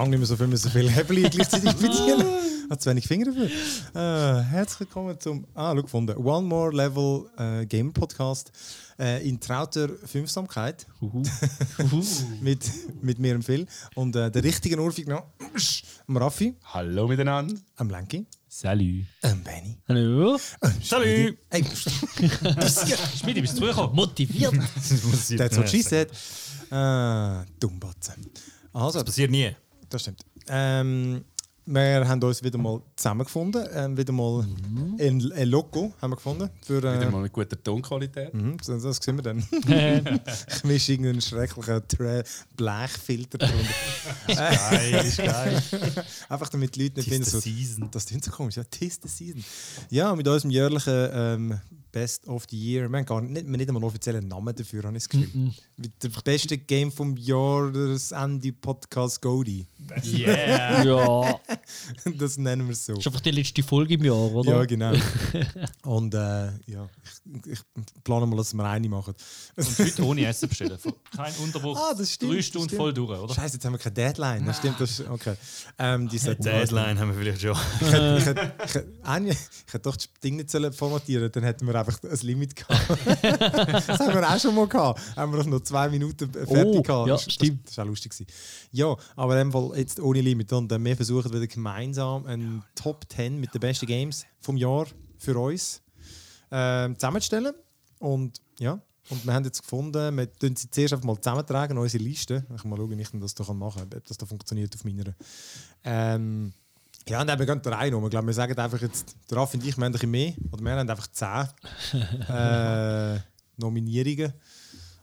lange nicht mehr so viel, so viel Hebel gleichzeitig bedienen. Hat zu wenig Finger dafür. Äh, herzlich willkommen zum, ah, schau, gefunden, One More Level äh, Gamer Podcast äh, in trauter Fünfsamkeit. mit, mit mir und Phil. Und äh, der richtigen Urfig noch, am Raffi, Hallo miteinander. am Lenki, Salut. am Benny. Hallo? Salut. Hey, Schmidi, bist du zurückgekommen? Motiviert. that's what she said. Äh, Dummbatzen. Also, Das passiert nie. Das stimmt. Ähm, wir haben uns wieder mal zusammengefunden. Ähm, wieder mal ein, ein Logo haben wir gefunden. Für, äh, Wieder mal mit guter Tonqualität. Mhm, das, das sehen wir dann. ich mische irgendeinen schrecklichen Tra Blechfilter drunter. Geil, ist geil. Einfach damit die Leute nicht finden, Tis so, the season. das klingt so komisch. Ja, tis the season. Ja, mit unserem jährlichen ähm, Best of the Year. Wir haben gar nicht, wir nicht einmal einen offiziellen Namen dafür, habe ich das Gefühl. Mit der beste Game vom Jahr, das Andy Podcast Goldie. Yeah. ja. Das nennen wir so. Das ist einfach die letzte Folge im Jahr, oder? Ja, genau. Und äh, ja, ich, ich plane mal, dass wir eine machen. Und heute ohne Essen bestellen. Kein Unterbruch. Ah, das stimmt, Drei Stunden stimmt. voll durch, oder? Scheiße, jetzt haben wir keine Deadline. Das stimmt, das ist, okay. Ähm, die sollten wir- haben wir vielleicht schon. Ich hätte, doch das Ding nicht sollen formatieren dann hätten wir einfach ein Limit gehabt. das haben wir auch schon mal gehabt. Haben wir noch zwei Minuten fertig Oh, gehabt. ja, das, stimmt. Das, war auch lustig. Gewesen. Ja, aber in dem Fall jetzt ohne Limit. Und äh, wir versuchen wieder gemeinsam ein Top 10 mit den besten Games vom Jahr für uns ähm, zusammenzustellen. Und ja, und wir haben jetzt gefunden, wir tun sie zuerst einfach mal zusammentragen, unsere Liste. Ich mal schauen, wie ich das da machen kann, ob das da funktioniert auf meiner. Ähm, ja, und dann wir gehen da rein. Ich glaube, wir sagen einfach jetzt, der Raff und ich, wir haben ein bisschen mehr. Oder wir haben einfach 10 äh, Nominierungen.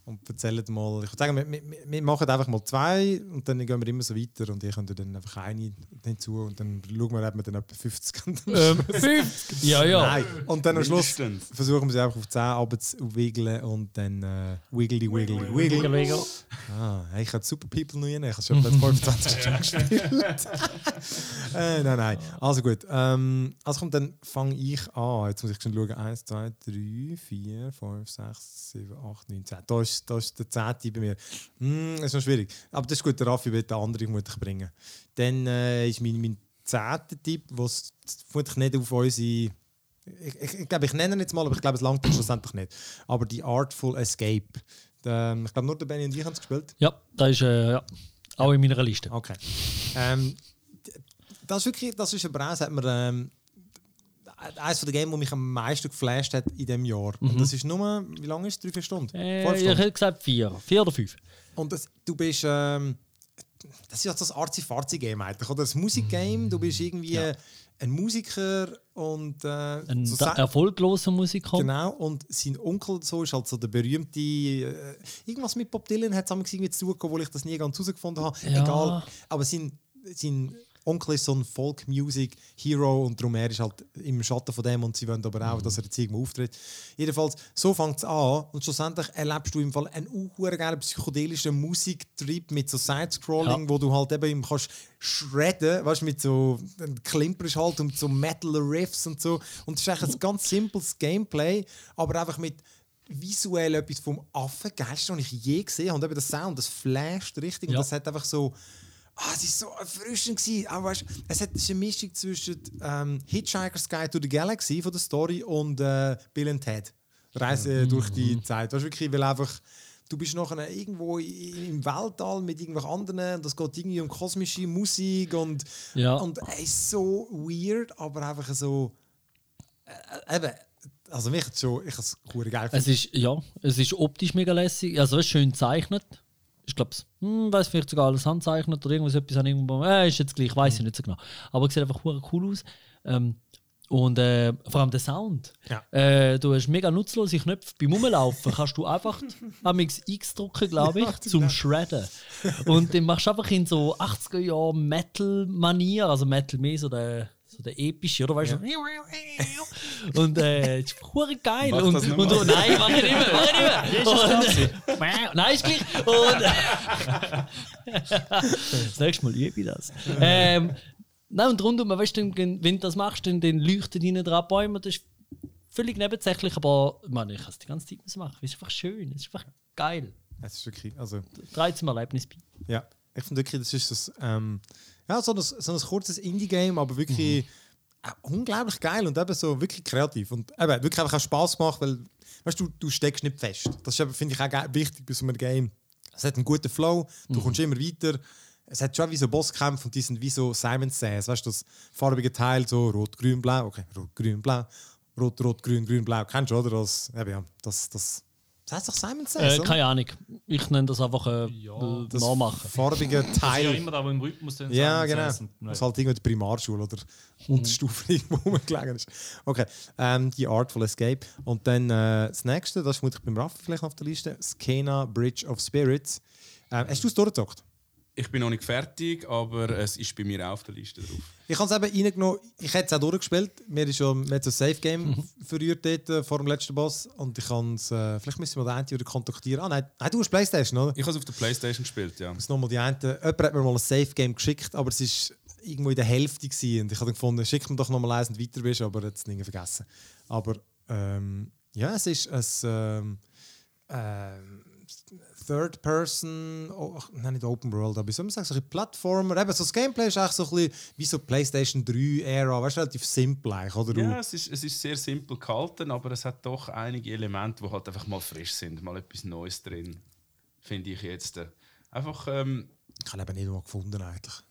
Und erzählen mal, ich würde sagen, wir, wir, wir machen einfach mal zwei und dann gehen wir immer so weiter und ihr könnt dann einfach eine hinzu und dann schauen wir, ob wir dann etwa 50 können. Ähm, 50. Ja, ja. Nein. Und dann am Schluss versuchen wir sie einfach auf 10 runterzuwickeln und dann äh, wiggly, wiggly, Wiggle, wiggle. wiggle. Ah, hey, ich habe Super People noch nie, ich habe schon etwa 25 Stunden gespielt. äh, nein, nein. Also gut. Ähm, also kommt, dann fange ich an. Jetzt muss ich schon schauen. 1, 2, 3, 4, 5, 6, 7, 8, 9, 10. Da ist, da ist der 10. bei mir. Hm, das ist noch schwierig. Aber das ist gut, der Raffi wird den anderen muss ich bringen. Dann äh, ist mein, mein 10. Tipp, was vermutlich nicht auf unsere ich, ich, ich glaube, ich nenne ihn jetzt mal, aber ich glaube, es langt schlussendlich nicht. Aber die Artful Escape. Der, ich glaube, nur der Benny und ich haben es gespielt. Ja, das ist äh, ja, auch in meiner Liste. Okay. Ähm, das ist wirklich, das ist aber auch, sagt man, ähm, eines der Games, das mich am meisten geflasht hat in diesem Jahr. Und das ist nur, wie lange ist es? Drei, vier Stunden? Äh, Fünf ich Stunden. hätte gesagt vier. Vier oder fünf. Und das, du bist, ähm, das ist ja das Arzi-Farzi-Game eigentlich, oder? Das Musikgame, du bist irgendwie ein Musiker und äh, Ein so erfolgloser Musiker. Genau, und sein Onkel so ist halt so der berühmte. Äh, irgendwas mit Bob Dylan hat es irgendwie zu tun, wo ich das nie ganz herausgefunden habe. Ja. Egal. Aber sein, sein Onkel ist so ein Folk-Music-Hero und darum er ist halt im Schatten von dem und sie wollen aber auch, dass er jetzt irgendwo auftritt. Jedenfalls, so fängt es an und schlussendlich erlebst du im Fall einen geilen psychedelischen Musiktrip mit so Sidescrolling, Ja. wo du halt eben kannst shredden, weißt du, mit so ein Klimper halt und so Metal Riffs und so. Und es ist eigentlich ein ganz simples Gameplay, aber einfach mit visuell etwas vom Affengeist, das ich je gesehen habe. Und eben der Sound, das flasht richtig und Ja. das hat einfach so. Ah, es war so erfrischend. Gewesen. Aber weißt, es hat es ist eine Mischung zwischen ähm, Hitchhiker's Guide to the Galaxy von der Story und äh, Bill and Ted. Reise durch die Zeit. Weißt, wirklich, weil einfach du bist nachher irgendwo im Weltall mit irgendwelchen anderen und das geht irgendwie um kosmische Musik und, Ja. und es ist so weird, aber einfach so äh, eben, also mich hat schon, ich habe es cool geil Es ist, ja, es ist optisch mega lässig. Also es ist schön gezeichnet. Ich glaube, hm, weiß vielleicht sogar alles handzeichnet oder irgendwas etwas an irgendwo. Äh, ist jetzt gleich, weiß ich nicht so genau. Aber es sieht einfach cool aus. Ähm, und äh, vor allem der Sound. Ja. Äh, du hast mega nutzlose Knöpfe. Beim Rumlaufen kannst du einfach amix X drücken, glaube ich, Ja, zum genau. Shredden. Und den machst du einfach in so 80er Jahren Metal-Manier, also Metal mehr so der, so der epische, oder? Weißt du? Und äh, das ist hure geil. Mach und, das und, und, nein, mach ich nicht mehr, mach ich nicht mehr. Und, nein, ist gleich. Und, das nächste Mal übe ich das. Ähm, nein, und rundum, weißt du, wenn du das machst, dann, dann leuchten hinten dran Bäume. Das ist völlig nebensächlich, aber man, ich kann es die ganze Zeit machen. Es ist einfach schön, es ist einfach geil. Es ist wirklich, also, Drei zum Erlebnis bei. ja. Ich finde wirklich, das ist das, ähm, ja, so ein, so ein kurzes Indie-Game, aber wirklich äh, unglaublich geil und eben so wirklich kreativ. Und eben, wirklich einfach auch Spaß gemacht, weil weißt, du, du steckst nicht fest. Das ist finde ich auch wichtig bei so einem Game. Es hat einen guten Flow, du kommst immer weiter. Es hat schon wie so Bosskämpfe und die sind wie so Simon Says, weißt du, das farbige Teil, so rot, grün, blau, okay, rot, grün, blau, rot, rot, grün, grün, blau. Kennst du, oder? Das, eben, ja, das, das, das heißt doch Simon Says, Äh, oder? keine Ahnung. Ich nenne das einfach äh, Ja, äh, Das nachmachen. farbige Das ist ja Teil. immer da, wo im Rhythmus dann Ja, genau. Das halt irgendwie die Primarschule oder Unterstufe irgendwo rumgelegen ist. Okay, ähm, die Artful Escape. Und dann äh, das nächste, das ist vermutlich beim Raffi vielleicht auf der Liste, Skena Bridge of Spirits. Ähm, hast du es durchgezockt? Ich bin noch nicht fertig, aber es ist bei mir auch auf der Liste drauf. Ich habe es eben reingenommen, ich hätte es auch durchgespielt. Mir ist schon mit so ein Safe-Game verrührt dort, äh, vor dem letzten Boss. Und ich kann es, äh, vielleicht müssen wir den einen wieder kontaktieren. Ah nein, nein du hast Playstation, oder? Ich habe es auf der Playstation gespielt, ja. muss nochmal die einen. Jemand hat mir mal ein Safe-Game geschickt, aber es ist irgendwo in der Hälfte gewesen. und ich habe dann gefunden, schick mir doch nochmal eins und weiter bist, aber jetzt nicht vergessen. Aber ähm, ja, es ist ein ähm, ähm, Third Person, oh, nein, nicht Open World, aber wie soll man sagen, so ein Plattformer. Eben, so das Gameplay ist eigentlich so ein bisschen wie so PlayStation 3-Ära, weißt du, relativ simpel eigentlich, oder? Ja, es ist, es ist sehr simpel gehalten, aber es hat doch einige Elemente, die halt einfach mal frisch sind, mal etwas Neues drin, finde ich jetzt. Einfach, ähm, Ich habe eben nicht mal gefunden eigentlich.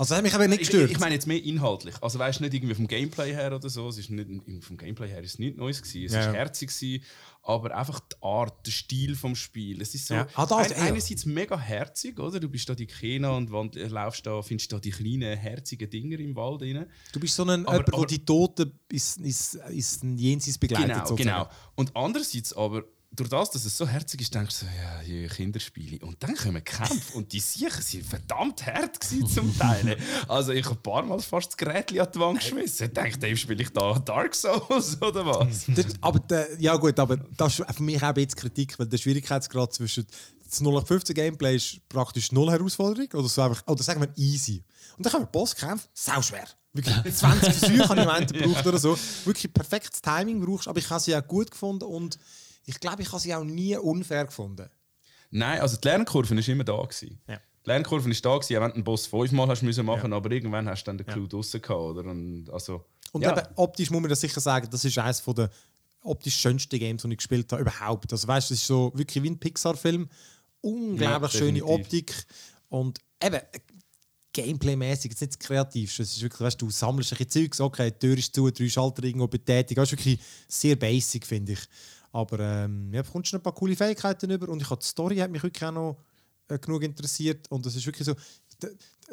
Also, das hat mich eben nicht ich, gestört. ich meine jetzt mehr inhaltlich. Also weißt nicht irgendwie vom Gameplay her oder so. Es ist nicht, vom Gameplay her ist es nichts Neues gewesen. Es Ja, ist herzig gewesen, aber einfach die Art, der Stil vom Spiel. Es ist so Ja. Ah, das, ein, ja. einerseits mega herzig, oder? Du bist da die Kena und wand, äh, laufst da, findest da die kleinen herzigen Dinger im Wald rein. du bist so ein, Aber- jemand, der aber- die Toten ist, ist, ist ein Jenseits begleitet. Genau, sozusagen. genau. Und andererseits aber, durch das, dass es so herzig ist, denkst du so, ja, die Kinderspiele. Und dann kommen Kämpfe und die Siechen sind verdammt hart zum Teil. Also ich habe ein paar Mal fast das Gerät an die Wand geschmissen. Ich dachte, Dave, spiele ich da Dark Souls oder was? Das- aber der, ja gut, aber das ist für mich auch bisschen Kritik, weil der Schwierigkeitsgrad zwischen das 0815 Gameplay ist praktisch null Herausforderung oder so einfach, oder sagen wir easy. Und dann kommen Bosskämpfe, sau schwer. Wirklich 20 Versuche habe ich im Ende gebraucht oder so. Wirklich perfektes Timing brauchst, aber ich habe sie auch gut gefunden und ich glaube, ich habe sie auch nie unfair gefunden. Nein, also die Lernkurve war immer da. Gewesen. Ja. Die Lernkurve war da, gewesen, auch wenn du den Boss fünfmal hast müssen machen aber irgendwann hast du dann den Clou draussen gehabt. Oder? Und, also, Und ja. eben, optisch muss man das sicher sagen, das ist eines der optisch schönsten Games, die ich gespielt habe überhaupt. Also weißt, das ist so wirklich wie ein Pixar-Film. Unglaublich Ja, schöne. Optik und eben Gameplay-mäßig jetzt nicht das Kreativste. Es ist wirklich, weißt, du sammelst ein bisschen Zeugs, okay, die Tür ist zu, drei Schalter irgendwo betätigt. Das ist wirklich sehr basic, finde ich. Aber ähm, ja, du bekommst noch ein paar coole Fähigkeiten über und ich habe die Story hat mich wirklich auch noch äh, genug interessiert und es ist wirklich so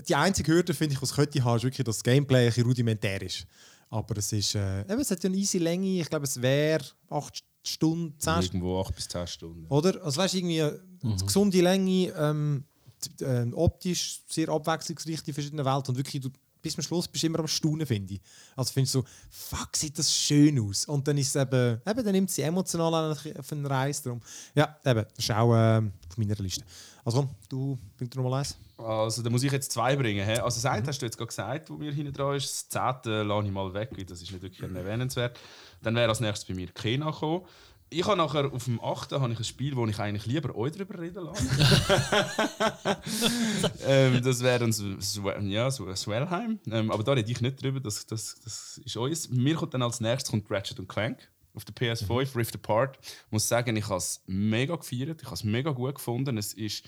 die einzige Hürde finde ich was könnte haben ist wirklich dass das Gameplay ein bisschen rudimentär ist. Aber es ist äh, eben, es hat ja eine easy Länge ich glaube es wäre 8 Stunden 10 Stunden Irgendwo 8 bis 10 Stunden. oder? Also weißt du irgendwie eine gesunde Länge ähm, äh, optisch sehr abwechslungsreich die verschiedenen Welten und wirklich du bis zum Schluss bist du immer am Staunen, finde ich. Also findest du so, fuck, sieht das schön aus. Und dann ist es eben, eben dann nimmt sie emotional auf einen Reis drum. Ja, eben, das ist auch ähm, auf meiner Liste. Also komm, du bringst noch mal eins. Also, da muss ich jetzt zwei bringen. hä? Also, das eine hast du jetzt gerade gesagt, wo mir hinten dran ist. Das zehnte lasse ich mal weg, weil das ist nicht wirklich erwähnenswert. Dann wäre als nächstes bei mir Kena gekommen. Ich habe nachher auf dem 8. habe ich ein Spiel, wo ich eigentlich lieber euch darüber reden lasse. ähm, das wäre so, so, ja, Swellheim. Ähm, aber da rede ich nicht drüber, das, das, das ist euch. Mir kommt dann als nächstes kommt Ratchet Clank auf der PS5, Rift Apart. Ich muss sagen, ich habe es mega gefeiert, ich habe es mega gut gefunden. Es ist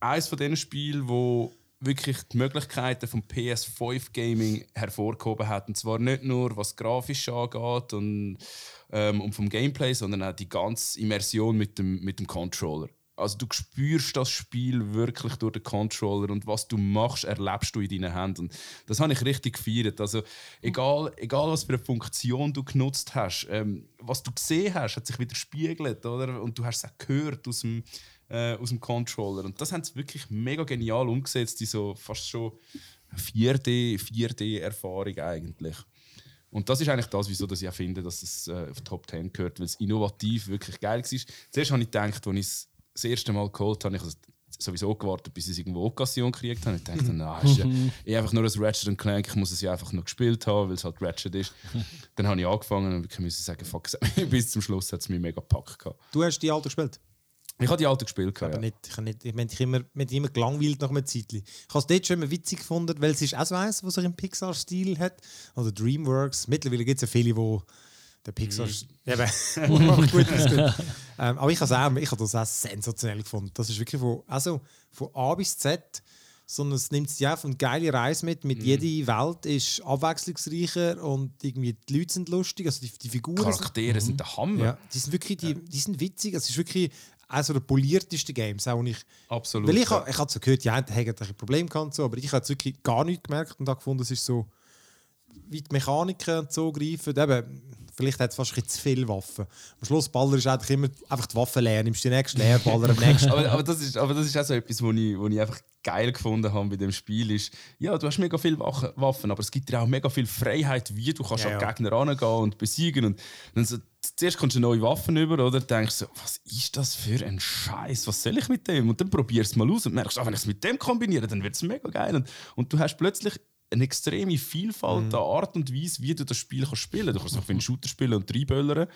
eines von diesen Spielen, wo wirklich die Möglichkeiten vom PS5 Gaming hervorgehoben hat. Und zwar nicht nur was grafisch angeht und, ähm, und vom Gameplay, sondern auch die ganze Immersion mit dem, mit dem Controller. Also du spürst das Spiel wirklich durch den Controller und was du machst, erlebst du in deinen Händen. Und das habe ich richtig gefeiert. Also egal, egal was für eine Funktion du genutzt hast, ähm, was du gesehen hast, hat sich wieder gespiegelt, oder? Und du hast es auch gehört aus dem, äh, aus dem Controller. Und das haben sie wirklich mega genial umgesetzt, die so fast schon 4D, 4D-Erfahrung eigentlich. Und das ist eigentlich das, wieso ich auch finde, dass es äh, auf die Top 10 gehört, weil es innovativ wirklich geil war. Zuerst habe ich gedacht, als ich es das erste Mal geholt habe, ich habe sowieso gewartet, bis ich es irgendwo Occasion gekriegt habe. Ich dachte, na, ist ja eh einfach nur ein Ratchet Clank, ich muss es ja einfach noch gespielt haben, weil es halt Ratchet ist. Dann habe ich angefangen und ich musste sagen, fuck, bis zum Schluss hat es mich mega gepackt. gehabt. Du hast die alte gespielt? Ich habe die alten gespielt. Ja. nicht, ich habe nicht, ich meine, ich immer, mich immer gelangweilt nach einem Zeitchen. Ich habe es dort schon immer witzig gefunden, weil es ist auch so eins, was sich im Pixar-Stil hat. Oder Dreamworks. Mittlerweile gibt es ja viele, die der Pixar... Eben, wo man gut ist. gut. Ähm, aber ich habe auch, ich habe das auch sensationell gefunden. Das ist wirklich von, also von A bis Z, sondern es nimmt sich einfach eine geile Reise mit. Mit jeder Welt ist abwechslungsreicher und irgendwie die Leute sind lustig, also die, die Figuren sind Charaktere sind der Hammer. ja, die sind wirklich, die, die sind witzig. Es ist wirklich eines der poliertesten Games, auch ich, Absolut. weil ich, ja. ich habe so gehört, die haben haben ein Problem gehabt, so, aber ich habe jetzt wirklich gar nichts gemerkt und habe gefunden, es ist so, wie die Mechaniken und so greifen. Eben, vielleicht hat es fast ein bisschen zu viele Waffen. Am Schluss Baller ist eigentlich immer einfach die Waffen leer, nimmst die nächste leer, Baller am nächsten. aber, aber, das ist, aber das ist auch so etwas, was ich, ich einfach geil gefunden habe bei dem Spiel. Ist, ja, du hast mega viele Waffen, aber es gibt dir auch mega viel Freiheit, wie du kannst Ja, an ja. Gegner rangehen und besiegen. Und dann so, zuerst kommst du neue Waffen über, oder? Denkst so, was ist das für ein Scheiß? Was soll ich mit dem? Und dann probierst du es mal aus und merkst, ah, wenn ich es mit dem kombiniere, dann wird es mega geil. Und, und du hast plötzlich eine extreme Vielfalt an Art und Weise, wie du das Spiel kannst spielen kannst. Du kannst auch einen Shooter spielen und reinböllern.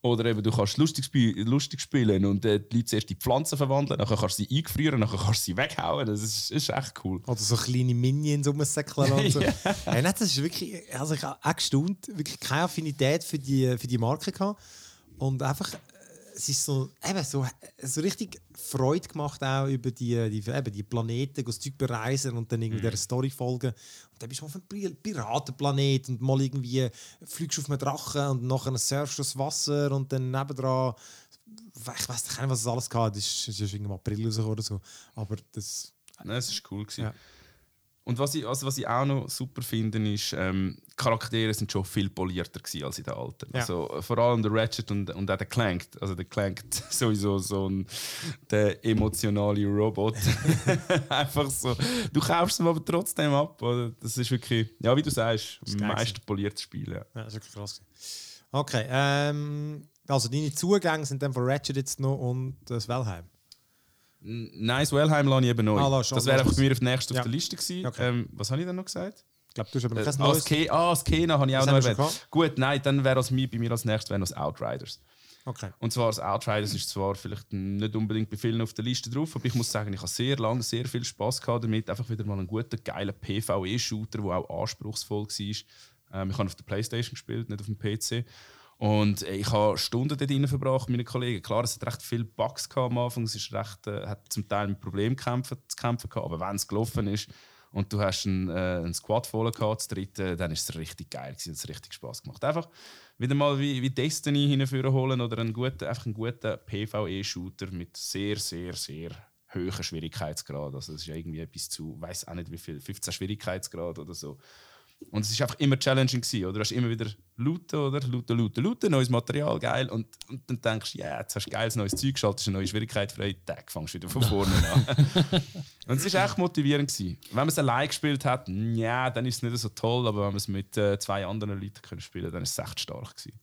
Oder eben, du kannst lustig, spi- lustig spielen und äh, die Leute zuerst in Pflanzen verwandeln, dann kannst du sie eingefrieren, dann kannst du sie weghauen. Das ist, ist echt cool. Oder so kleine Minions rumsäckeln und so. hey, nein, das ist wirklich, also ich habe auch gestaunt, wirklich keine Affinität für die, für die Marke gehabt. Und einfach, es ist so, eben so, so richtig Freude gemacht auch über die, die, eben die Planeten, das Zeug bereisen und dann irgendwie der Story folgen. Dann bist du auf einem Pi- Piratenplanet und mal irgendwie fliegst auf einem Drachen und nachher surfst du das Wasser und dann nebendran ich weiß nicht, was es alles gehabt hat. Das ist, das ist irgendwie April rausgekommen oder so. Aber das, Nein, es war cool. Gewesen. Ja. Und was ich, also was ich auch noch super finde, ist, ähm, die Charaktere sind schon viel polierter gewesen als in den alten. Ja. Also, äh, vor allem der Ratchet und, und auch der Clank. Also der Clank sowieso so ein der emotionale Robot. Einfach so. Du kaufst ihn aber trotzdem ab. Oder? Das ist wirklich, ja, wie du sagst, geil meist poliertes Spiel. Ja. Ja, das ist wirklich krass. Okay, ähm, also deine Zugänge sind dann von Ratchet jetzt noch und das Valheim. N- Nein, das Wellheim lasse ich eben neu. Ah, lass- das wäre einfach bei mir auf nächst Ja. auf der Liste gewesen. Okay. Ähm, was habe ich denn noch gesagt? Ich glaube, du hast aber Äh, noch ah, neues. Ah, Skena habe ich auch Das noch erwähnt. Gut, nein, dann wäre es bei mir als nächstes wäre noch das Outriders. Okay. Und zwar das Outriders ist zwar vielleicht nicht unbedingt bei vielen auf der Liste drauf, aber ich muss sagen, ich habe sehr lange sehr viel Spaß gehabt damit. Einfach wieder mal einen guten, geilen PvE-Shooter, der auch anspruchsvoll war. Ähm, ich habe auf der Playstation gespielt, nicht auf dem PC. Und äh, ich habe Stunden dort drin verbracht mit meinen Kollegen. Klar, es hat recht viele Bugs gehabt am Anfang. Es ist recht, äh, hat zum Teil mit Problemen zu kämpfen gehabt. Aber wenn es gelaufen ist und du hast einen, äh, einen Squad voll gehabt, das dritte, dann ist es richtig geil gewesen. Es hat richtig Spaß gemacht. Einfach wieder mal wie, wie Destiny hinführen holen oder einen guten, einfach einen guten PvE-Shooter mit sehr, sehr, sehr hohen Schwierigkeitsgrad. Also das ist irgendwie bis zu, weiß auch nicht wie viel, 15 Schwierigkeitsgrad oder so. Und es ist einfach immer challenging gewesen, oder? Du hast immer wieder looten, oder? Looten, looten, looten, neues Material, geil. Und, und dann denkst du, ja, jetzt hast du geiles neues Zeug, schaltest eine neue Schwierigkeit frei, Tag, fangst wieder von vorne an. und es war echt motivierend. Gewesen. Wenn man es allein gespielt hat, ja, dann ist es nicht so toll, aber wenn man es mit äh, zwei anderen Leuten können spielen dann ist es echt stark. Gewesen.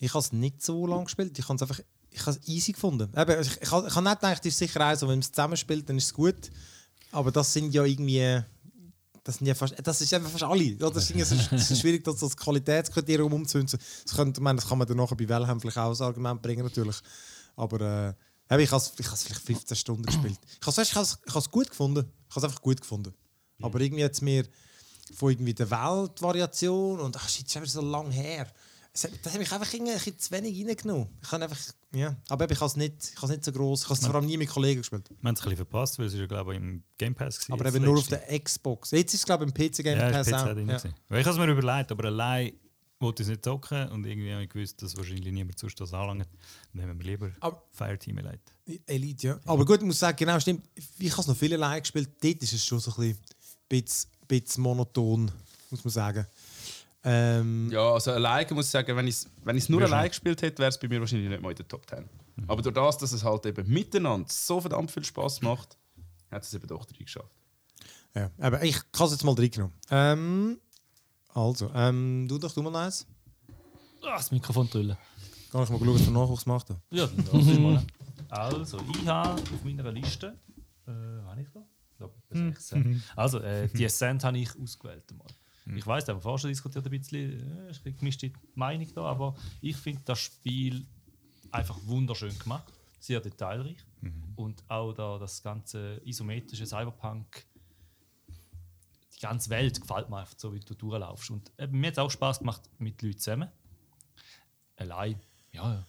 Ich habe es nicht so lange gespielt. Ich habe es einfach ich habe es easy gefunden. Eben, ich, ich, habe- ich habe nicht gedacht, das ist sicher auch so, wenn man es zusammenspielt, dann ist es gut. Aber das sind ja irgendwie. Das, sind ja fast, das ist einfach fast alle. Das ist, es ist schwierig, das als Qualitätskriterium umzusetzen. Das, könnte, meine, das kann man dann nachher bei Wellheim vielleicht auch als Argument bringen, natürlich. Aber äh, ich habe es vielleicht 15 Stunden gespielt. Ich habe es, ich es gut gefunden. Ich habe es einfach gut gefunden. Aber irgendwie jetzt mir von irgendwie der Weltvariation und ach shit, das ist einfach so lang her. Es hat- Das habe ich einfach ein bisschen zu wenig reingenommen. Ich habe einfach, ja. Aber ich habe es nicht, ich nicht so groß. Ich habe es vor allem nie mit Kollegen gespielt. Wir haben es ein bisschen verpasst, weil es ja, glaube ich, im Game Pass gewesen, Aber eben nur auf der Xbox. Jetzt ist es, glaube ich, im PC Game Ja, Pass PC auch. Ja. Ich habe es mir überlegt, aber allein wollte ich es nicht zocken und irgendwie habe ich gewusst, dass wahrscheinlich niemand sonst das anlangt. Dann nehmen wir lieber Aber- Fireteam Elite. Elite, ja. Aber gut, ich muss sagen, genau, stimmt. Ich habe es noch viel allein gespielt. Dort ist es schon so ein bisschen, bisschen, bisschen monoton, muss man sagen. Ähm, Ja, also alleine muss ich sagen, wenn ich es wenn ich's nur Wirst allein gespielt hätte, wäre es bei mir wahrscheinlich nicht mal in der Top 10. Aber durch das, dass es halt eben miteinander so verdammt viel Spaß macht, hat es eben doch drin geschafft. ja. Aber ich habe es jetzt mal reingenommen. Ähm, also, ähm, du doch, du mal eins. Ah, das Mikrofon drüllen. Kann ich mal schauen, was für Nachwuchs macht. Ja, dann darf ich mal. Also, ich habe auf meiner Liste. Äh, habe ich da? Ja, das ist echt sehr- Also, äh, die Ascent habe ich ausgewählt. Mal. Ich weiß, da haben wir vorher schon diskutiert ein bisschen, äh, ist eine gemischte Meinung da, aber ich finde das Spiel einfach wunderschön gemacht. sehr detailreich. Und auch da das ganze isometrische Cyberpunk, die ganze Welt gefällt mir einfach so, wie du durchlaufst. Und eben, mir hat es auch Spaß gemacht mit Leuten zusammen. Allein, ja,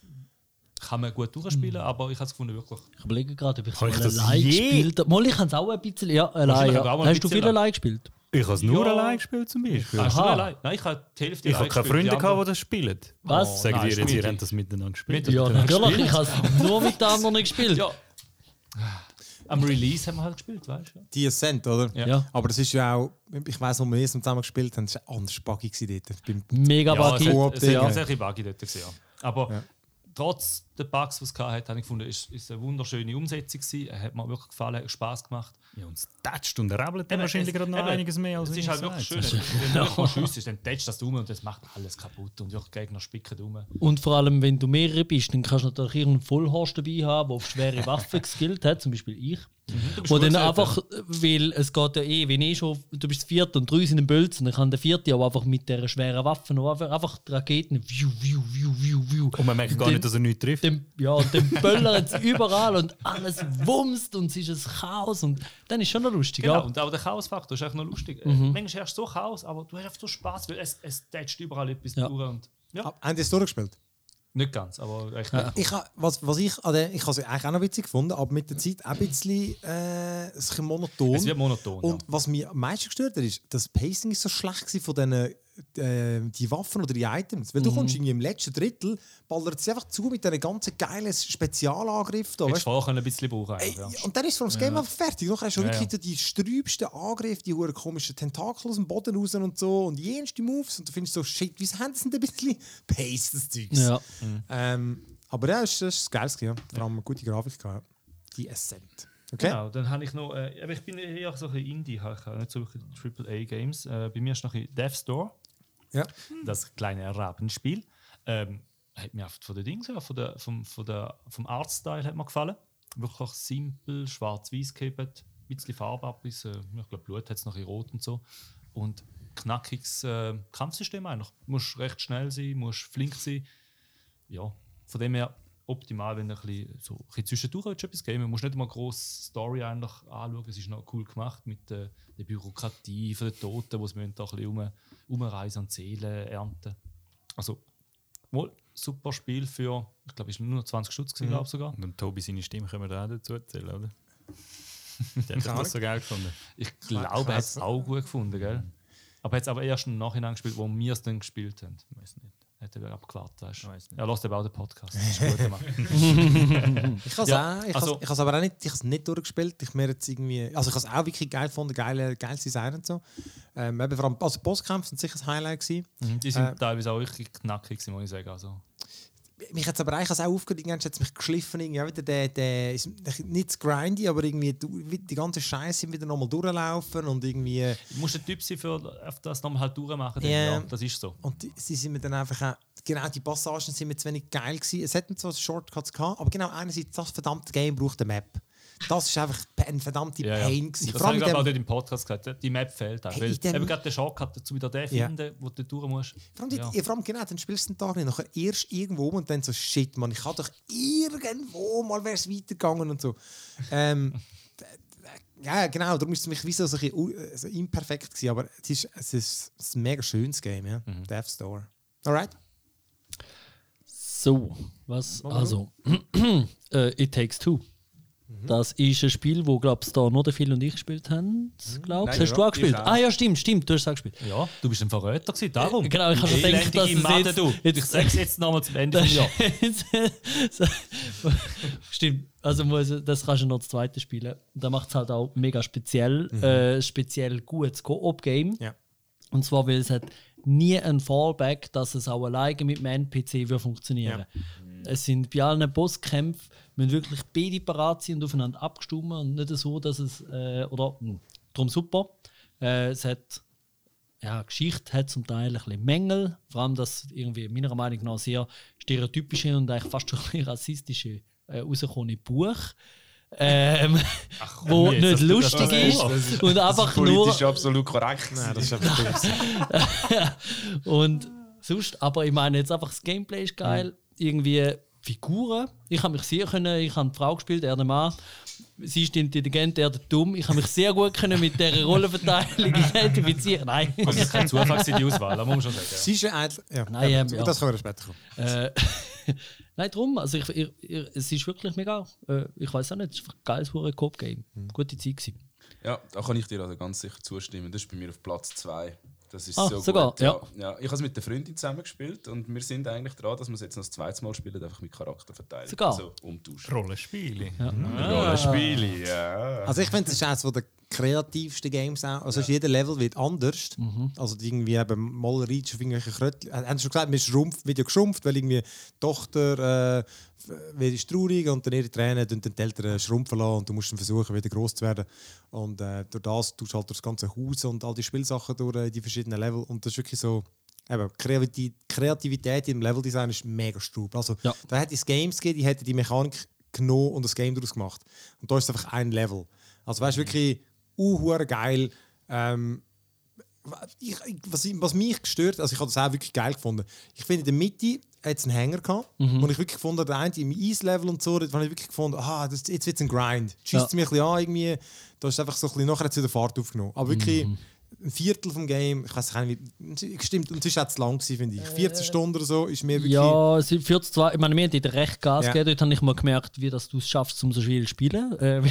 kann man gut durchspielen, aber ich habe es gefunden, wirklich. Ich überlege gerade, ob ich ich allein gespielt habe. Mal, ich habe es auch ein bisschen. Ja, allein. Ja. Hast du viel allein gespielt? Ich habe es nur Ja. allein gespielt zum Beispiel. Hast du Aha. allein? Nein, ich habe die Hälfte Ich habe keine Freunde, die gehabt, die das spielen. Was? Sagen nein, dir jetzt, ihr habt das miteinander gespielt. Mit- Ja, natürlich. Ich habe es nur mit den anderen gespielt. Ja. Am Release haben wir halt gespielt, weißt du? Die Ascent, oder? Ja. Ja. Aber das ist ja auch, ich weiss, wo wir erst zusammen gespielt haben, das war anders buggy gewesen dort. Mega Ja, es buggy. Hat- es es hat ein bisschen buggy dort gesehen. ja. Aber trotz der Bugs, es hatte, habe ich gefunden, es ist eine wunderschöne Umsetzung gewesen. Er hat mir wirklich gefallen, hat Spaß gemacht. Ja, und es tätscht und rabbelt dann wahrscheinlich es- gerade noch eben, einiges mehr als Es ist halt wirklich schön. Wenn du schiessst, dann tätscht das um und das macht alles kaputt und wirklich Gegner spicken um. Und vor allem, wenn du mehrere bist, dann kannst du natürlich irgendeinen Vollhorst dabei haben, der auf schwere Waffen geskillt hat, zum Beispiel ich. bist Wo dann einfach, weil es geht ja eh, wenn eh schon, du bist das vierte und drei sind im Bölzen, dann kann der vierte aber einfach mit dieser schweren Waffe noch einfach, einfach die Raketen, viu, viu, viu, viu, viu. Und man merkt gar nicht, dass er nichts trifft. Dem, ja, und dann böllert es überall und alles wumst und es ist ein Chaos und dann ist schon noch lustig. Genau, Ja. und auch der Chaosfaktor ist echt noch lustig. Äh, Mhm. Manchmal hast du so Chaos, aber du hast einfach so Spaß, weil es, es tätscht überall etwas Ja. durch. Und, ja, Haben die es durchgespielt? nicht ganz, aber echt. Ich ha, was, was ich, an der- ich habe es eigentlich auch noch witzig gefunden, aber mit der Zeit auch ein bisschen, äh, ein bisschen monoton. Es wird monoton. Und ja. was mich am meisten gestört hat, ist, das Pacing ist so schlecht von diesen äh, die Waffen oder die Items. Weil du kommst irgendwie im letzten Drittel, ballert sie einfach zu mit diesen ganzen geilen Spezialangriffen. Da, Hättest du vorher ein bisschen brauchen. Ey, eigentlich, ja. Und dann ist vor das Game einfach fertig. Dann hast du Ja, wirklich die sträubsten Angriffe, die komischen Tentakel aus dem Boden raus und so und jenste Moves. Und du findest so, shit, wieso haben sie denn ein bisschen Pace, das Zeugs? Ja. Ähm, aber ja, das war das geil. Ja. Vor allem eine gute Grafik. Gehabt. Die Ascent. Okay? Genau, dann habe ich noch, äh, aber ich bin eher so ein Indie, ich habe nicht so wirklich AAA-Games. Äh, bei mir ist noch ein Death Store, Ja. das kleine Rabenspiel. Ähm, hat mir von den Dings, ja, von der, vom, von der, vom Artstyle hat mir gefallen. Wirklich simpel, schwarz-weiß gehabt, ein bisschen Farbe ab, bis, äh, ich glaube Blut hat es noch in Rot und so. Und knackiges äh, Kampfsystem eigentlich. Du musst recht schnell sein, musst flink sein. Ja, von dem her optimal, wenn du ein bisschen, so, bisschen zwischendurch etwas geben. Man muss nicht mal groß Story eigentlich anschauen. Es ist noch cool gemacht mit der, der Bürokratie von den Toten, sie müssen da ein bisschen umreisen und Seelen ernten. Also, wohl super Spiel für, ich glaube, es war nur 20 Stutz, gewesen, glaube ich sogar. Und Tobi seine Stimme können wir da auch dazu erzählen, oder? Der hat das so geil gefunden. Ich glaube, er hat es auch gut gefunden, gell? Aber er hat es aber erst im Nachhinein gespielt, wo wir es dann gespielt haben. Weiß nicht. Hat er abgewartet, weißt? Weiss nicht. Er lässt eben auch den Podcast. Das ist gut gemacht. Ich habe Ja, auch, ich also- has, ich has aber auch nicht, ich has nicht durchgespielt. Ich mir jetzt irgendwie, also ich habe es auch wirklich geil gefunden, geile, geiles Design und so. Ähm, eben vor allem, also Bosskämpfe sind sicher ein Highlight gewesen. Die sind Äh, teilweise auch richtig knackig, muss ich sagen. Also, Mich hat aber eigentlich auch aufgehört, irgendwann hat es mich geschliffen, irgendwie wieder der, der, ist nicht zu grindy, aber irgendwie die ganze Scheiße wieder nochmal durchlaufen und irgendwie, du musst ein Typ sein, für auf das nochmal halt durchmachen. Ja. Ja, das ist so. und die, sie sind mir dann einfach auch, genau die Passagen sind mir zu wenig geil gewesen. Es hätten zwar Shortcuts gehabt, aber genau einerseits, das verdammte Game braucht eine Map. Das ist einfach ein verdammte Ja, ja. Pain gewesen. Das habe ich glaube auch dort im Podcast gesagt. Die Map fehlt auch. Hey, weil dem- eben gerade der Shortcut dazu wieder den Ja. finden, wo du durch musst. Vor allem, Ja. ja. vor allem genau, dann spielst du den Tag nicht, nachher erst irgendwo und dann so, shit, man, ich kann doch irgendwo mal wäre es weitergegangen und so. ähm, ja, genau, darum ist es mich wie so, so, ein bisschen äh, so imperfekt gewesen, aber es ist, es ist, ein mega schönes Game, ja, Death Store. Alright? So, was? Also, äh, It Takes Two. Das ist ein Spiel, wo glaubst du, da nur der Phil und ich gespielt haben. Glaubst Nein, Hast ja, du auch ich gespielt? auch. Ah ja, stimmt, stimmt, du hast es auch gespielt. Ja, du bist ein Verräter gewesen, darum. Genau, ich habe schon gedacht, dass es Made, jetzt- du. jetzt- Ich sag's jetzt nochmal zum Ende des Jahres. Stimmt. Also muss, das kannst du noch das zweite spielen. Da macht es halt auch mega speziell, äh, speziell gutes Koop-Game. Ja. Und zwar, weil es hat nie ein Fallback, dass es auch alleine mit dem NPC würde funktionieren. Es sind bei allen Bosskämpfen müssen wirklich beide parat sein und aufeinander abgestimmt und nicht so, dass es äh, oder mh, darum super. Äh, es hat ja, Geschichte hat zum Teil ein bisschen Mängel, vor allem das irgendwie meiner Meinung nach sehr stereotypische und eigentlich fast schon ein bisschen rassistische äh, rausgekommene Buch, ähm, wo komm jetzt, nicht das- lustig das- ist das- und einfach nur Politisch absolut korrekt. Nein, das ist einfach und sonst, aber ich meine jetzt einfach das Gameplay ist geil, irgendwie Figuren. Ich habe mich sehr können, ich habe die Frau gespielt, er der Mann. Sie ist intelligent, er der dumm. Ich habe mich sehr gut können mit dieser Rollenverteilung identifizieren. Nein. Also, es ist kein Zufall die Auswahl, das muss man schon sagen. Sie ist ja eigentlich. Ja, Nein, ähm, ja. Das können wir später kommen. Äh, Nein, drum. Also ich, ich, ich, es ist wirklich mega. Äh, ich weiß auch nicht, es ist ein geiles hure Coop-Game. Gute Zeit gewesen. Ja, da kann ich dir also ganz sicher zustimmen. Das ist bei mir auf Platz 2. Das ist Ah, so sogar, gut. ja. ja. Ich habe es mit der Freundin zusammen gespielt und wir sind eigentlich dran, dass wir es jetzt noch das zweite Mal spielen, einfach mit Charakter verteilen. Sogar? Also umtauschen. Rollenspiele. Rollenspiele, ja. Also ich finde, das ist eines der kreativsten Games auch. Also jeder Level wird anders. Also die irgendwie eben mal Reach auf irgendwelche Krötchen. Haben sie schon gesagt, man schrumpft, wird ja geschrumpft, weil irgendwie die Tochter äh, wird ist traurig und dann ihre Tränen und dann die Eltern schrumpfen lassen und du musst dann versuchen, wieder groß zu werden. Und äh, durch das tust du halt das ganze Haus und all die Spielsachen durch äh, die verschiedenen Level. Und das ist wirklich so. Eben, Kreativität, im Leveldesign ist mega strub. Also, Ja. Da hätte es Games gegeben, die hätten die Mechanik genommen und das Game daraus gemacht. Und da ist es einfach ein Level. Also weißt du, wirklich uh, geil. Ähm, ich, was, was mich gestört, also ich habe das auch wirklich geil gefunden. Ich finde, in der Mitte es einen Hänger gehabt, wo ich wirklich gefunden habe, der eine im Ease-Level und so, da habe ich wirklich gefunden, ah, das, jetzt wird es ein Grind. Schießt Ja. mich ein bisschen an, irgendwie. Da ist einfach so ein bisschen, nachher es wieder Fahrt aufgenommen. Aber wirklich ein Viertel vom Game, ich weiß nicht, wie, stimmt, und es war auch zu lang, gewesen, finde ich. 14 Stunden oder so ist mir wirklich... Ja, es sind 42, ich meine, wir haben dir recht Gas Ja. gegeben. Dort habe ich mal gemerkt, wie das du es schaffst, um so viel zu spielen. Äh,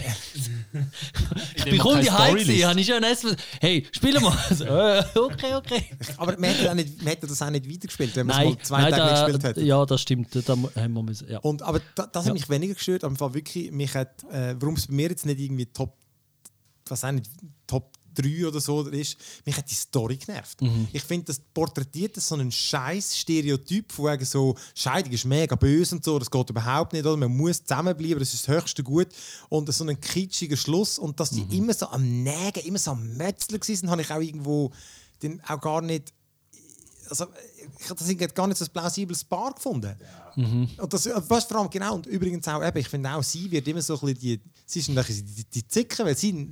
ich bin kaum die liest. habe ich schon ein SMS. Hey, spielen wir. Also, äh, okay, okay. Aber man hätte, auch nicht, man hätte das auch nicht weitergespielt, wenn man es mal zwei nein Tage nicht da, gespielt hätte. ja, das stimmt. Da haben wir müssen, ja. Und, aber da, das Ja. hat mich weniger gestört. Aber wirklich, mich hat, äh, warum es bei mir jetzt nicht irgendwie Top, was auch nicht, Top 3 oder so ist, mich hat die Story genervt. Mhm. Ich finde, das porträtiert so einen scheiß Stereotyp von wegen so, Scheidung ist mega böse und so, das geht überhaupt nicht, oder? man muss zusammenbleiben, das ist das höchste Gut. Und so ein kitschiger Schluss und dass die Mhm. immer so am Nägen, immer so am Metzeln waren, habe ich auch irgendwo den auch gar nicht also, ich habe das gar nicht so ein plausibles Paar gefunden. Und das, was vor allem genau, und übrigens auch, eben, ich finde auch, sie wird immer so ein bisschen die, sie ist ein bisschen die, die Zicke, weil sie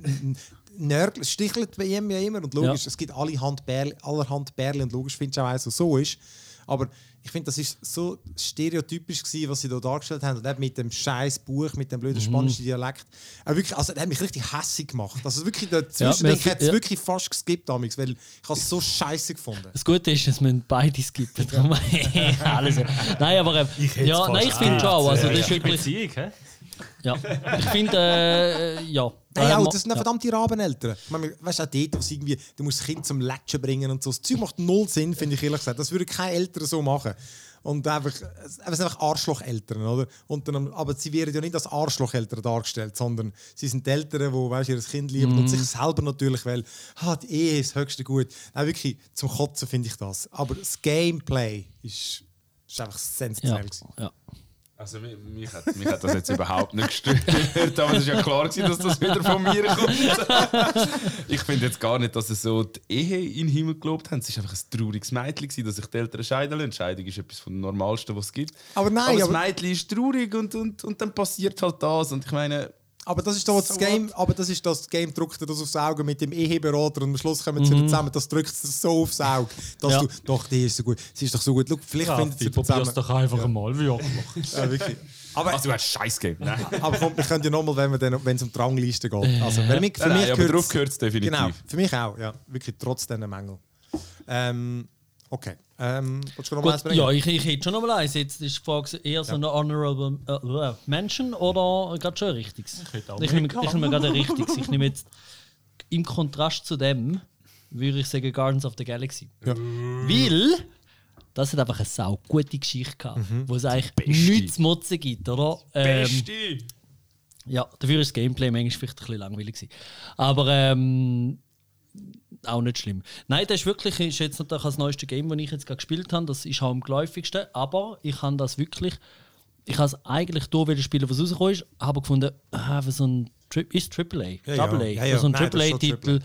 nörgelt, stichelt bei ihm ja immer und logisch, Ja. es gibt alle Handbärle, allerhand Bärle und logisch finde ich auch, so so ist. Aber ich finde, das ist so stereotypisch gewesen, was sie da dargestellt haben und mit dem scheiß Buch, mit dem Mhm. blöden spanischen Dialekt. Aber wirklich, also, das hat mich richtig hässig gemacht. Also wirklich dazwischen, Ja, ich hätte es ja. wirklich fast geskippt, damals, weil ich es so scheiße gefunden. Das Gute ist, dass wir beide skippen. Darum- Alles. Nein, aber ähm, ja, nein, ich finde schon. auch, Also, das ist wirklich, Beziehung? Ja. Ich finde, äh, ja. Nein, Ähm, auch, das sind ja. verdammte Rabeneltern. Ich meine, weißt du, auch dort, sie irgendwie, du musst das Kind zum Latschen bringen und so. Das Zeug macht null Sinn, finde ich ehrlich gesagt. Das würde keine Eltern so machen. Und einfach, es sind einfach Arschlocheltern, oder? Und dann, aber sie werden ja nicht als Arschlocheltern dargestellt, sondern sie sind die Eltern, die weißt, ihr Kind lieben Mhm. und sich selber natürlich, weil ah, die Ehe ist das höchste Gut. Nein, wirklich, zum Kotzen finde ich das. Aber das Gameplay ist, ist einfach Ja, sensationell. ja. Also mich, mich, hat, mich hat das jetzt überhaupt nicht gestört, aber es ist ja klar gewesen, dass das wieder von mir kommt. ich finde jetzt gar nicht, dass sie so die Ehe in den Himmel gelobt haben. Es war einfach ein trauriges Mädchen, gewesen, dass sich die Eltern scheiden lassen. Scheidung ist etwas vom Normalsten, was es gibt. Aber nein, aber das aber- Mädchen ist traurig und, und, und dann passiert halt das. Und ich meine, Aber das ist doch das So Game, aber das ist das Game drückt dir das aufs Auge mit dem Eheberater und am Schluss kommen sie wieder zusammen. Das drückt es dir so aufs Auge, dass Ja. du doch die ist so gut, sie ist doch so gut. Schau, vielleicht findet sie zusammen. doch einfach einmal wirklich. Ja, wirklich. Aber, also du hast Scheiß gegeben. Nein, aber komm, wir können ja nochmal, wenn wir dann- wenn es um die Rangliste geht. Also, weil mich, für nein, mich gehört es definitiv. Genau, für mich auch, ja, wirklich trotz diesen Mängel. Ähm, okay, ähm, du noch mal eins Gut, bringen? ja, ich, ich hätte schon noch mal eins. Jetzt ist die Frage eher so eine Honorable äh, äh, Mention oder gerade schon ein richtiges? hätte auch Ich nehme, ich gerade ein richtiges. Ich nehme jetzt im Kontrast zu dem, würde ich sagen Guardians of the Galaxy. Weil das hat einfach eine sau gute Geschichte gehabt, wo es eigentlich nichts zu motzen gibt, oder? Ähm, Beste! ja, dafür ist das Gameplay manchmal vielleicht ein bisschen langweilig gewesen. Aber ähm, auch nicht schlimm. Nein, das ist wirklich ist jetzt natürlich das neueste Game, das ich jetzt gerade gespielt habe. Das ist auch am geläufigsten. Aber ich habe das wirklich. Ich habe es eigentlich da wollen spielen, was rausgekommen ist, habe gefunden, ah, für so ein Tri ist Triple A, Ja. Double A, Ja, für ja. so ein das Triple A-Titel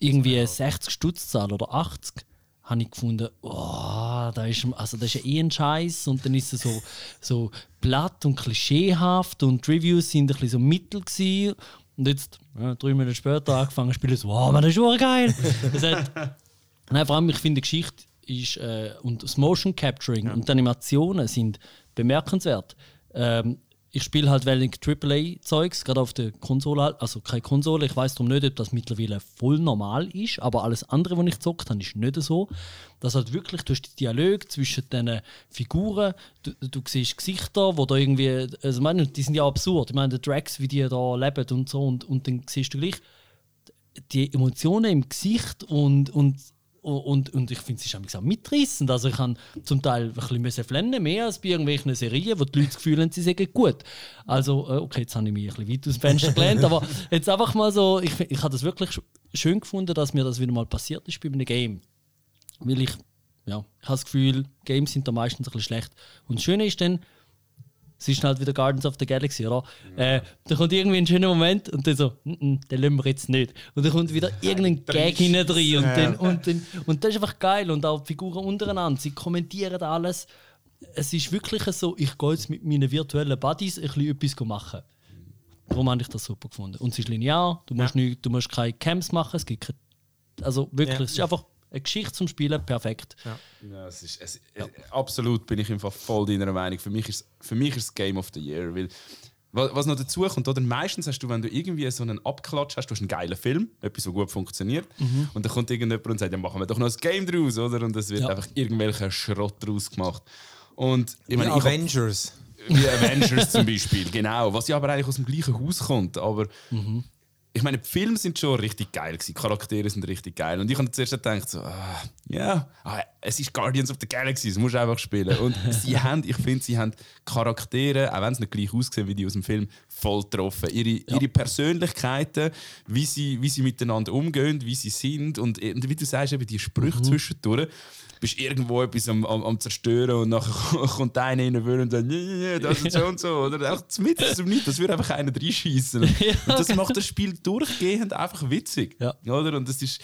irgendwie 60 Stutz oder 80 habe ich gefunden, oh, da ist, also das ist ja eh ein Scheiß und dann ist es so, so platt und klischeehaft und die Reviews sind ein bisschen so mittel gewesen. Und jetzt ja, drei Monate später angefangen zu spielen, so, wow, man, das ist schon geil. Das hat, Nein, vor allem, ich finde, die Geschichte ist, äh, und das Motion Capturing und die Animationen sind bemerkenswert. Ähm, ich spiele halt wenig AAA-Zeugs, gerade auf der Konsole. halt. Also keine Konsole, ich weiß darum nicht, ob das mittlerweile voll normal ist, aber alles andere, was ich gezockt habe, ist nicht so. Dass halt wirklich durch die Dialog zwischen den Figuren, du, du siehst Gesichter, wo da irgendwie, also ich meine, die sind ja absurd. Ich meine, die Drags, wie die da leben und so, und, und dann siehst du gleich die Emotionen im Gesicht und, und, und, und ich finde es ist auch mitreißend. Also ich habe zum Teil ein bisschen flennen, mehr als bei irgendwelchen Serien, wo die Leute das Gefühl haben, sie sagen gut. Also, äh, okay, jetzt habe ich mich ein weit aus dem Fenster gelehnt, aber jetzt einfach mal so, ich, ich habe das wirklich sch- schön gefunden, dass mir das wieder mal passiert ist bei einem Game. Weil ich, ja, ich habe das Gefühl, Games sind da meistens ein bisschen schlecht. Und das Schöne ist dann, es ist halt wieder Guardians of the Galaxy, oder? Äh, da kommt irgendwie ein schöner Moment und dann so, mm -mm, den lassen wir jetzt nicht. Und dann kommt wieder irgendein Gag hinein drin und, dann, und, dann, und das ist einfach geil. Und auch die Figuren untereinander, sie kommentieren alles. Es ist wirklich so, ich gehe jetzt mit meinen virtuellen Buddies ein bisschen etwas machen. Darum habe ich das super gefunden. Und es ist linear, du musst, nicht, du musst keine Camps machen, es gibt keine, Also wirklich, Ja. es ist einfach eine Geschichte zum Spielen, perfekt. Ja, es ist, es, äh, absolut bin ich einfach voll deiner Meinung. Für mich ist für mich ist es Game of the Year, weil wa- was noch dazu kommt, oder meistens hast du, wenn du irgendwie so einen Abklatsch hast, du hast einen geilen Film, etwas, so gut funktioniert, und dann kommt irgendjemand und sagt, ja, machen wir doch noch ein Game draus, oder? Und es wird Ja. einfach irgendwelcher Schrott draus gemacht. Und ich Die meine, ich hab- Avengers. wie Avengers zum Beispiel, genau. Was ja aber eigentlich aus dem gleichen Haus kommt. Aber ich meine, die Filme sind schon richtig geil gewesen. Die Charaktere sind richtig geil. Und ich habe zuerst gedacht, so, ah, ja, ah, es ist Guardians of the Galaxy, das musst du einfach spielen. Und sie haben, ich finde, sie haben Charaktere, auch wenn sie nicht gleich aussehen wie die aus dem Film, voll getroffen. Ihre, ihre Persönlichkeiten, wie sie, wie sie miteinander umgehen, wie sie sind. Und, und wie du sagst, eben die Sprüche zwischendurch bist irgendwo etwas am, am, am zerstören und nachher kommt einer rein und sagt, nee, nee, nee, das ist so und so. Oder auch mit aus dem Nichts, das würde einfach einer reinschießen. Und das macht das Spiel durchgehend einfach witzig. Ja. Oder? Und das ist,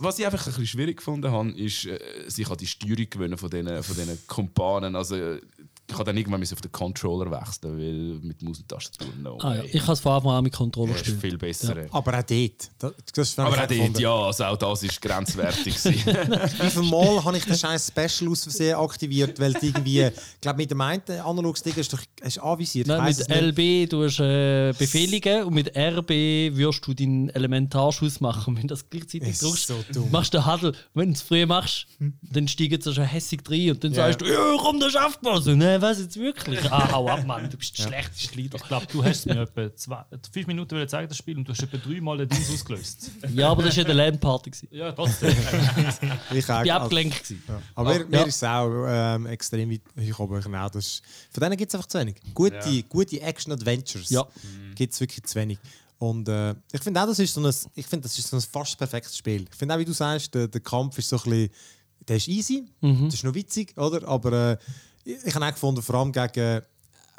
was ich einfach ein bisschen schwierig gefunden habe, ist, äh, sich an die Steuerung gewöhnen von diesen, von diesen Kumpanen. Also, äh, ich habe dann irgendwann auf den Controller wechseln, weil mit Maus und Tastatur no Ah, ja. Ich habe es von Anfang an mit Controller Das ist gespielt. viel besser. Aber auch dort. Das, das ist Aber auch dort, ja, also auch das war grenzwertig. Wie viel Mal habe ich den scheiß Special aus Versehen aktiviert, weil du irgendwie, ich glaube, mit dem einen Analog-Stick hast du doch hast du anvisiert. Nein, mit. LB du hast äh, Befehlige und mit RB wirst du deinen Elementarschuss machen. Und wenn du das gleichzeitig Ist drückst, so dumm. machst du den Huddle. Wenn du es früh machst, dann steigt es schon hässig rein und dann Ja. sagst du, ja, komm, das schafft man. So, nein, was jetzt wirklich? Ah, hau ab, Mann, du bist der schlechteste Leader. Ich glaube, du hast mir etwa zwei, fünf Minuten wollen zeigen, das Spiel, und du hast etwa dreimal den Dings ausgelöst. Ja, aber das war ja eine LAN-Party. Ja, trotzdem. Ich Also- abgelenkt. gewesen. Aber mir, Ja. mir ist es auch ähm, extrem weit. Genau, das ist, von denen gibt es einfach zu wenig. Gute, gute Action-Adventures Ja. gibt es wirklich zu wenig. Und äh, ich finde auch, das ist so ein, ich finde, das ist so ein fast perfektes Spiel. Ich finde auch, wie du sagst, der, der Kampf ist so ein bisschen, der ist easy, das ist noch witzig, oder? Aber äh, ich, habe auch gefunden, vor allem gegen,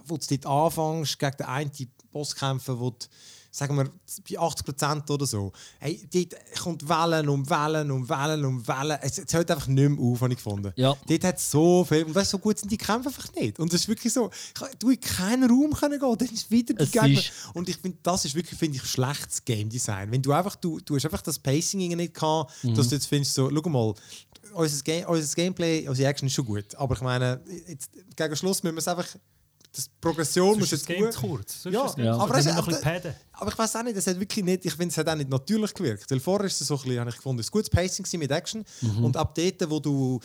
wo du dort anfängst, gegen den einen Boss kämpfen, wo du, sagen wir, bei 80% oder so, hey, dort kommt Wellen um Wellen um Wellen um Wellen. Es, es hört einfach nicht mehr auf, habe ich gefunden. Ja. Dort hat es so viel, und weißt, so gut sind die Kämpfe einfach nicht. Und es ist wirklich so, ich du in keinen Raum können gehen, dann ist wieder die Gegner. Und ich finde, das ist wirklich, finde ich, schlechtes Game Design. Wenn du einfach, du, du hast einfach das Pacing nicht gehabt, Mhm. dass du jetzt findest, so, schau mal, unser, Game, unser Gameplay, unsere Action ist schon gut. Aber ich meine, jetzt, gegen Schluss müssen wir es einfach, das Progression muss Sonst ist jetzt das gut. kurz. Sonst Ja, das Ja. aber es- aber-. Aber ich weiß auch nicht, es hat wirklich nicht, ich finde, es hat auch nicht natürlich gewirkt. Weil vorher ist es so ein bisschen, habe ich gefunden, ein gutes Pacing mit Action. Mhm. Und ab dort, wo du,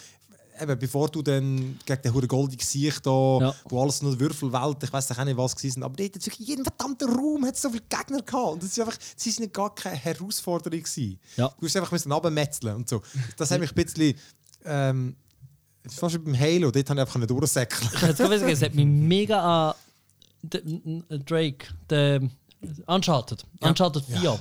eben, bevor du dann gegen den hure goldigen Gesicht da, Ja. wo alles nur Würfelwelt, ich weiß auch nicht, was gewesen sind, aber dort hat wirklich jeden verdammten Raum hat so viele Gegner gehabt. Und das ist einfach, sie sind gar keine Herausforderung gewesen. Ja. Du musst einfach runtermetzeln und so. Das hat mich ein bisschen, ähm, fast wie beim Halo, dort habe ich einfach nicht durchsäckeln. Ich hätte sagen, es hat mich mega an Drake, der Uncharted, Uncharted 4. Ja.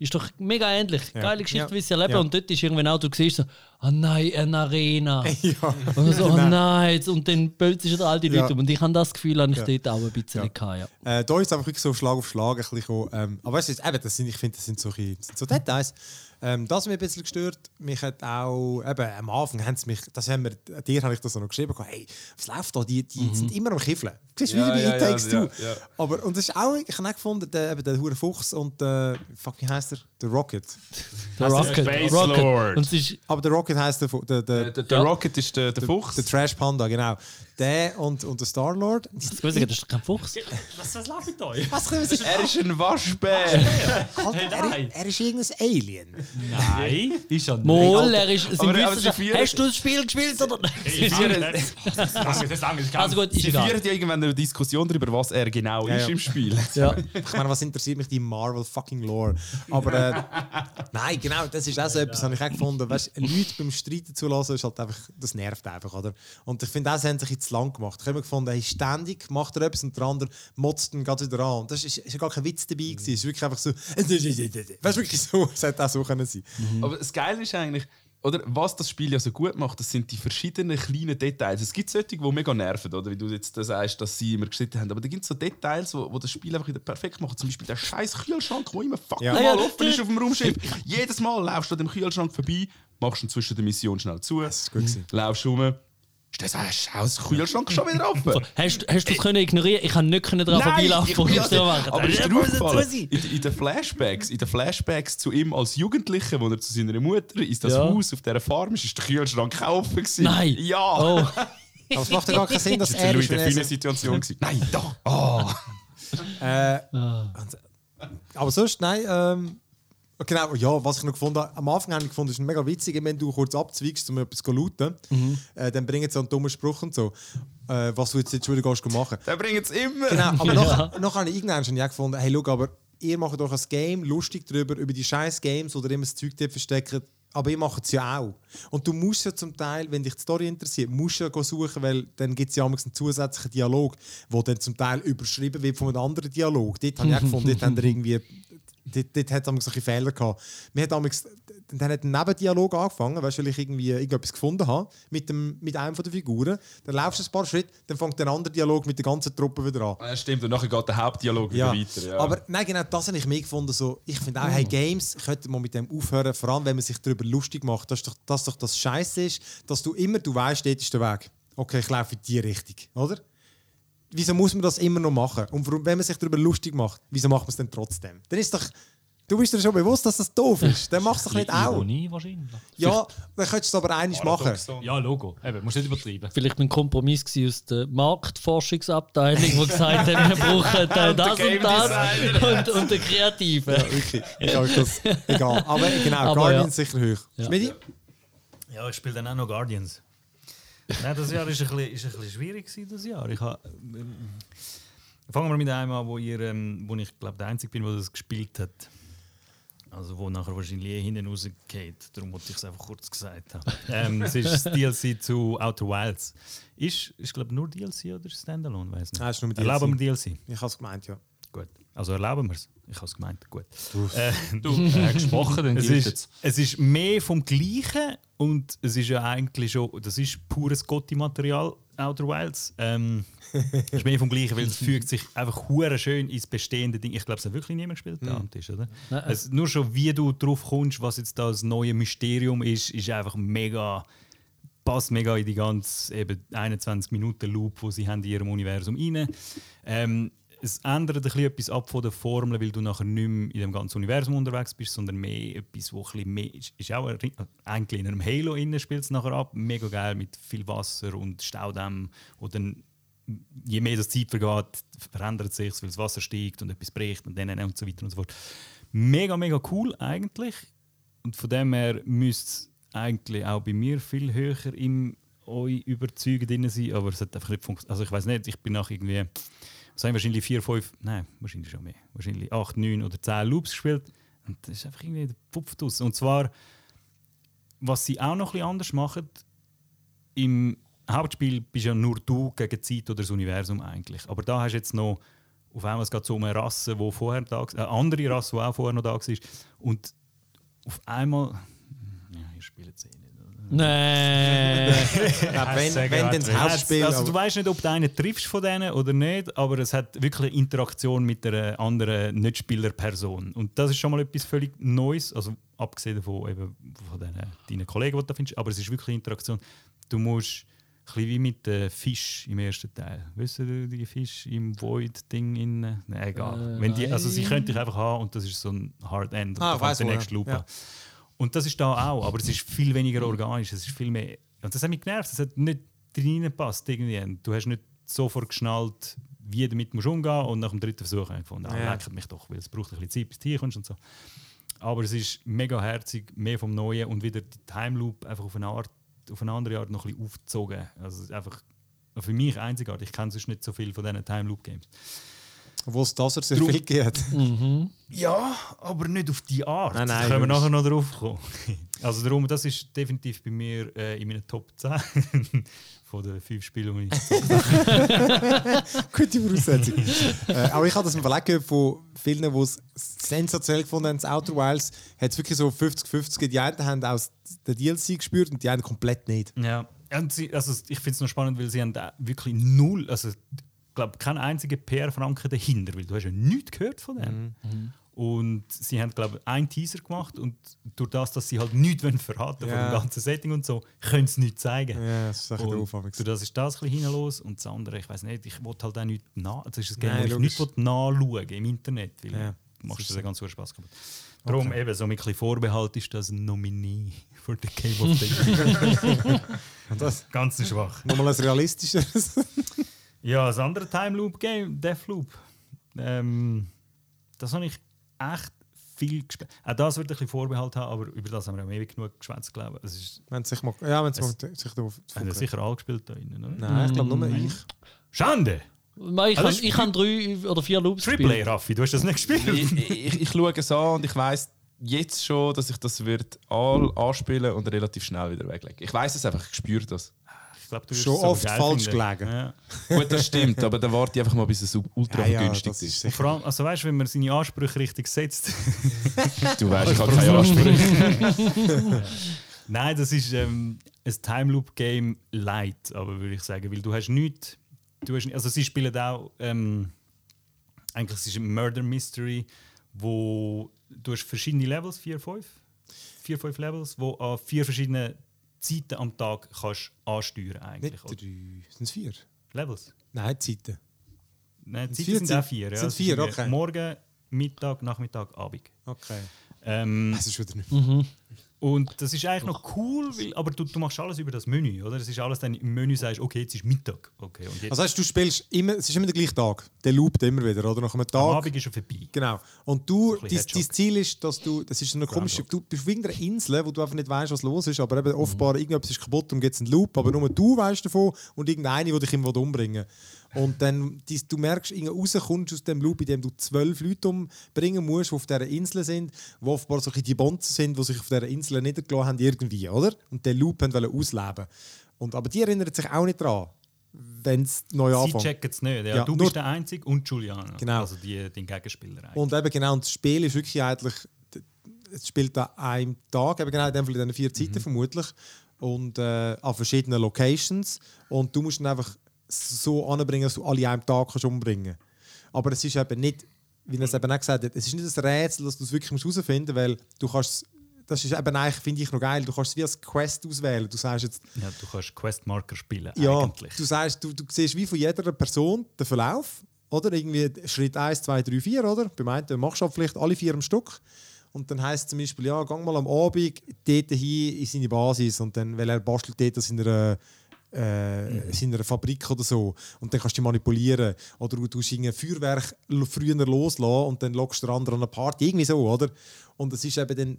Ist doch mega ähnlich. Ja. Geile Geschichte, Ja. wie sie erleben. Ja. Und dort ist irgendwann auch, du siehst so, oh nein, eine Arena. ja. Und so, oh nein, und dann bölzt sich all die Ja. Leute um. Und ich habe das Gefühl, habe ich Ja. dort auch ein bisschen Ja. gehabt, ja. Äh, da ist es einfach wirklich so Schlag auf Schlag ein bisschen. Ähm, aber weißt du, eben, das sind, ich finde, das sind so, das sind so Details. Ähm, das hat mich ein bisschen gestört. Mich hat auch, eben, am Anfang haben sie mich, das haben wir, dir habe ich das auch noch geschrieben, hey, was läuft da? Die, die sind immer am Kiffeln. Siehst du, wie Ja, bei ja, It Takes ja, Two. ja, ja. Aber, und das ist auch, ich habe auch gefunden, der, eben der Hure Fuchs und der, fuck, wie heißt der? Der Rocket. Der Rocket. Space Rocket. Lord. Und ist, Aber der Rocket heißt der, der, der, Der, der Ja. Rocket ist der, der Fuchs. der Trash Panda, genau. Der und, und der Star-Lord. das ist das ist doch kein Fuchs. Was, was läuft mit euch? Was können wir er ist ein Waschbär. Alter, er, er ist irgendein Alien. Nein, ist ja nicht. Moll, er ist. Sind Aber- sie Hast du das Spiel gespielt oder nicht? Also Also gut, ist Sie egal. führen ja irgendwann eine Diskussion darüber, was er genau Ja, ist ja. im Spiel. Ja. Ich meine, was interessiert mich die Marvel fucking Lore? Aber äh, nein, genau, das ist auch so etwas, habe ich auch gefunden. Weißt, Leute beim Streiten zu lassen, ist halt einfach, das nervt einfach, oder? Und ich finde, das haben sich jetzt zu lang gemacht. Ich habe gefunden, hey, ständig macht er etwas und der andere motzt dann gerade wieder an. Und das ja gar kein Witz dabei gewesen. Es ist wirklich einfach so, weißt du, wirklich so, es hätte auch so können sein. Aber das Geile ist eigentlich, oder was das Spiel ja so gut macht, das sind die verschiedenen kleinen Details. Es gibt solche, die mega nerven, oder wie du jetzt das sagst, dass sie immer geschnitten haben. Aber da gibt es so Details, wo, wo das Spiel einfach wieder perfekt macht. Zum Beispiel der scheiß Kühlschrank, der immer fucking Ja. mal Ja, offen ist auf dem Raumschiff. Jedes Mal laufst du an dem Kühlschrank vorbei, machst ihn zwischen der Mission schnell zu, Das ist gut laufst rum. Ist das ein scheiß Kühlschrank schon wieder offen? Hast, hast du es können ignorieren? Ich kann nicht können daran vorbeilaufen ich und machen. aber ist Das dir muss aufgefallen, in, in den Flashbacks, in den Flashbacks zu ihm als Jugendlicher, wo er zu seiner Mutter ist, das Ja. Haus auf dieser Farm ist, ist der Kühlschrank auch offen gewesen. Nein. Ja. Oh. Aber es macht ja gar keinen Sinn, dass Das war er eine ist, wenn er Louis Situation. Nein, da. Oh. Äh, aber sonst, nein, ähm, genau, ja, was ich noch gefunden habe, am Anfang habe ich gefunden, ist mega witzig, wenn du kurz abzweigst, um etwas zu looten, äh, dann bringen sie so einen dummen Spruch und so, äh, was du jetzt, jetzt schon wieder gehst machen. Der bringt es immer. Genau, aber noch, noch habe ich irgendwann schon ja gefunden, hey, schau, aber ihr macht doch ein Game lustig darüber, über die scheiß Games oder immer das Zeug dort verstecken, aber ihr macht es ja auch. Und du musst ja zum Teil, wenn dich die Story interessiert, musst du ja go suchen, weil dann gibt es ja einen zusätzlichen Dialog, der dann zum Teil überschrieben wird von einem anderen Dialog. Dort habe ich auch gefunden, dort haben wir irgendwie dort, dort hat es manchmal solche Fehler gehabt. Wir hat damals, dann hat ein Nebendialog angefangen, weißt, weil ich irgendwie irgendetwas gefunden habe mit, dem, mit einem von den Figuren. Dann laufst du ein paar Schritte, dann fängt der andere Dialog mit der ganzen Truppe wieder an. Ja, stimmt, und nachher geht der Hauptdialog Ja. wieder weiter. Ja. Aber nein, genau das habe ich mir gefunden. So, ich finde auch, hey, Games könnte man mit dem aufhören, vor allem wenn man sich darüber lustig macht, dass doch das, doch das Scheiße ist, dass du immer, du weißt, dort ist der Weg. Okay, ich laufe in die Richtung, oder? Wieso muss man das immer noch machen? Und warum, wenn man sich darüber lustig macht, wieso macht man es denn trotzdem? Dann ist doch, du bist dir schon bewusst, dass das doof ist. Dann machst du es doch nicht auch. Ironie wahrscheinlich. Ja, dann könntest du es aber einig machen. Ja, Logo. Eben, musst nicht übertreiben. Vielleicht ein Kompromiss aus der Marktforschungsabteilung, die gesagt haben, wir brauchen das Game und das und, und der Kreative. Wirklich. Egal, ist das, egal. Aber genau, Aber Guardians ja. sicher hoch. Ja. Schmidi? Ja, ich spiele dann auch noch Guardians. Nein, das Jahr war ein bisschen, ist ein bisschen schwierig. Gewesen, das Jahr. Ich ha, ähm, fangen wir mit einem an, wo, ihr, ähm, wo ich glaube der Einzige bin, der das gespielt hat. Also wo nachher wahrscheinlich eh hinten rausgeht. Darum wollte ich es einfach kurz gesagt haben. ähm, es ist das DLC zu Outer Wilds. Ist, ist glaube nur DLC oder Standalone? Weiß nicht. Nein, ist nur mit Erlauben DLC. wir DLC? Ich habe es gemeint, ja. Gut. Also erlauben wir es? Ich habe es gemeint. Gut. Äh, Du, äh, gesprochen, dann es ist, jetzt. es ist mehr vom Gleichen und es ist ja eigentlich schon, das ist pures Gotti-Material, Outer Wilds. Ähm, es ist mehr vom Gleichen, weil es fügt sich einfach hure schön ins bestehende Ding. Ich glaube, es hat wirklich niemand gespielt da am Tisch, oder? Nein. Es, nur schon, wie du drauf kommst, was jetzt das neue Mysterium ist, ist einfach mega passt mega in die ganze eben 21 Minuten Loop, wo sie haben in ihrem Universum rein. Ähm, es ändert ein bisschen etwas ab von der Formel, weil du nachher nicht mehr in dem ganzen Universum unterwegs bist, sondern mehr etwas, wo ein bisschen mehr ist, ist auch ein, eigentlich in einem Halo innen spielt es nachher ab. Mega geil mit viel Wasser und Staudämmen. Und dann, je mehr das Zeit vergeht, verändert sich weil das Wasser steigt und etwas bricht und dann und so weiter und so fort. Mega, mega cool eigentlich. Und von dem her müsste es eigentlich auch bei mir viel höher im euch überzeugen drin sein, aber es hat einfach nicht funktioniert. Also ich weiß nicht, ich bin nach irgendwie, was haben wahrscheinlich vier, fünf, nein, wahrscheinlich schon mehr, wahrscheinlich acht, neun oder zehn Loops gespielt und das ist einfach irgendwie der Pupf draus. Und zwar, was sie auch noch ein bisschen anders machen, im Hauptspiel bist ja nur du gegen die Zeit oder das Universum eigentlich. Aber da hast du jetzt noch auf einmal es geht so um eine Rasse, die vorher da eine andere Rasse, die auch vorher noch da war. Und auf einmal, ja, ihr spielt es eh nicht. Ja, wenn, wenn dann das. Hauptspiel. also, du weißt nicht, ob du einen triffst von denen oder nicht, aber es hat wirklich eine Interaktion mit einer anderen Nicht-Spieler-Person. Und das ist schon mal etwas völlig Neues, also abgesehen davon eben von deinen, deinen Kollegen, die du da findest, aber es ist wirklich eine Interaktion. Du musst ein bisschen wie mit dem Fisch im ersten Teil. Weißt du, die Fisch im Void-Ding in. Nein, egal. Äh, Wenn die, also sie nein. könnte dich einfach haben und das ist so ein Hard End. Und Ah, da ich kommt der nächste. Loop. Ja. Und das ist da auch, aber es ist viel weniger organisch. Es ist viel mehr. Und das hat mich genervt. Es hat nicht reingepasst irgendwie. Du hast nicht sofort geschnallt, wie damit musst umgehen und nach dem dritten Versuch habe ich gefunden, ah, Ja. mich doch, weil es braucht ein bisschen Zeit, bis du hier kommst und so. Aber es ist mega herzig, mehr vom Neuen und wieder die Time Loop einfach auf eine, Art, auf eine andere Art noch ein bisschen aufgezogen. Also einfach für mich einzigartig. Ich kenne sonst nicht so viel von diesen Time Loop Games. Wo es das sehr Drum- viel geht. Ja, aber nicht auf die Art. Nein, nein, da können wir nachher noch drauf kommen. Also darum, das ist definitiv bei mir äh, in meinen Top 10 von den fünf Spielen, die ich Gute Voraussetzung. äh, aber ich habe das im Verlag gehört von vielen, die es sensationell gefunden haben. Das Outer Wilds hat es wirklich so 50-50. Die einen haben aus der DLC gespürt und die anderen komplett nicht. Ja, und sie, also ich finde es noch spannend, weil sie haben da wirklich null, also glaube, kein einziger PR-Franken dahinter, weil du hast ja nichts gehört von denen. Und sie haben, glaube ich, einen Teaser gemacht und durch das, dass sie halt nichts verraten Ja. von dem ganzen Setting und so, können sie nichts zeigen. Ja, das ist echt doof. durch das ist das ein bisschen hinlos und das andere, ich weiß nicht, ich wollte halt auch nicht nach, das ist ein Game, Nein, ich logisch. nicht nachschauen im Internet, weil Ja, du machst das dir ist den ganzen Spaß kaputt. Darum eben so mit ein Vorbehalt ist das ein Nominee für den Game of the Year. Das Ganz schwach. nochmal ein realistischeres. Ja, das andere Time Loop Game, Deathloop. Ähm, das habe ich echt viel gespielt. Auch das wird ein bisschen Vorbehalt haben, aber über das haben wir auch ewig genug geschwätzt, glaube ich. Es ist, wenn sich mal, ja, wenn es mal sich darauf haben sicher alle gespielt da drinnen, oder? Nein, ich glaube nur ich. Schande! Ich Also habe ist- ich hab drei oder vier Loops Triple A, gespielt. Raffi, du hast das nicht gespielt? ich, ich, ich schaue es an und ich weiß jetzt schon, dass ich das wird all anspielen und relativ schnell wieder weglegen. Ich weiß es einfach, ich spüre das. Glaube, du Schon oft falsch finden. gelegen. Ja. Gut, das stimmt, aber dann warte ich einfach mal, bis es ultra Ja, ja, günstig das ist. ist Und vor allem, also weißt du, wenn man seine Ansprüche richtig setzt. Du weißt, ich habe keine Ansprüche. Nein, das ist ähm, ein Time Loop Game light, aber würde ich sagen, weil du hast nichts. Du hast, also sie spielen auch ähm, eigentlich es ist ein Murder Mystery, wo du hast verschiedene Levels, vier, fünf, vier, fünf Levels, wo an vier verschiedenen Zeiten am Tag kannst ansteuern eigentlich. Nicht drei, sind es vier? Levels? Nein, Zeiten. Nein, Sind Zeiten vier sind auch vier. Ja. sind vier, okay. Morgen, Mittag, Nachmittag, Abend. Okay. Ähm, Das ist wieder nicht. Und das ist eigentlich noch cool, weil, aber du, du machst alles über das Menü, oder? Es ist alles dann im Menü sagst, okay, jetzt ist Mittag. Okay, und jetzt Also heißt, du spielst immer, es ist immer der gleiche Tag. Der loopt immer wieder, oder? Nach einem am Tag. Abend ist er vorbei. Genau. Und du, dein, dein. Ziel ist, dass du, das ist eine komische, du bist auf irgendeiner Insel, wo du einfach nicht weißt, was los ist, aber eben offenbar irgendetwas ist kaputt und gibt es einen Loop, aber nur du weißt davon und irgendeine, die dich immer umbringen will. Und dann, dies- du merkst, rauskommst aus dem Loop, in dem du zwölf Leute umbringen musst, die auf dieser Insel sind, die offenbar so ein bisschen die Bonzen sind, die sich auf dieser Insel niedergelassen haben, irgendwie, oder? Und den Loop wollen ausleben. Und, aber die erinnern sich auch nicht dran, wenn es neu Sie anfängt. checken es nicht. Ja. Ja, du bist der Einzige und Juliana. Genau. Also die, dein Gegenspieler. eigentlich. Und eben genau, und das Spiel ist wirklich eigentlich, es spielt an einem Tag, eben genau in dem Fall in diesen vier Zeiten vermutlich, und äh, an verschiedenen Locations. Und du musst dann einfach so anbringen, dass du alle an einem Tag kannst umbringen Aber es ist eben nicht, wie er es eben auch gesagt hat, es ist nicht ein Rätsel, dass du es wirklich herausfinden musst, weil du kannst das ist eben eigentlich, finde ich, noch geil. Du kannst es wie als Quest auswählen. Du sagst jetzt, ja, du kannst Questmarker spielen, ja, eigentlich. du sagst, du, du siehst wie von jeder Person den Verlauf, oder? Irgendwie Schritt 1, 2, 3, 4, oder? Beim einen machst du halt vielleicht alle vier am Stück. Und dann heisst es zum Beispiel, ja, geh mal am Abend dort hin in seine Basis und dann, weil er bastelt dort an seiner, äh, in seiner Fabrik oder so. Und dann kannst du die manipulieren. Oder du tust ein Feuerwerk früher loslassen und dann lockst du den anderen an eine Party. Irgendwie so, oder? Und das ist eben dann,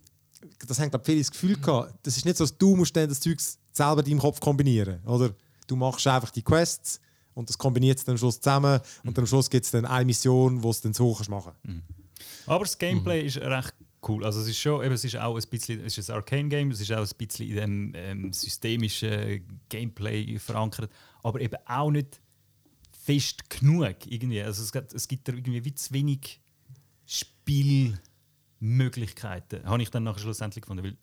das haben glaube viele das Gefühl gehabt, das ist nicht so, dass du musst dann das Zeug selber in deinem Kopf kombinieren, oder? Du machst einfach die Quests und das kombiniert es dann am Schluss zusammen und dann am Schluss gibt es dann eine Mission, wo es dann so kannst machen. Aber das Gameplay ist recht cool. Also es ist schon, eben, es ist auch ein bisschen, es ist ein Arcane-Game, es ist auch ein bisschen in dem ähm, systemischen Gameplay verankert, aber eben auch nicht fest genug irgendwie. Also es, gibt- es gibt da irgendwie wie zu wenig Spielmöglichkeiten, habe ich dann nachher schlussendlich gefunden, weil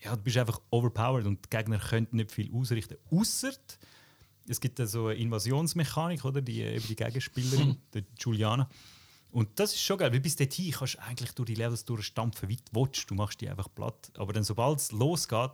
ja, du bist einfach overpowered und die Gegner können nicht viel ausrichten. Außer es gibt da so eine Invasionsmechanik, oder? Die, eben die Gegenspielerin, die Juliana. Und das ist schon geil, weil bis dorthin kannst du eigentlich durch die Levels durchstampfen, wie du willst. Du machst die einfach platt. Aber dann, sobald es losgeht,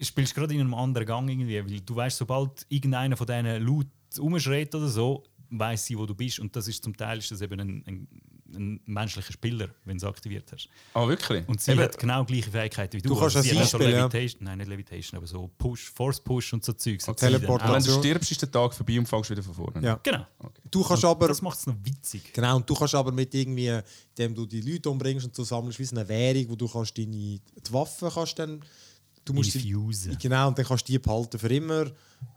spielst du gerade in einem anderen Gang irgendwie. Weil du weißt, sobald irgendeiner von diesen laut umschreit oder so, weiß sie, wo du bist. Und das ist zum Teil ist das eben ein, ein, ein menschlicher Spieler, wenn du es aktiviert hast. Ah, wirklich? Und sie Eben, hat genau gleiche Fähigkeiten wie du. Du kannst Also sie auch hat so ja. Levitation, nein, nicht Levitation, aber so Push, Force Push und so Zeugs. hat sie Teleport- wenn du stirbst, ist der Tag vorbei und fängst wieder von vorne. Ja. Genau. Du kannst Und aber. Das macht es noch witzig. Genau, und du kannst aber mit irgendwie, dem du die Leute umbringst und so sammelst, wie eine Währung, wo du kannst deine die Waffen kannst dann. Du musst Infusen. genau, und dann kannst du die behalten für immer.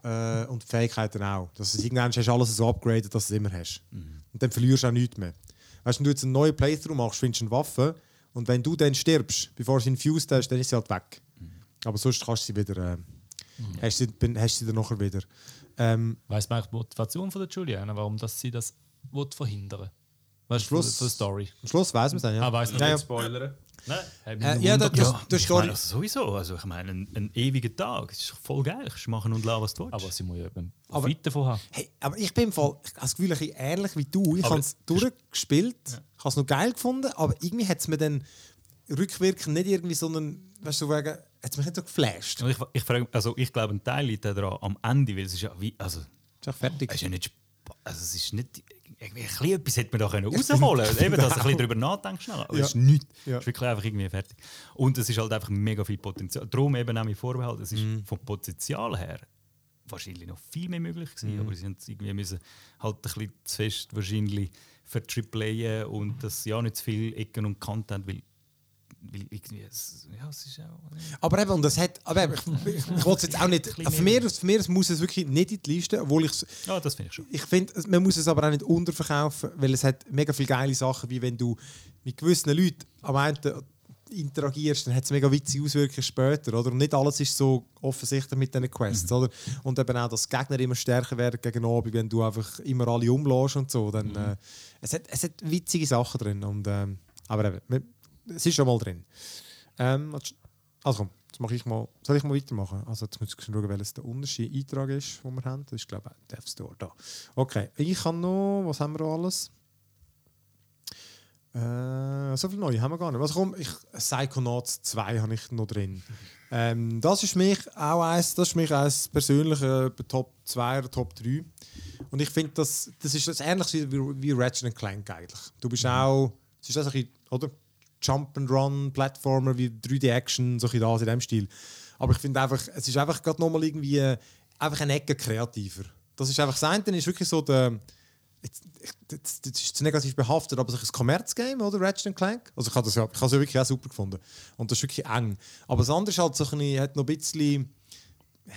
Äh, und die Fähigkeiten auch. Dass es irgendwann hast du alles so upgraded, dass du es immer hast. Und dann verlierst du auch nichts mehr. Weißt du, wenn du jetzt einen neuen Playthrough machst, findest du eine Waffe. Und wenn du dann stirbst, bevor du sie infused hast, dann ist sie halt weg. Aber sonst kannst du sie wieder. Äh, hast, du bin- hast du sie dann nachher wieder. Ähm, Weiss man eigentlich die Motivation von der Juliana, warum dass sie das will verhindern Weißt du, Schluss- der- von der Story? am Schluss weiß man es dann, ja. Ah, weiss man ja, ja. nicht. Spoilern. Nein, hat mich Äh, ja, das, Ja, das ich meine, also sowieso. Also ich meine, ein, ein ewiger Tag. Das ist voll geil. Du machen und lassen, was du willst. aber sie muss ja eben Aber- davon haben. Hey, aber ich bin im Fall, ich habe das Gefühl, ein bisschen ähnlich wie du. Ich habe es durchgespielt, ich habe es noch geil gefunden, aber irgendwie hat es mir dann rückwirkend nicht irgendwie so einen, weißt du, wegen, hat mich nicht so geflasht. Ich, ich, frage, also ich glaube, ein Teil liegt daran am Ende, weil es ist ja wie, also, Ist auch fertig. es ist ja nicht, also es ist nicht, irgendwie ein bisschen etwas hätte man da können rausholen können. Eben, dass du ein bisschen darüber nachdenkst schnell. Aber Ja. es ist nichts. Ja. Es ist wirklich einfach irgendwie fertig. Und es ist halt einfach mega viel Potenzial. Darum eben auch mein Vorbehalt, es ist Mhm. vom Potenzial her wahrscheinlich noch viel mehr möglich gewesen, Mhm. aber sie haben es irgendwie müssen halt ein bisschen zu fest wahrscheinlich vertripleien und dass sie ja nicht zu viele Ecken und Kanten haben, weil, ja, es ist auch... Aber eben, und das hat, aber eben, ich, ich, ich wollte es jetzt auch nicht, für mich, für mich muss es wirklich nicht in die Liste, obwohl ich Ja, das finde ich schon. ich finde, man muss es aber auch nicht unterverkaufen, weil es hat mega viele geile Sachen, wie wenn du mit gewissen Leuten am einen interagierst, dann hat es mega witzige Auswirkungen später, oder? Und nicht alles ist so offensichtlich mit diesen Quests, oder? Und eben auch, dass Gegner immer stärker werden gegen Abend, wenn du einfach immer alle umlässt und so, dann äh, es, hat, es hat witzige Sachen drin und ähm, aber eben, es ist schon mal drin. Ähm, also komm, jetzt mache ich mal, soll ich mal weitermachen? Also jetzt muss ich schauen, welches der Unterschied Eintrag ist, den wir haben. Das ist glaube ich Dev Store da. Okay, ich habe noch, was haben wir alles? Äh, so viel neu haben wir gar nicht. Also komm, ich, Psychonauts 2 habe ich noch drin. Ähm, das ist mich auch eins, das ist mich eins persönlich äh, Top 2 oder Top 3. Und ich finde, das, das ist das ähnlich wie, wie Ratchet Clank eigentlich. Du bist auch, es ist das ein bisschen, oder? Jump and Run, Plattformer wie 3D-Action, so in dem Stil. Aber ich finde einfach, es ist einfach gerade nochmal irgendwie äh, einfach eine Ecke kreativer. Das ist einfach das eine, ist wirklich so der, das, ist zu negativ behaftet, aber so ein Kommerzgame, oder? Ratchet Clank. Also ich habe das ja, ich habe es ja wirklich auch super gefunden. Und das ist wirklich eng. Aber das andere ist halt so ein bisschen, hat noch ein bisschen äh,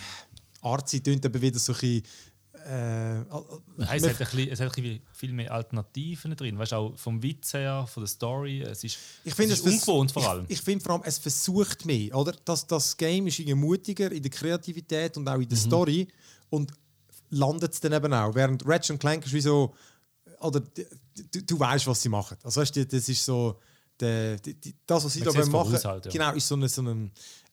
artsy, tönt eben wieder so ein äh, Nein, es, hat ein bisschen, es hat ein viel mehr Alternativen drin. Weißt auch vom Witz her, von der Story. Es ist, Ich finde es es ist vers- ungewohnt vor allem. Ich, ich finde vor allem, es versucht mehr. Oder? Das, das Game ist irgendwie mutiger in der Kreativität und auch in der Mhm. Story und landet es dann eben auch. Während Ratchet Clank ist wie so, oder du, du weißt, was sie machen. Also weißt du, das ist so, die, die, das, was sie da es machen, halt, ja. genau, ist so eine, so eine,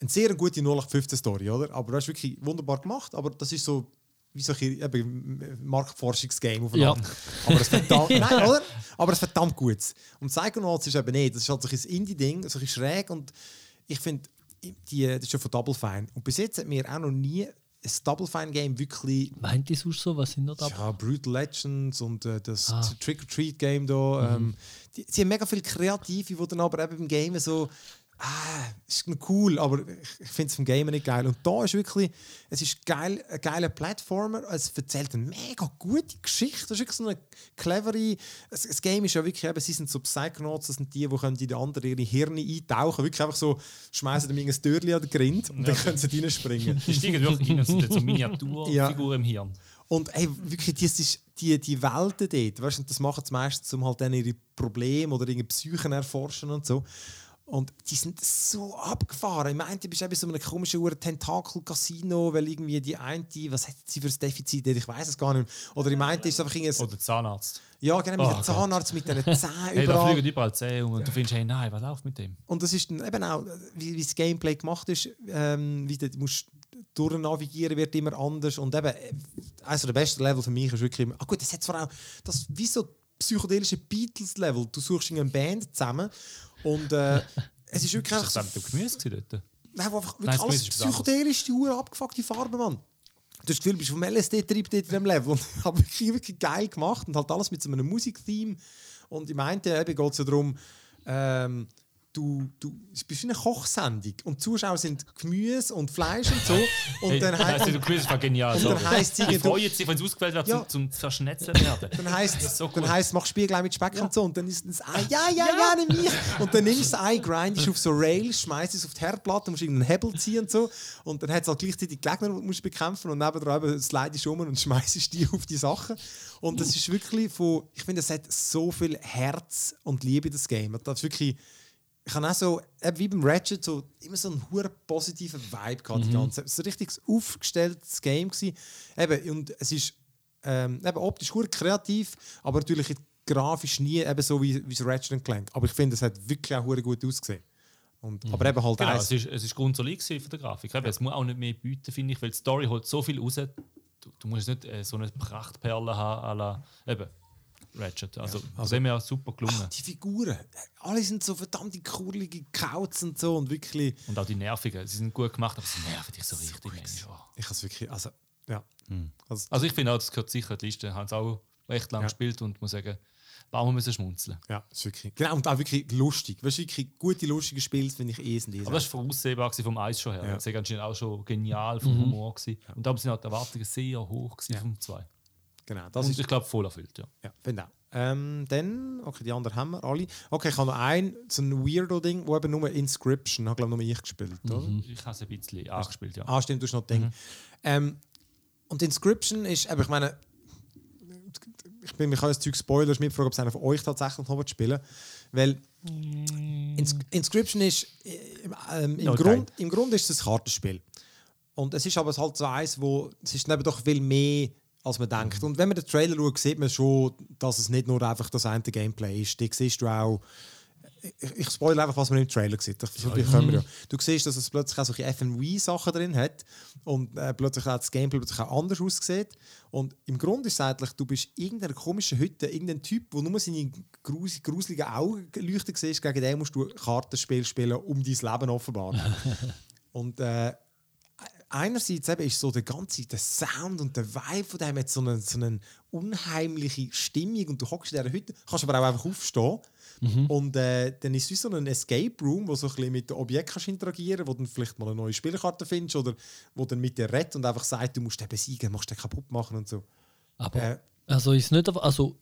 eine sehr gute 0815-Story, oder? Aber das ist wirklich wunderbar gemacht, aber das ist so wie so ein Marktforschungsgame auf eine Ja. Aber es verdammt, nein, oder? Aber es verdammt gut. Und Psychonauts ist eben nicht. Das ist halt so ein Indie-Ding, so ein schräg. Und ich finde, die, das ist ja von Double Fine. Und bis jetzt hat mir auch noch nie ein Double Fine Game wirklich. Meint ihr sonst so? Was sind da da? Ja, Brutal Legends und äh, das Ah. Trick-or-Treat-Game da. Ähm, die, sie haben mega viel Kreative, die dann aber eben im Game so. Ah, ist cool, aber ich, finde es vom Game nicht geil. Und da ist wirklich, es ist geil, ein geiler Plattformer, es erzählt eine mega gute Geschichte. Das ist wirklich so eine clevere. Das, das Game ist ja wirklich eben, sie sind so Psychonauts, das sind die, die können in die anderen ihre Hirne eintauchen. Wirklich einfach so, schmeißen dem ein Türchen an den Grind und dann können sie reinspringen. Die steigen wirklich rein und sind so Miniaturfiguren im Hirn. Und ey, wirklich, das ist die, die Welten dort, weißt du, und das machen sie meistens, um halt dann ihre Probleme oder ihre Psychen erforschen und so. Und die sind so abgefahren. Ich meinte, du bist eben so einem komischen Tentakel-Casino, weil irgendwie die eine, was hat sie für ein Defizit? Ich weiß es gar nicht. Oder ich meinte, es ist einfach irgendwie. Oder Zahnarzt. Ja, genau, mit Oh dem Gott. Zahnarzt, mit diesen Zähnen Hey, da fliegen überall Zähne und du findest, hey, nein, was läuft mit dem? Und das ist dann eben auch, wie, wie das Gameplay gemacht ist, ähm, wie du musst durchnavigieren wird immer anders. Und eben, äh, eines der besten Level für mich ist wirklich, immer- ah gut, das hat zwar auch, das wie so psychedelische Beatles-Level. Du suchst eine Band zusammen und äh, es ist wirklich Ist das einfach der Gemüse dort? Nein, wo einfach Nein, wirklich das alles psychedelisch, die Uhr abgefuckte Farbe, Mann. Du hast das Gefühl, du bist vom LSD-Trip dort in diesem Level. Und ich habe wirklich, wirklich geil gemacht und halt alles mit so einem Musiktheme. Und ich meinte, eben geht es ja darum, ähm, du, du es bist eine Kochsendung und die Zuschauer sind Gemüse und Fleisch und so. Und Hey, dann, das hei- der Gemüse war genial. und so. dann heisst es freuen sich, wenn es ausgewählt wird, Ja. zum, zum Verschnetzen werden. dann heisst es, so dann heisst, mach Spiegelei mit Speck und so. Und dann ist das Ei, ja, ja, ja, nimm mich. Und dann nimmst du das Ei, grindest auf so Rails, schmeißt es auf die Herdplatte, musst irgendeinen Hebel ziehen und so. Und dann hat es halt gleichzeitig Gegner, die du bekämpfen und nebenan eben slidest du um und schmeißt die auf die Sachen. Und das ist wirklich von, ich finde, es hat so viel Herz und Liebe, das Game. Das ist wirklich, ich habe auch so, wie beim Ratchet, so, immer so einen hohen positiven Vibe gehabt. Die ganze. Zeit. Es war ein richtig aufgestelltes Game. Gewesen. Eben, und es ist ähm, eben optisch hure kreativ, aber natürlich grafisch nie eben so wie, wie das Ratchet Clank. Aber ich finde, es hat wirklich auch gut ausgesehen. Und, Aber eben halt Genau, eins- es ist, es ist grundsolid von der Grafik. Eben, Es muss auch nicht mehr bieten, finde ich, weil die Story holt so viel raus. Du, du musst nicht äh, so eine Prachtperle haben, à la, eben, Ratchet. Also, von dem her super gelungen. die Figuren, alle sind so verdammte kurlige Kauts und so und wirklich, Und auch die Nervigen, sie sind gut gemacht, aber sie nerven dich so richtig. Ich habe es wirklich, also ja. Also, Also ich finde auch, das gehört sicher die Liste. Ich habe es auch recht lange Ja. gespielt und muss sagen, warum müssen schmunzeln. ja, ist wirklich, genau, und auch wirklich lustig. Weißt, du, wirklich gute, lustige Spiele finde ich eh sind eh Aber das war voraussehbar vom Eis schon her. Ja. Das war anscheinend auch schon genial vom Humor. Gewesen. Und da sind auch die Erwartungen sehr hoch gewesen vom 2. Genau, das Und ist ich glaube, voll erfüllt, ja. Ja, finde auch. Ähm, dann, okay, die anderen haben wir alle. Okay, ich habe noch ein, so ein Weirdo-Ding, wo eben nur Inscription, habe glaube nur ich gespielt, oder? Ich habe es ein bisschen angespielt, ja. Ah, stimmt, du hast noch Ding. Ähm, und Inscription ist, eben, ich meine, ich bin mich als Zeug Spoiler, ich gefragt, ob es einer von euch tatsächlich noch spielen. Weil Ins Inscription ist, äh, ähm, im, No Grund, im Grund ist es ein Kartenspiel. Und es ist aber halt so eins, wo es ist eben doch viel mehr als man denkt. Und wenn man den Trailer schaut, sieht man schon, dass es nicht nur einfach das eine Gameplay ist. Die siehst du auch. Ich, ich spoilere einfach, was man im Trailer sieht. Das, ja, können ja. Du siehst, dass es plötzlich auch solche FMV-Sachen drin hat und äh, plötzlich auch das Gameplay plötzlich auch anders aussieht. Und im Grunde ist es eigentlich, du bist in irgendeiner komischen Hütte, irgendein Typ, der nur seine grus gruseligen Augen leuchten siehst, gegen den musst du Kartenspiel spielen, um dein Leben offenbar. und äh, einerseits eben ist so der ganze der Sound und der Vibe von dem hat so eine, so eine unheimliche Stimmung und du hockst in dieser Hütte, kannst aber auch einfach aufstehen und äh, dann ist es wie so ein Escape Room, wo so ein bisschen mit den Objekten kannst interagieren wo du dann vielleicht mal eine neue Spielkarte findest oder wo dann mit dir redet und einfach sagt, du musst den besiegen, musst den kaputt machen und so. Aber Äh, also ist nicht, also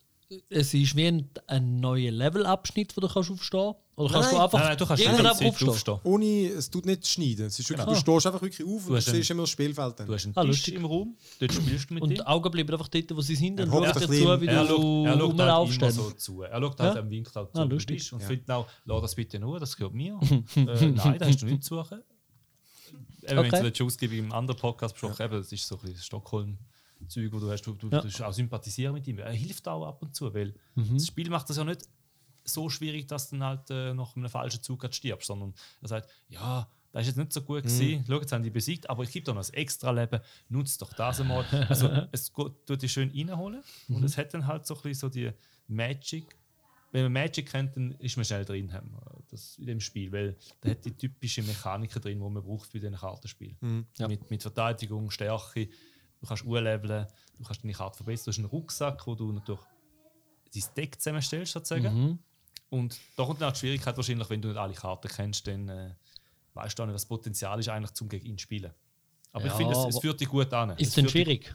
es ist wie ein, ein neuer Levelabschnitt, wo du kannst aufstehen. Oder kannst Nein, du einfach Nein, nein, du kannst irgendwann jederzeit aufstehen? aufstehen. Ohne, es tut nicht schneiden. Es ist wirklich, Genau. Du stehst einfach wirklich auf und hast du siehst einen- immer das Spielfeld dann. Du hast einen Ah, Tisch lustig. im Raum, dort spielst du mit Und ihm. die Augen bleiben einfach dort, wo sie sind und Er hockt schaut dir zu, wie Er du schaut, er schaut halt dann. so zu. Er schaut halt, Ja? er winkt halt Ah, zu, wo du lustig. bist und Ja. findet auch, lass das bitte nur, das gehört mir. äh, nein, da hast du nicht zu suchen. Eben, Okay. Wenn du schon ausgiebig im anderen Podcast besprochen eben, das ist so ein bisschen das Stockholm-Zeug, wo du hast, du, du, Ja. du hast auch sympathisieren mit ihm. Er hilft auch ab und zu, weil Mhm. das Spiel macht das ja nicht so schwierig, dass du dann halt äh, nach einem falschen Zug gerade stirbst, sondern er sagt, ja, das ist jetzt nicht so gut Mhm. gewesen. Schau, jetzt haben die besiegt, aber ich gebe dir noch ein extra Leben, nutzt doch das einmal. Also es geht- tut dich schön reinholen und Mhm. es hat dann halt so ein bisschen so die Magic. Wenn man Magic kennt, dann ist man schnell drin das in dem Spiel, weil da hat die typische Mechaniken drin, die man braucht für diesen Kartenspiel. Ja. Mit, mit Verteidigung, Stärke, du kannst urleveln, du kannst deine Karte verbessern. Du hast einen Rucksack, wo du natürlich dein Deck zusammenstellst, sozusagen. Und da kommt dann auch die Schwierigkeit wahrscheinlich, wenn du nicht alle Karten kennst, dann äh, weißt du auch nicht, was das Potenzial ist, eigentlich zum gegen ihn zu spielen. Aber ich Ja, finde, es, es führt dich gut an. Ist Es denn schwierig?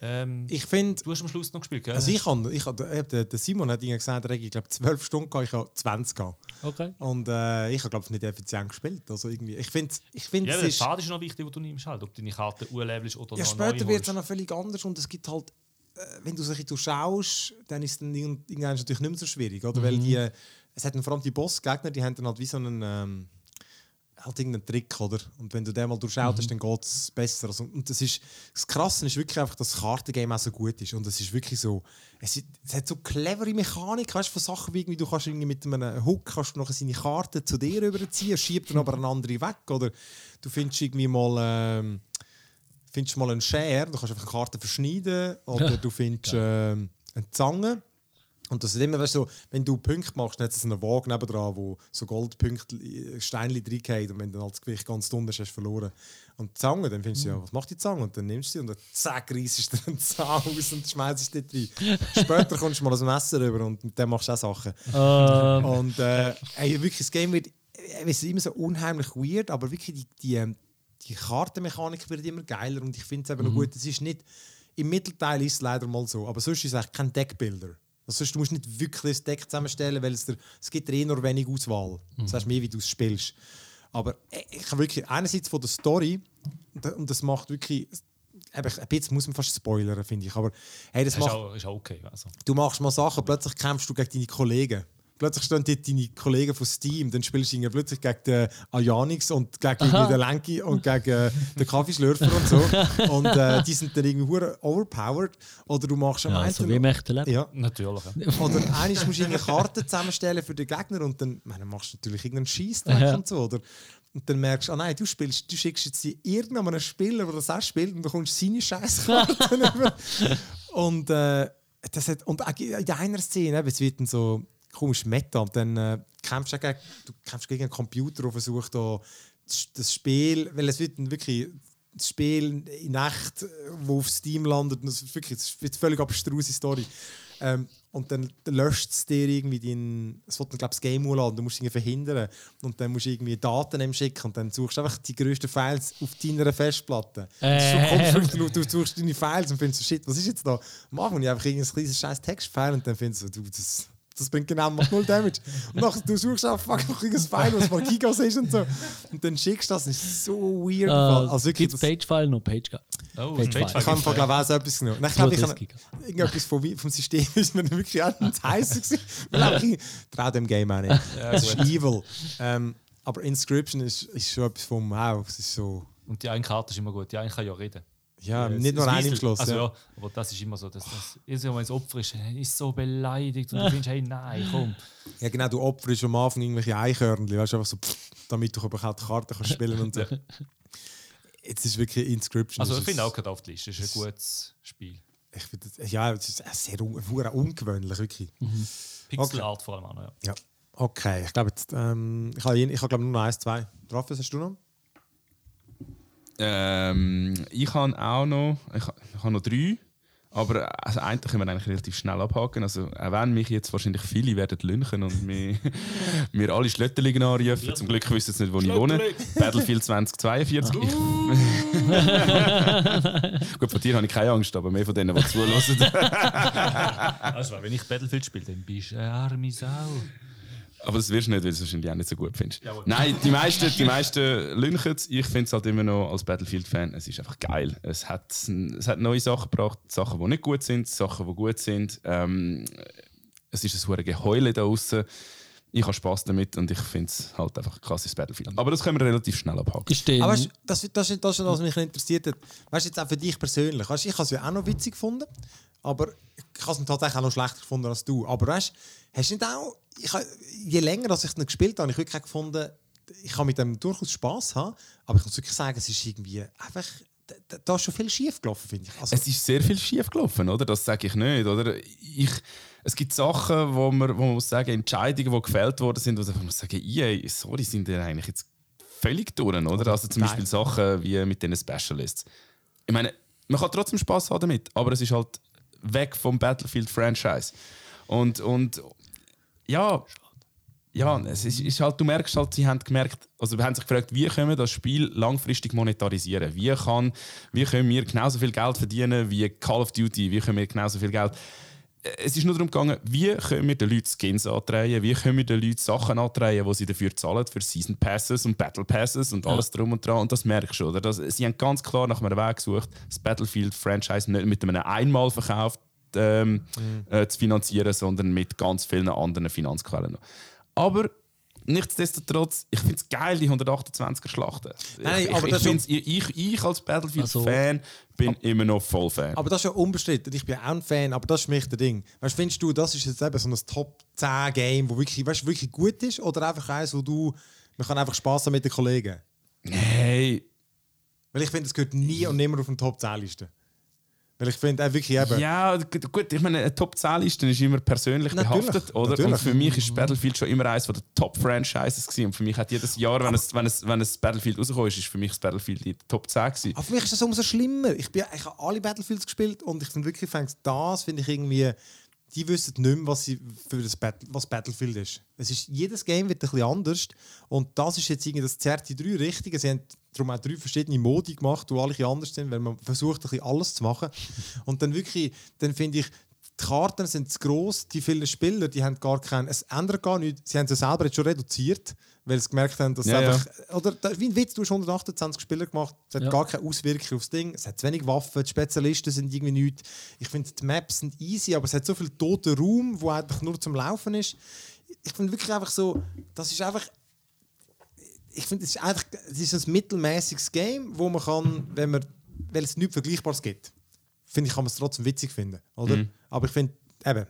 Ähm, Ich finde, du hast am Schluss noch gespielt, gell? also ich habe, ich habe, der, Simon hat irgendwie gesagt, er hätte, ich glaube 12 Stunden gehabt, ich habe 20 gehabt. Okay. Und äh, ich habe, glaube ich, nicht effizient gespielt. Also irgendwie, ich finde, ich finde, ja, es der ist... Pfad ist noch wichtig, wo du nimmst, halt, ob deine Karte urlevelst oder Ja, noch später wird es noch völlig anders und es gibt halt, wenn du es ein bisschen durchschaust, dann ist es dann irgendwann natürlich nicht mehr so schwierig, oder? Weil die, es hat vor allem die Bossgegner, die haben dann halt wie so einen, ähm, halt irgendeinen Trick, oder? Und wenn du den mal durchschaust, Mhm. dann geht es besser. Also, und das ist, das Krasse ist wirklich einfach, dass das Kartengame auch so gut ist. Und es ist wirklich so, es, ist, es hat so clevere Mechanik, weißt du, von Sachen wie irgendwie, du kannst irgendwie mit einem Hook kannst du noch seine Karte zu dir rüberziehen, schiebt dann aber eine andere weg, oder? Du findest irgendwie mal, ähm, findest mal einen Share, du kannst einfach eine Karte verschneiden, oder du findest ähm, eine Zange. Und das ist immer weißt, du, so, wenn du Punkte machst, dann hat es einen Wagen nebendran, wo so Goldpunkte, äh, Steinchen reingehen und wenn dann halt das Gewicht ganz dumm ist, hast du verloren. Und die Zange, dann findest du ja, was macht die Zange? Und dann nimmst du sie und dann zack, reissest du einen Zahn aus und schmeißt es dort rein. Später kommst du mal ein Messer rüber und mit dem machst du auch Sachen. Ähm, Und äh, ey, wirklich, das Game wird äh, es ist immer so unheimlich weird, aber wirklich die, die, ähm, die Kartenmechanik wird immer geiler und ich finde es eben noch gut. Es ist nicht, im Mittelteil ist es leider mal so, aber sonst ist es eigentlich kein Deckbuilder. Also sonst, du musst nicht wirklich ein Deck zusammenstellen, weil es, dir, es gibt eh nur wenig Auswahl. Das heißt mehr, wie du es spielst. Aber äh, ich habe wirklich einerseits von der Story und da- und das macht wirklich eben, ein bisschen muss man fast spoilern, finde ich. Aber hey, das Das ist macht, auch, ist auch okay. Also. du machst mal Sachen, plötzlich kämpfst du gegen deine Kollegen. Plötzlich stehen dort deine Kollegen von Steam, dann spielst du irgendwie plötzlich gegen den Ajanix und gegen den Lenki und gegen äh, den Kaffeeschlürfer und so. Und äh, die sind dann irgendwie hure overpowered. Oder du machst am ja, einen- so wie im echten Leben. ja. Natürlich. Ja. Oder eines musst du eine Karte zusammenstellen für den Gegner und dann meine, machst du natürlich irgendeinen Scheißdreck Ja. und so. Oder? Und dann merkst du, ah nein, du spielst, du schickst jetzt irgendeinem Spieler, der das auch spielt, und du kommst seine Scheißkarten über. Und äh, das hat, und auch in einer Szene, eben, es wird dann so komisch Meta und dann äh, kämpfst du, gegen, du kämpfst gegen einen Computer, der versucht, da das, Spiel, weil es wird wirklich das Spiel in echt, äh, wo auf Steam landet, und das ist wirklich das ist eine völlig abstruse Story. Ähm, und dann löscht es dir irgendwie dein, es wird dann, glaube ich, das Game anladen, du musst irgendwie verhindern. Und dann musst du irgendwie Daten schicken und dann suchst du einfach die grössten Files auf deiner Festplatte. Ähm. komisch, du, du suchst deine Files und findest so, shit, was ist jetzt da? Mach und ich einfach irgendein kleines scheiß Textfile und dann findest du, du das, das bringt genau macht null Damage. Und nachher, du suchst einfach fuck noch irgendein File, was mal Gigas ist und so. Und dann schickst du das, das ist so weird. Äh, also wirklich, Gibt Page-File? Noch Page Oh, Page Page File. ich habe glaube ich, auch so etwas genommen. Nein, Ich glaube, ich habe 32 Giga. irgendetwas vom, vom System ist mir wirklich auch nicht heiß gewesen. Weil einfach ich traue dem Game auch nicht. Es ist evil. Ähm, aber Inscription ist, ist schon etwas vom Wow. Es ist so. Und die eine Karte ist immer gut. Die eine kann ja reden. Ja, Äh, nicht das nur ein im Schluss. Also, ja. ja. aber das ist immer so. Dass, Mal, wenn das Opfer ist, äh, ist so beleidigt und du findest, hey, nein, komm. ja, genau. Du opferst am Anfang irgendwelche Eichhörnchen. Weißt du, einfach so, pff, damit du überhaupt die Karte kannst spielen und so. Jetzt ist wirklich Inscription. Also, ich finde auch gerade auf die Liste. Das ist ein gutes Spiel. Ich finde das- ja, es ist sehr un ungewöhnlich, wirklich. Pixel Art vor allem auch noch. Ja. Ja. Okay, ich glaube jetzt, ähm, ich habe ich habe, glaube nur noch eins, zwei. Drauf, was hast du noch? Ähm, ich habe auch noch, ich, ich habe noch drei, aber also einen können wir eigentlich relativ schnell abhaken. Also auch wenn mich jetzt wahrscheinlich viele werden lünchen und mir, mir alle Schlötterlinge anrufen, zum Glück wissen sie nicht, wo ich wohne. Battlefield 2042. Gut, von dir habe ich keine Angst, aber mehr von denen, die zulassen. Also, wenn ich Battlefield spiele, dann bist du eine arme Sau. Aber das wirst du nicht, weil du es wahrscheinlich auch nicht so gut findest. Jawohl. Nein, die meisten, die meisten lünchen es. Ich finde es halt immer noch als Battlefield-Fan, es ist einfach geil. Es hat, es hat neue Sachen gebracht, Sachen, die nicht gut sind, Sachen, die gut sind. Ähm, es ist ein hohes Geheule da draußen. Ich habe Spaß damit und ich finde es halt einfach ein krasses Battlefield. Aber das können wir relativ schnell abhaken. Denn, Aber weißt, das, das, ist- das was mich interessiert hat. Weißt du, jetzt auch für dich persönlich. Weißt, ich habe es ja auch noch witzig gefunden, aber ich habe es tatsächlich auch noch schlechter gefunden als du. Aber weißt hast du nicht auch, ich, je länger als ich es gespielt habe, habe ich wirklich gefunden, ich kann mit dem durchaus Spaß haben, aber ich muss wirklich sagen, es ist irgendwie einfach, da, da- ist schon viel schief gelaufen, finde ich. Also, Es ist sehr viel schief gelaufen, oder? Das sage ich nicht, oder? Ich, es gibt Sachen, wo man, wo man muss sagen, Entscheidungen, die gefällt worden sind, wo man muss sagen, EA, sorry, sind die eigentlich jetzt völlig durch, oder? Also zum. Beispiel Sachen wie mit den Specialists. Ich meine, man kann trotzdem Spaß haben damit, aber es ist halt weg vom Battlefield-Franchise. Und, und ja, ja, es ist, ist halt, du merkst halt, sie haben gemerkt, also wir haben sich gefragt, wie können wir das Spiel langfristig monetarisieren? Wie, kann, wie können wir genauso viel Geld verdienen wie Call of Duty? Wie können wir genauso viel Geld... Es ist nur darum gegangen, wie können wir den Leuten Skins antreiben, wie können wir den Leuten Sachen antreiben, die sie dafür zahlen, für Season Passes und Battle Passes und alles drum und dran. Und das merkst du, oder? Das, sie haben ganz klar nach einem Weg gesucht, das Battlefield-Franchise nicht mit einem Einmalverkauf ähm, äh, zu finanzieren, sondern mit ganz vielen anderen Finanzquellen. Aber nichtsdestotrotz, ich finde es geil, die 128er Schlachten. Nein, ich, aber ich, ich, ich, ich, als Battlefield-Fan bin immer noch voll Fan. Aber das ist ja unbestritten. Ich bin auch ein Fan, aber das ist mich der Ding. Weißt, findest du, das ist jetzt eben so ein Top 10 Game, wo wirklich, weißt, wirklich gut ist? Oder einfach eins, wo du, man kann einfach Spaß haben mit den Kollegen? hey, Weil ich finde, es gehört nie und nimmer auf den Top 10 Liste. Weil ich finde, äh, wirklich eben. Ja, gut, ich meine, eine Top 10 Liste ist immer persönlich Natürlich, behaftet, oder? natürlich. Und für mich ist Battlefield schon immer eines der Top-Franchises gewesen. Und für mich hat jedes Jahr, wenn es, wenn es, wenn es Battlefield rausgekommen ist, ist für mich das Battlefield die Top 10 gewesen. Aber für mich ist das umso schlimmer. Ich, bin, ich habe alle Battlefields gespielt und ich finde wirklich, das finde ich irgendwie, die wissen nicht mehr, was, sie für das Battle, was Battlefield ist. Es ist. Jedes Game wird ein bisschen anders und das ist jetzt irgendwie das zerrt die drei Richtigen. Sie haben darum auch drei verschiedene Modi gemacht, die alle anders sind, weil man versucht, ein bisschen alles zu machen. Und dann wirklich, dann finde ich, die Karten sind zu gross, die vielen Spieler, die haben gar keinen, es ändert gar nichts. Sie haben sie selber jetzt schon reduziert, weil sie gemerkt haben, dass Ja, es einfach, oder da- wie ein Witz, du hast 128 Spieler gemacht, es hat Ja. gar keine Auswirkung aufs Ding, es hat zu wenig Waffen, die Spezialisten sind irgendwie nichts. Ich finde, die Maps sind easy, aber es hat so viel toten Raum, wo einfach nur zum Laufen ist. Ich finde wirklich einfach so, das ist einfach ich finde, es ist einfach es ist ein mittelmäßiges Game, wo man kann, wenn man, weil es nichts Vergleichbares gibt, finde ich, kann man es trotzdem witzig finden, oder? Mhm. Aber ich finde, eben,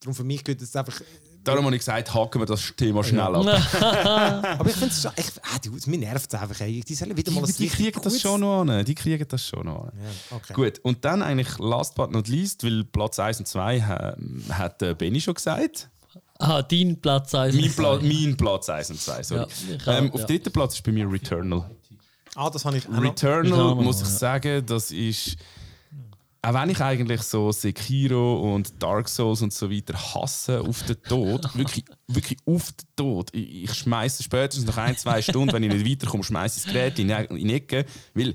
darum für mich geht es einfach. Darum habe ich gesagt, haken wir das Thema schnell ab. Aber ich finde es schon, ich, ah, die, mir nervt es einfach. Ey. Die sollen wieder mal Die, die kriegen das gutes- schon noch an. Die kriegen das schon noch an. Ja, okay. Gut, und dann eigentlich last but not least, weil Platz 1 und 2 ha, hat äh, Benny schon gesagt. Ah, dein Platz 1. Mein, Pla mein Platz 1 und 2, sorry. Ja, ähm, auf ja. dritten Platz ist bei mir Returnal. Ah, das habe ich auch. Returnal, Returnal, muss ich ja. sagen, das ist. Auch wenn ich eigentlich so Sekiro und Dark Souls und so weiter hasse auf den Tod, wirklich, wirklich auf den Tod. Ich, ich schmeiße spätestens nach ein, zwei Stunden, wenn ich nicht weiterkomme, schmeiße ich das Gerät in, in die Ecke. Weil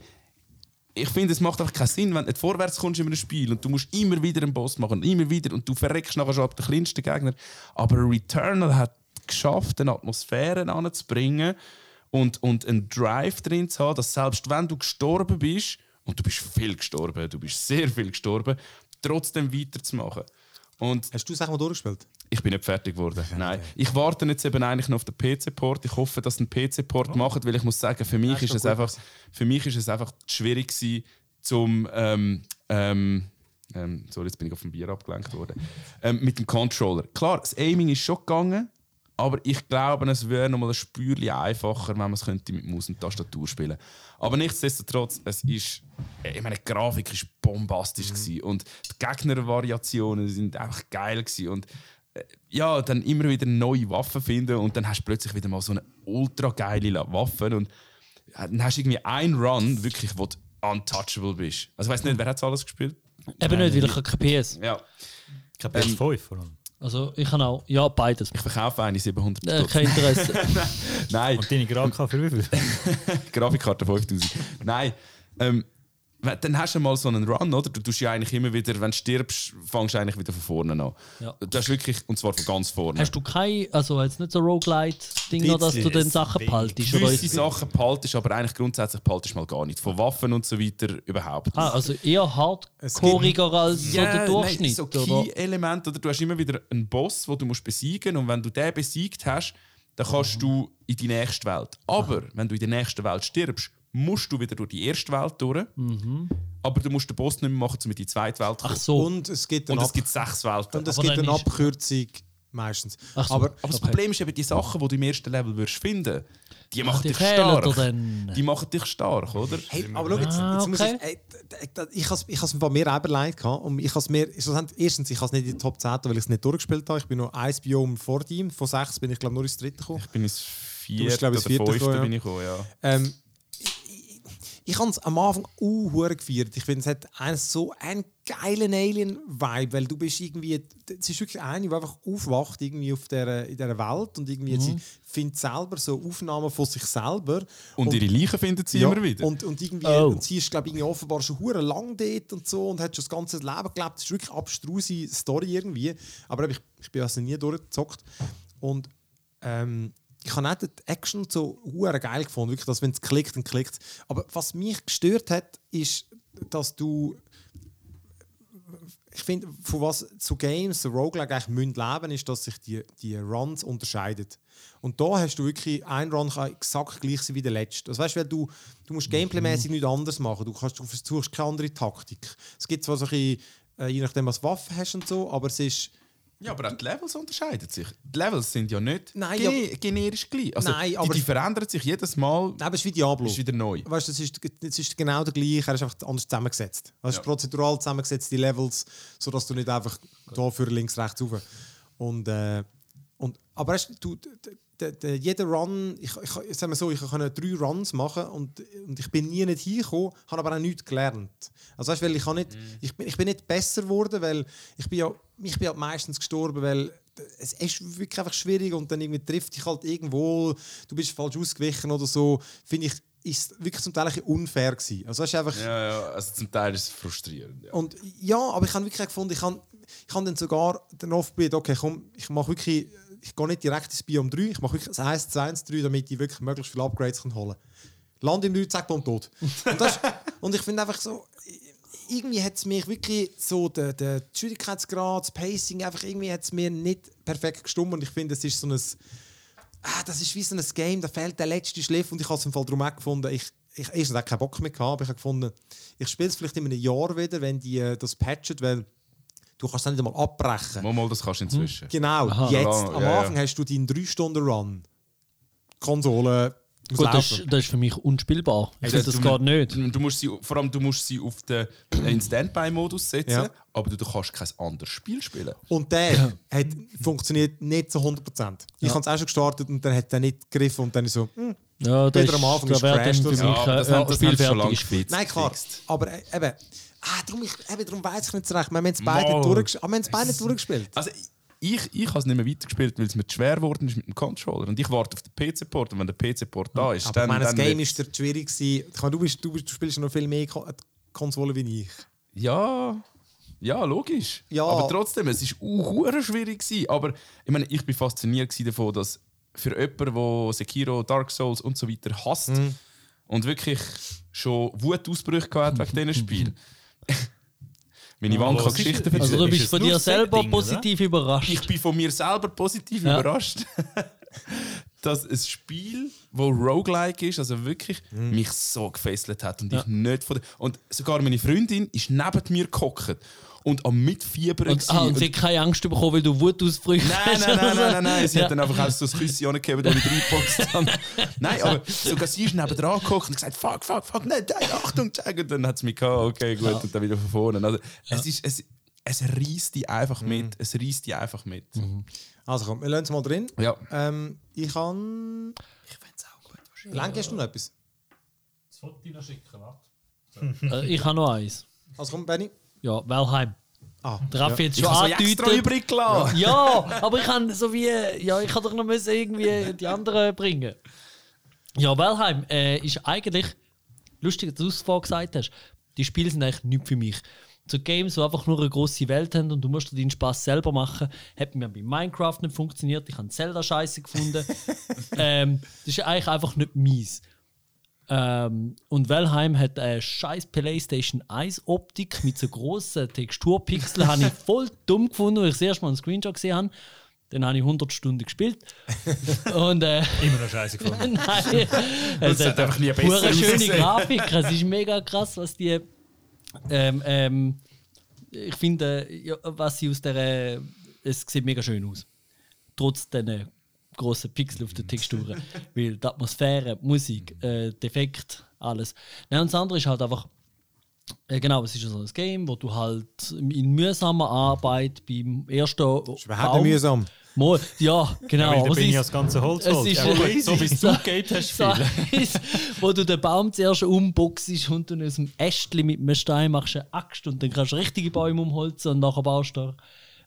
ich finde, es macht einfach keinen Sinn, wenn du nicht vorwärts kommst in einem Spiel und du musst immer wieder einen Boss machen immer wieder und du verreckst nachher schon ab den kleinsten Gegner. Aber Returnal hat geschafft, eine Atmosphäre anzubringen und, und einen Drive drin zu haben, dass selbst wenn du gestorben bist, und du bist viel gestorben, du bist sehr viel gestorben, trotzdem weiterzumachen. Und Hast du es auch mal durchgespielt? Ich bin nicht fertig geworden. Nein. Ich warte jetzt eben eigentlich noch auf den PC-Port. Ich hoffe, dass einen PC-Port machen, weil ich muss sagen, für mich, Oh. Ist es einfach, für mich ist es einfach schwierig gewesen, zum ähm, ähm, ähm, sorry, jetzt bin ich auf dem Bier abgelenkt worden. Ähm, mit dem Controller. Klar, das Aiming ist schon gegangen, aber ich glaube, es wäre noch mal ein Spürchen einfacher, wenn man es könnte mit Maus und Tastatur spielen. Aber nichtsdestotrotz, es ist, ich meine, die Grafik ist bombastisch gewesen und die Gegnervariationen sind einfach geil gewesen und ja, dann immer wieder neue Waffen finden und dann hast du plötzlich wieder mal so eine ultra geile Waffe und dann hast du irgendwie einen Run, wirklich, wo du untouchable bist. Also ich weiß nicht, wer hat alles gespielt? Eben nicht, weil ich habe kein PS. Ja, Ich habe PS5 vor allem. Also ich habe auch, ja, beides. ich verkaufe eine 700 Äh, kein Interesse. Nein, Und deine Grafikkarte für wie viel? Grafikkarte 5000. Nein, ähm, dann hast du mal so einen Run, oder? Du tust ja eigentlich immer wieder, wenn du stirbst, fängst du eigentlich wieder von vorne an. Ja. Du hast wirklich, und zwar von ganz vorne. Hast du kein, also jetzt nicht so Roguelite-Ding noch, dass du dann Sachen behaltest? Oder Gewisse ist, Sachen behaltest, aber eigentlich grundsätzlich behaltest du mal gar nicht. Von Waffen und so weiter überhaupt. ah, also eher Es hardcoreiger als so der Durchschnitt, nein, so oder? Key-Element, oder? Du hast immer wieder einen Boss, den du musst besiegen und wenn du den besiegt hast, dann kannst du in die nächste Welt. Aber wenn du in der nächsten Welt stirbst, musst du wieder durch die erste Welt durch. Aber du musst den Boss nicht mehr machen, um in die zweite Welt zu kommen. Ach so. Und es gibt Und eine, es gibt sechs Welten. und es Aber gibt eine Abkürzung meistens. Ach so. Aber Aber das Okay. Problem ist eben, die Sachen, die du im ersten Level wirst finden, die machen die dich stark. dir. Die machen dich stark, oder? Hey, aber schau, jetzt, Ah, jetzt muss okay. ich, ey, ich has ich has mir mehr überlegt gehabt und ich has mir erstens ich has nicht in die Top 10, weil ich es nicht durchgespielt habe. Ich bin noch ein Biom vor ihm, von sechs bin ich glaube nur ins dritte gekommen. Ich bin ins bist, vierte glaub ich, oder ins vierte fünfte gekommen, ja. bin ich gekommen, ja. Ähm, ich habe es am Anfang auch gefeiert. Ich finde, es hat einen, so einen geilen Alien-Vibe, weil du bist irgendwie, es ist wirklich eine, die einfach aufwacht irgendwie auf der, in dieser Welt und irgendwie Mhm. sie findet selber so Aufnahmen von sich selber. Und, ihre Leichen finden sie Ja, immer wieder. Und, und, irgendwie, Oh. und sie ist, glaube ich, offenbar schon hure lang dort und so und hat schon das ganze Leben gelebt. Das ist wirklich eine abstruse Story irgendwie. Aber ich, ich bin also nie durchgezockt. Und ähm, ich habe auch die Action so hure geil gefunden, wirklich, dass wenn es klickt, dann klickt. Aber was mich gestört hat, ist, dass du ich finde, von was zu Games, so Roguelike eigentlich müssen leben, ist, dass sich die, die Runs unterscheiden. Und da hast du wirklich, ein Run kann exakt gleich sein wie der letzte. Also weißt du, weil du, du musst gameplaymäßig nichts anderes machen. Du, kannst, du versuchst keine andere Taktik. Es gibt zwar so ein bisschen, äh, je nachdem, was Waffen hast und so, aber es ist... Ja, aber auch die Levels unterscheiden sich. Die Levels sind ja nicht Nein, gene generisch gleich. Also, Nein, aber- die verändern sich jedes Mal. Nein, aber es ist wie Diablo. Ist wieder neu. Weißt du, es ist, es ist genau der gleiche, er ist einfach anders zusammengesetzt. Also es Ja. ist prozedural zusammengesetzt, die Levels, sodass du nicht einfach da für links, rechts rauf. Und, äh, und, aber weißt, du, d- d- d- jeder Run, ich, ich, ich sag mal so, ich kann drei Runs machen und, und ich bin nie nicht hingekommen, habe aber auch nichts gelernt. Also weißt, weil ich, kann nicht, ich, bin, ich bin nicht besser geworden, weil ich bin ja, ich bin halt meistens gestorben, weil es ist wirklich einfach schwierig und dann irgendwie trifft dich halt irgendwo, du bist falsch ausgewichen oder so, finde ich, ist wirklich zum Teil ein bisschen unfair gewesen. Also es ist einfach, Ja, ja, also zum Teil ist es frustrierend. Ja. und ja, aber ich habe wirklich gefunden, ich habe ich habe dann sogar oft probiert, okay, komm, ich mache wirklich, ich gehe nicht direkt ins Biom 3, ich mache wirklich das 1 zu 1 3, damit ich wirklich möglichst viele Upgrades kann holen kann. Land im 3, zack, tot. Und, das, und ich finde einfach so, irgendwie hat es mich wirklich so, der, der Schwierigkeitsgrad, das Pacing, einfach irgendwie hat es mir nicht perfekt gestimmt und ich finde, es ist so ein, ah, das ist wie so ein Game, da fehlt der letzte Schliff und ich habe es im Fall darum auch gefunden, ich, ich erstens auch keinen Bock mehr gehabt, aber ich habe gefunden, ich spiele es vielleicht in einem Jahr wieder, wenn die äh, das patchen, weil du kannst es nicht einmal abbrechen. Mal, mal, das kannst du inzwischen. Genau, Aha. jetzt, Ja, am ja. Anfang hast du deinen 3-Stunden-Run. Konsole Gut, das, ist- das ist für mich unspielbar. Ich Also, finde, das du- geht nicht. Du, musst sie, vor allem du musst sie auf den äh, Standby-Modus setzen, Ja. aber du, du kannst kein anderes Spiel spielen. Und der hat funktioniert nicht zu 100%. Ich habe es auch schon gestartet und dann hat er nicht gegriffen und dann ist so, hm. Ja, das Wieder am Anfang ist crashed für mich. Ja, aber äh, das ja, haben- das Spiel fertig lange ist. Nein, klar. Aber äh, eben, ah, darum, ich, eben, darum weiß ich nicht so recht. Wir haben es beide, durchges aber wir haben es beide nicht durchgespielt. Also ich, ich habe es nicht mehr weitergespielt, weil es mir zu schwer geworden ist mit dem Controller. Und ich warte auf den PC-Port und wenn der PC-Port da ist, Aber dann... ich meine, das Game wird's- ist schwierig gewesen. Du, bist, du, bist, du spielst noch viel mehr Ko äh, Konsole wie ich. Ja, ja, logisch. Ja. Aber trotzdem, es war uh, schwierig. Gewesen. Aber ich, meine, ich bin fasziniert davon, dass für jemanden, der Sekiro, Dark Souls und so weiter hasst Mhm. und wirklich schon Wutausbrüche gehabt hat wegen diesen Spielen. Meine Wanka was ist- Geschichten Also du Ist bist von dir selber oder? positiv überrascht. Ich bin von mir selber positiv Ja. überrascht, dass ein Spiel, wo Roguelike ist, also wirklich Mhm. mich so gefesselt hat und ich nicht von und sogar meine Freundin ist neben mir gehockt und am mitfiebern und, ah, und sie hat keine Angst bekommen, weil du Wutausbrüche Nein, hast nein, nein, so. nein, nein, nein. Sie Ja. hat dann einfach auch so ein Küsschen angegeben, das ich reingepackt habe. Nein, aber sogar sie ist neben dran gekocht und gesagt, fuck, fuck, fuck, nein, nein, Achtung, check. Und dann hat es mich gehabt, okay, gut, und dann wieder von vorne. Also, es, ist, es, es reißt die einfach mit. Es reißt die einfach mit. Also komm, wir lassen es mal drin. Ja. Ähm, ich kann... Ich fände es auch gut. Lenk, hast du noch etwas? Das Foto noch schicken, warte. Äh, ich habe noch eins. Also komm, Benny. Ja, Valheim. Ah, Der Raffi hat Ich schon habe so extra angedeutet. übrig gelassen. Ja, aber ich kann so wie. Ja, ich kann doch noch müssen irgendwie die anderen bringen. Ja, Valheim äh, ist eigentlich. Lustig, dass du es vorher gesagt hast. Die Spiele sind eigentlich nicht für mich. So Games, die einfach nur eine grosse Welt haben und du musst dir deinen Spaß selber machen, hat mir bei Minecraft nicht funktioniert. Ich habe Zelda scheiße gefunden. ähm, das ist eigentlich einfach nicht mies. Ähm, und Valheim hat eine scheiß PlayStation 1 Optik mit so grossen Texturpixeln. habe ich voll dumm gefunden, als ich das erste Mal einen Screenshot gesehen habe. Dann habe ich 100 Stunden gespielt. Und äh, Immer noch scheiße gefunden. nein, es hat einfach nie besser schöne. Grafik. Es ist mega krass, was die. Ähm, ähm, ich finde, ja, was sie aus der. Es sieht mega schön aus. Trotz diesen grossen Pixel auf den Texturen. Weil die Atmosphäre, die Musik, äh, der Effekt, alles. Nein, und das andere ist halt einfach. Äh, genau, es ist so ein Game, wo du halt in mühsamer Arbeit beim ersten. ist überhaupt nicht mühsam. Mal, ja, genau. Weil da bin ich das ganze Holz es ist- Ja, gut, so wie es zugeht, hast du viel. wo du den Baum zuerst umboxst und dann aus dem Ästchen mit einem Stein machst du eine Axt und dann kannst du richtige Bäume umholzen und nachher baust du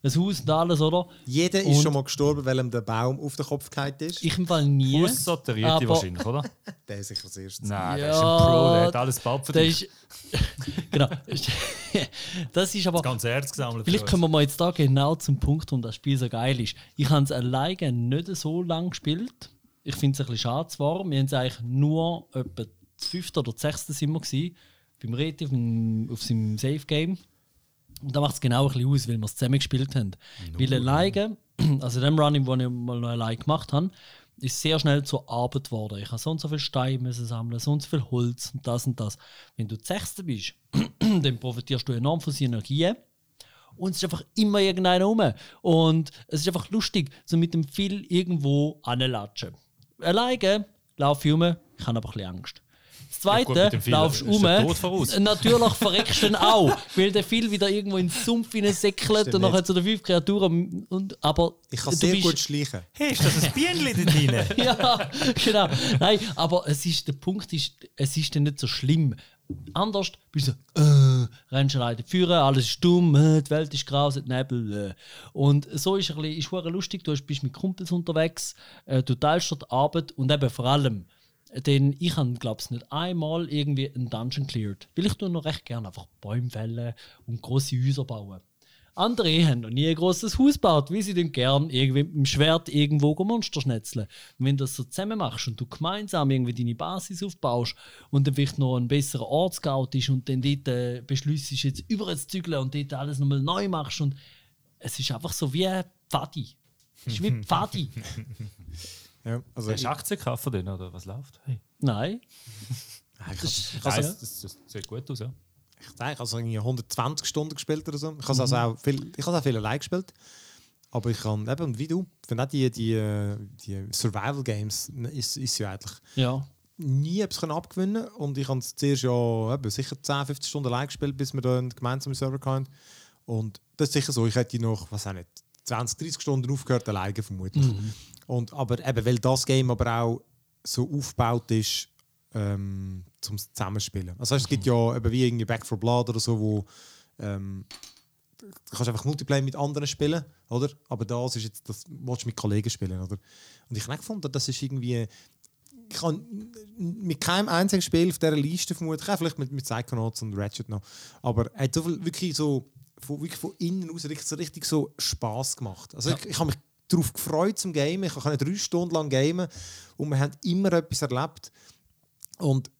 ein Haus und alles, oder? Jeder ist Und- schon mal gestorben, weil ihm der Baum auf den Kopf gefallen ist. Ich im Fall nie. Aussatterierte aber- wahrscheinlich, oder? der ist sicher das Erste. Nein, der Ja, ist ein Pro, der hat alles bald für Der dich. genau. das ist aber. Das ganze Erz gesammelt. Vielleicht uns. wir jetzt da genau zum Punkt, warum das Spiel so geil ist. Ich habe es alleine nicht so lange gespielt. Ich finde es ein bisschen schade zwar. Wir haben es eigentlich nur etwa das fünfte oder das sechste sind wir gewesen, beim Reti auf seinem Safe Game. Und da macht es genau ein bisschen aus, weil wir es zusammen gespielt haben. Weil alleine, also dem Running, wo ich mal noch alleine gemacht habe, ist sehr schnell zur Arbeit geworden. Ich habe so und so viel Steine müssen sammeln, so und so viel Holz und das und das. Wenn du Sechste bist, dann profitierst du enorm von Synergien. Und es ist einfach immer irgendeiner rum. Und es ist einfach lustig, so mit dem Phil irgendwo anlatschen. Alleine laufe ich rum, ich habe aber ein bisschen Angst. Ja, gut, Zweite, Phil laufst ist um. Natürlich verreckst du dann auch, weil der Phil wieder irgendwo in den Sumpf hineinsäckelt und nachher zu den fünf Kreaturen. Und, aber Ich kann du sehr bist- gut schleichen. Hey, ist das ein Bienchen da drin? ja, genau. Nein, aber es ist, der Punkt ist, es ist dann nicht so schlimm. Anders bist du so, äh, rennst alleine führen, alles ist dumm, äh, die Welt ist grau, es hat Nebel. Äh. Und so ist es ein bisschen, ist lustig, du bist mit Kumpels unterwegs, äh, du teilst dort Arbeit und eben vor allem, denn ich habe, glaube ich, nicht einmal irgendwie einen Dungeon cleared. Weil ich tue noch recht gerne einfach Bäume fällen und große Häuser bauen. Andere haben noch nie ein großes Haus gebaut, wie sie dann gern irgendwie mit dem Schwert irgendwo Monster schnetzeln. Und wenn du das so zusammen machst und du gemeinsam irgendwie deine Basis aufbaust und dann vielleicht noch ein besserer Ort scoutest und dann dort äh, beschließt, jetzt über zu zügeln und dort alles nochmal neu machst und es ist einfach so wie ein Pfadi. Es ist wie Pfadi. Ja, also Hast ich, du Aktien gekauft von denen oder was läuft? Hey. Nein. ich, ich, Also, also, das, das sieht gut aus, ja. ich denke, also irgendwie 120 Stunden gespielt oder so. Ich habe also auch viel, ich habe auch viel allein gespielt. Aber ich kann eben, und wie du, ich finde auch die, die, die Survival Games ist, ist ja eigentlich Ja. nie etwas können abgewinnen und ich habe es zuerst ja eben, sicher 10, 15 Stunden allein gespielt, bis wir da einen gemeinsamen Server hatten. Und das ist sicher so, ich hätte noch, was auch nicht, 20, 30 Stunden aufgehört alleine vermutlich. Und, aber eben, weil das Game aber auch so aufgebaut ist, ähm, zum Zusammenspielen. Also es gibt ja eben wie irgendwie Back for Blood oder so, wo ähm, du kannst einfach Multiplayer mit anderen spielen, oder? Aber das ist jetzt, das willst du mit Kollegen spielen, oder? Und ich habe gefunden, das ist irgendwie ich kann mit keinem einzigen Spiel auf dieser Liste vermutlich, auch vielleicht mit, mit Psychonauts und Ratchet noch, aber er hat so viel, wirklich so von, wirklich von innen aus richtig so, richtig so Spass gemacht. Also ich, ich habe mich darauf gefreut zum Gamen, ich kann drei Stunden lang gamen. Und wir haben immer etwas erlebt. Und,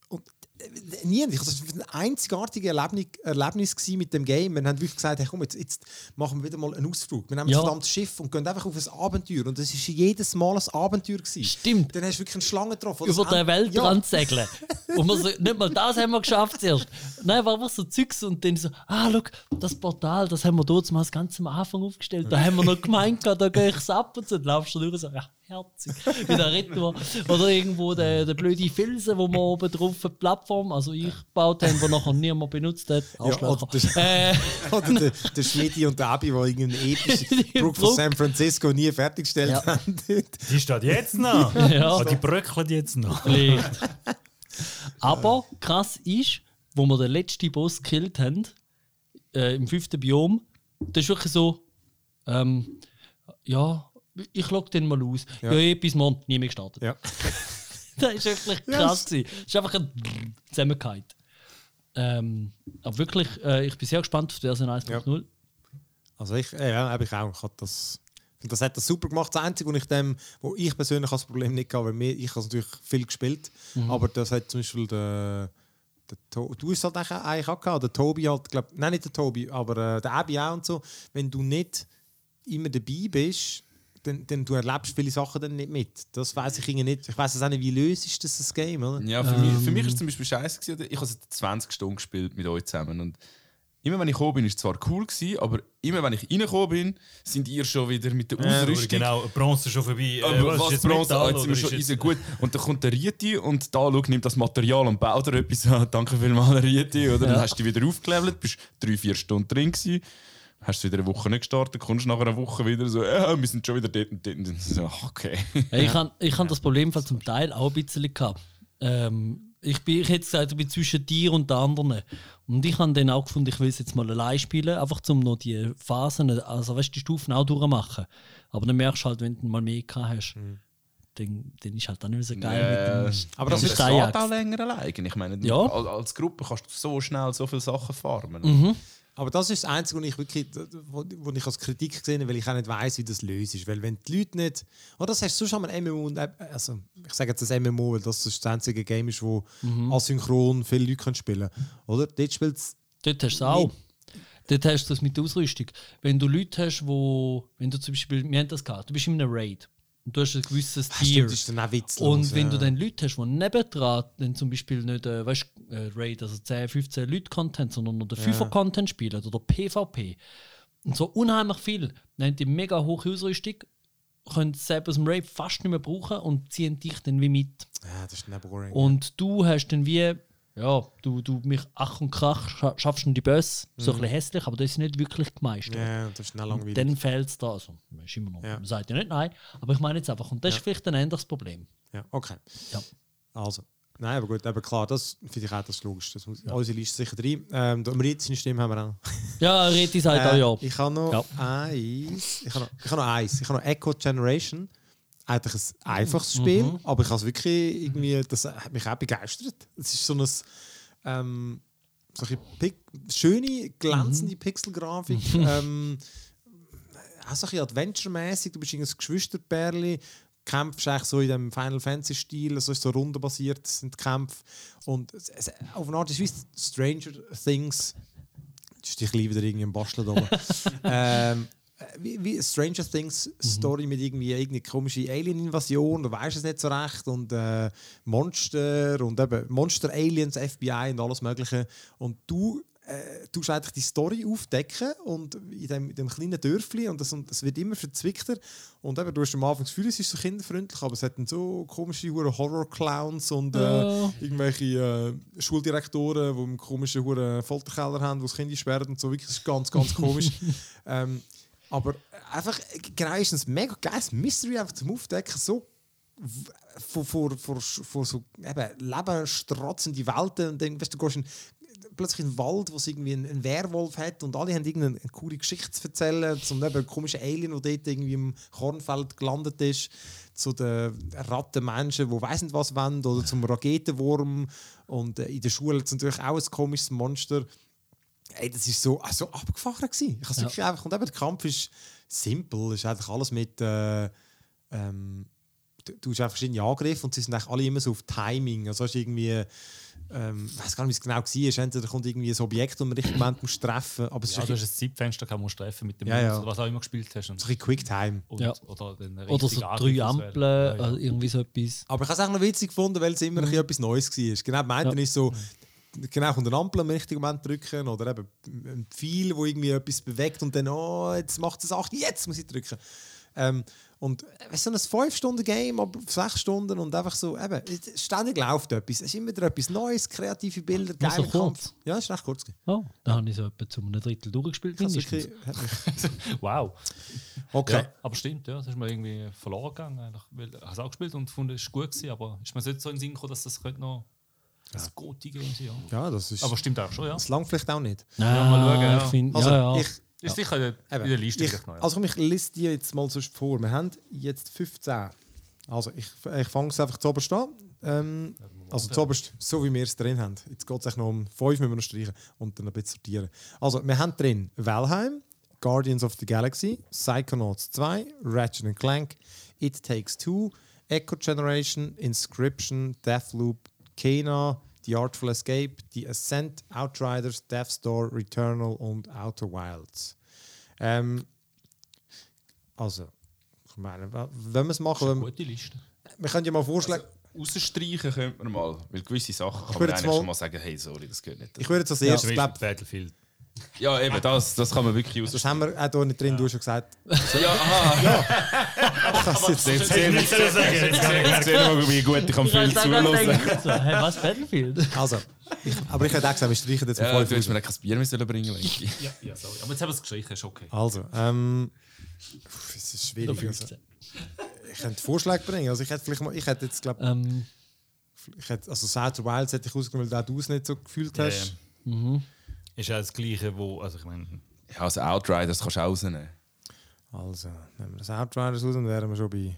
und nie, ich- das war ein einzigartiges Erlebnis, Erlebnis mit dem Game. Wir haben wirklich gesagt, hey, komm, jetzt, jetzt machen wir wieder mal einen Ausflug. Wir nehmen Ja. ein verdammtes Schiff und gehen einfach auf ein Abenteuer. Und das war jedes Mal ein Abenteuer. Gewesen. Stimmt. Dann hast du wirklich eine Schlange getroffen. über Das der End- Weltrand segeln. Und wir so, nicht mal das haben wir geschafft zuerst. Nein, war einfach so Zeugs und dann so, ah, schau, das Portal, das haben wir dort mal ganz am Anfang aufgestellt. Da haben wir noch gemeint, da gehe ich ab und so. Dann laufst du durch und so, ja, herzig. Wieder retten wir. Oder irgendwo der, der blöde Felsen, wo wir oben drauf eine Plattform, also ich gebaut haben, die nachher niemand benutzt hat. Ja, oder der, äh, oder der, der Schmidi und der Abi, die irgendeinen epischen Brücke von. San Francisco nie fertiggestellt Ja. haben. Die steht jetzt noch. Ja. Ah, die bröckelt jetzt noch. Vielleicht. Aber krass ist, wo wir den letzten Boss gekillt haben, äh, im fünften Biom, das ist wirklich so, ähm, ja, ich log den mal aus. Ja, ja bis morgen, nie mehr gestartet. ja. Das ist wirklich krass. gewesen. Das ist einfach ein Zusammenhalt. Ähm, aber wirklich, äh, ich bin sehr gespannt auf die Version 1.0. Also ich, äh, ja, eben ich auch. Ich das, das hat das super gemacht. Das Einzige, wo ich, dem, wo ich persönlich das Problem nicht hatte, weil mir, ich habe natürlich viel gespielt, aber das hat zum Beispiel der, der to du hast halt eigentlich auch- gehabt, der Tobi halt, glaub, nein nicht der Tobi, aber äh, der Abi auch und so. Wenn du nicht immer dabei bist, dann, dann du erlebst viele Sachen dann nicht mit. Das weiß ich irgendwie nicht. Ich weiß auch nicht, wie löst ist das, das Game, oder? Ja, für, mich, für mich ist es zum Beispiel scheiße. Gewesen. Ich habe seit 20 Stunden gespielt mit euch zusammen. Und immer wenn ich gekommen bin, ist es zwar cool, gewesen, aber immer wenn ich reingekommen bin, sind ihr schon wieder mit der Ausrüstung. genau, Bronze schon vorbei. Äh, Aber was, ist Bronze, ah, Metall jetzt sind wir schon easy gut. Und dann kommt der Rieti und da schau, nimmt das Material und baut er etwas an. Danke vielmals, Rieti. Oder? Dann Ja. hast du dich wieder aufgelevelt, bist drei, vier Stunden drin gewesen. Hast es wieder eine Woche nicht gestartet, kommst nach einer Woche wieder so, ja, wir sind schon wieder dort und dort. Und dann so, okay. Ja, ich habe ich han das Problem zum Teil auch ein bisschen gehabt. Ähm, ich, bin, ich hätte gesagt, ich bin zwischen dir und den anderen. Und ich habe dann auch gefunden, ich will es jetzt mal allein spielen, einfach um noch die Phasen, also weißt, die Stufen auch durchmachen. Aber dann merkst du halt, wenn du mal mehr gehabt hast, dann, dann ist halt auch nicht mehr so geil mit dem, Aber das ist auch länger allein. Ich meine, Ja. als, als Gruppe kannst du so schnell so viele Sachen farmen. Mhm. Aber das ist das Einzige, wo ich wirklich, wo, wo ich als Kritik gesehen habe, weil ich auch nicht weiß, wie das löst ist. Weil wenn die Leute nicht, oder das hast du schon mal ein MMO, und, äh, also ich sage jetzt das MMO, weil das das einzige Game ist, wo asynchron viele Leute können spielen können. Oder? Dort spielt es Dort hast du es auch. Dort hast du das mit der Ausrüstung. Wenn du Leute hast, wo, wenn du zum Beispiel, wir haben das gehabt, du bist in einem Raid und du hast ein gewisses Ah, Tier. Stimmt, das ist dann auch witzlos. Und wenn ja. du dann Leute hast, die nebendran dann zum Beispiel nicht, äh, weißt, äh, Raid, also 10, 15 Leute Content, sondern nur 5er Content spielen oder PvP. Und so unheimlich viel. Dann haben die mega hohe Ausrüstung, können selber aus dem Raid fast nicht mehr brauchen und ziehen dich dann wie mit. Ja, das ist dann boring. Und du hast dann wie, ja, du, du mich ach und krach scha- schaffst du die Böse, so ein bisschen hässlich, aber das ist nicht wirklich gemeistert. Mhm. ja, das ist dann langweilig. Dann fehlt es da. Also, man ist immer noch, Ja. man sagt ja nicht nein, aber ich meine jetzt einfach, und das ist vielleicht ein anderes Problem. ja, okay. Ja. Also. Nein, aber gut, aber klar, das finde ich auch das logisch. Das muss, Unsere Liste sicher drin. Ähm, der Marit, seine Stimme haben wir auch. Ja, Reti sagt auch Äh, ja. Ich habe noch Ja. eins. Ich habe noch, ich habe noch eins. Ich habe noch Echo Generation. Eigentlich ein einfaches Spiel, Mhm. aber ich habe es wirklich irgendwie, das hat mich auch begeistert. Es ist so ein ähm, so ein bisschen Pic schöne, glänzende Pixelgrafik. ähm, auch so ein bisschen Adventure-mäßig. Du bist ein Geschwisterpärli, kämpfst eigentlich so in dem Final Fantasy-Stil, also so rundenbasiert sind die Kämpfe. Und es, es, auf eine Art ist es wie Stranger Things. Das ist dich wieder irgendwie im Basteln ähm, wie, wie Stranger Things Story mit irgendwie irgendeine komische Alien-Invasion, du weißt es nicht so recht und äh, Monster und eben Monster, Aliens, FBI und alles Mögliche. Und du äh, tust eigentlich die Story aufdecken und in dem, in dem kleinen Dörfli und das wird immer verzwickter und eben, du hast am Anfang das Gefühl, es ist so kinderfreundlich, aber es hat dann so komische hure Horror-Clowns und äh, Ja. irgendwelche äh, Schuldirektoren, die einen komischen Folterkeller haben, wo das Kind sperren und so, wirklich das ist ganz, ganz komisch. ähm, aber einfach, genau, ist ein mega geiles Mystery einfach zum Aufdecken, so vor, vor, vor, vor so eben, lebenstrotzende Welten und dann weißt, du gehst in, plötzlich in einen Wald, wo es irgendwie einen, einen Werwolf hat und alle haben irgendeine eine coole Geschichte zu erzählen, zum eben komischen Alien, der dort irgendwie im Kornfeld gelandet ist, zu den Rattenmenschen, die weiss nicht was wollen, oder zum Raketenwurm und äh, in der Schule es natürlich auch ein komisches Monster. Ey, das war so, so abgefahren. Gewesen. Ich ja. wirklich einfach, und eben der Kampf ist simpel. Es ist eigentlich alles mit. Äh, ähm, du, du hast einfach verschiedene Angriffe und sie sind eigentlich alle immer so auf Timing. Also hast du irgendwie. Ähm, ich weiß gar nicht, wie es genau war. Entweder kommt irgendwie ein Objekt, das man im richtigen Moment muss treffen aber es ist Ja, ein du hast ein Zeitfenster, kann man treffen mit dem Ja, ja. oder was auch immer gespielt hast. Und, so ein bisschen Quicktime. Ja. Oder, Oder so Angriff drei. Ampeln, Ja, ja. äh, irgendwie so etwas. Aber ich habe es auch noch witzig gefunden, weil es immer ein bisschen etwas Neues war. Genau, beim einen Ja. ist so, genau, kommt eine Ampel am richtigen Moment drücken oder eben ein Pfeil, wo irgendwie etwas bewegt und dann, oh, jetzt macht es 8, jetzt muss ich drücken. Ähm, und es ist so ein 5-Stunden-Game, aber 6 Stunden und einfach so, eben, ständig läuft etwas. Es ist immer wieder etwas Neues, kreative Bilder, Nur so geile kurz? Kampf. Ja, es ist recht kurz. Oh, da habe ich so etwa zu einem Drittel durchgespielt. Das wirklich, Wow. okay. Ja, aber stimmt, ja, das ist mir irgendwie verloren gegangen. eigentlich. Weil Ich habe es auch gespielt und fand, es war gut, gewesen, aber ist mir jetzt nicht so in den Sinn gekommen, dass das könnte noch ein gute Game sein ja. Ja, das ist. Aber stimmt auch schon, ja. das langt vielleicht auch nicht. Nein, mal schauen, ja. ich finde, Also, ja, ja. ich, Ist sicher in der- in der Liste ich, noch. Ja. Also komm, ich liste die jetzt mal sonst vor. Wir haben jetzt 15. Also ich, ich fange es einfach zu oberst an. Ähm, also zu oberst, so wie wir es drin haben. Jetzt geht es noch um 5, müssen wir noch streichen und dann ein bisschen sortieren. Also wir haben drin Valheim, Guardians of the Galaxy, Psychonauts 2, Ratchet Clank, It Takes Two, Echo Generation, Inscription, Deathloop, Kena, The Artful Escape, The Ascent, Outriders, Death's Door, Returnal und Outer Wilds. Ähm, also, ich meine, wenn wir es Das ist machen, eine gute Liste. wir können ja mal vorschlagen, Rausstreichen könnte man mal. Weil gewisse Sachen kann man würde jetzt eigentlich mal- schon mal sagen, hey, sorry, das geht nicht. ich würde jetzt als Ja, erstes, ich glaube, Battlefield. Ja, eben, das, das kann man wirklich das rausstreichen. haben wir auch hier nicht drin, du hast schon gesagt. Ja, aha. Ich kann es jetzt Jetzt sehen jetzt sehen wir wie gut ich am Ich Film nicht. So, hey, was Battlefield? Also, ich, aber ich hätte auch gesagt, wir streichen jetzt Ja, mal du fünf hättest mir kein Bier müssen bringen Lenki. Ja, ja, sorry. Aber jetzt haben wir es gestrichen, ist okay. Also, ähm, pff, es ist schwierig. Also, 15. ich könnte Vorschläge bringen. Also ich hätte vielleicht mal, ich hätte jetzt glaube Ähm, ich hätte, also Outer Wilds hätte ich ausgenommen, weil du es nicht so gefühlt Ja, hast. Ist ja das Gleiche, wo. Also ich meine, Ja, also Outriders kannst du auch rausnehmen. Also, nehmen wir das Outriders raus und wären wir schon bei.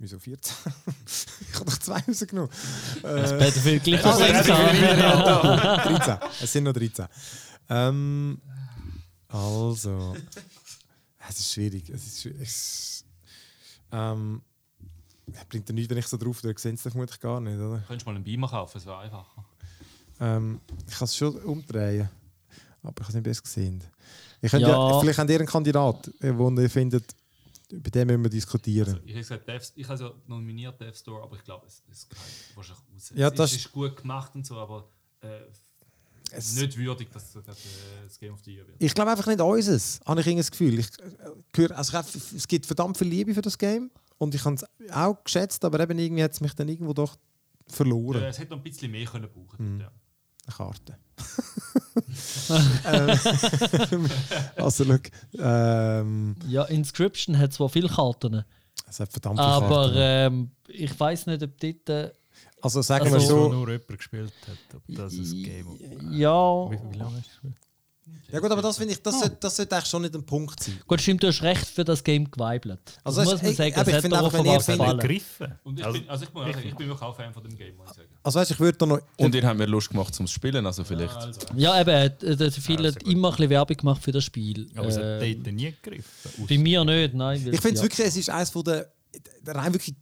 Wieso 14? ich habe doch zwei rausgenommen. das Äh, Battlefield gleich versenkt. 13. Es sind noch 13. Ähm, also. Es ist schwierig. Es ist, schwierig. es, ähm, bringt ja nichts, wenn ich so drauf tue. Sehen Sie vermutlich gar nicht, oder? Du könntest mal einen Beamer kaufen, es wäre einfacher. Ähm, ich kann es schon umdrehen. aber ich habe es nicht besser gesehen. Ich könnte ja. Ja. vielleicht habt ihr einen Kandidat, äh, wo ihr findet, über den müssen wir diskutieren. Also, ich habe gesagt, Dev, ich habe ja nominiert Dev Store, aber ich glaube, es, es geht wahrscheinlich raus. Ja, es das- ist, ist gut gemacht und so, aber äh, Es- nicht würdig, dass das, das, äh, das Game of the Year wird. Ich glaube einfach nicht unseres, habe ich irgendwie das Gefühl. Ich, äh, höre- also ich, es gibt verdammt viel Liebe für das Game und ich habe es auch geschätzt, aber eben irgendwie hat es mich dann irgendwo doch verloren. Äh, es hätte noch ein bisschen mehr können brauchen. Mhm. Ja. Eine Karte. Ähm, also, schau, ähm, Ja, Inscription hat zwar viele Karten, es hat verdammt viele aber Karten. ähm, ich weiß nicht, ob dort. Äh, also, sagen also- wir so. nur jemand gespielt hat, ob das ein Game ist. ja, Wie, wie lange hast du gespielt? Ja, gut, aber das finde ich, das, sollte, das sollte eigentlich schon nicht ein Punkt sein. gut, stimmt, du hast recht für das Game geweibelt. Das Also, muss es- man ich- sagen, ich hat finde einfach, wenn ihr findet- gefallen. Begriffen. Und ich, Also, bin, also ich, muss auch sagen, ich bin wirklich auch Fan von dem Game, muss ich sagen. Also, weißt, ich würde da noch. Und ihr habt mir Lust gemacht zum Spielen, also vielleicht. Also, Ja, eben, äh, der Phil Ja, hat immer ein bisschen Werbung gemacht für das Spiel. aber es hat Äh, dort nie gegriffen. bei mir nicht, nein. Ich finde es ja. wirklich, es ist eines von der. der rein wirklich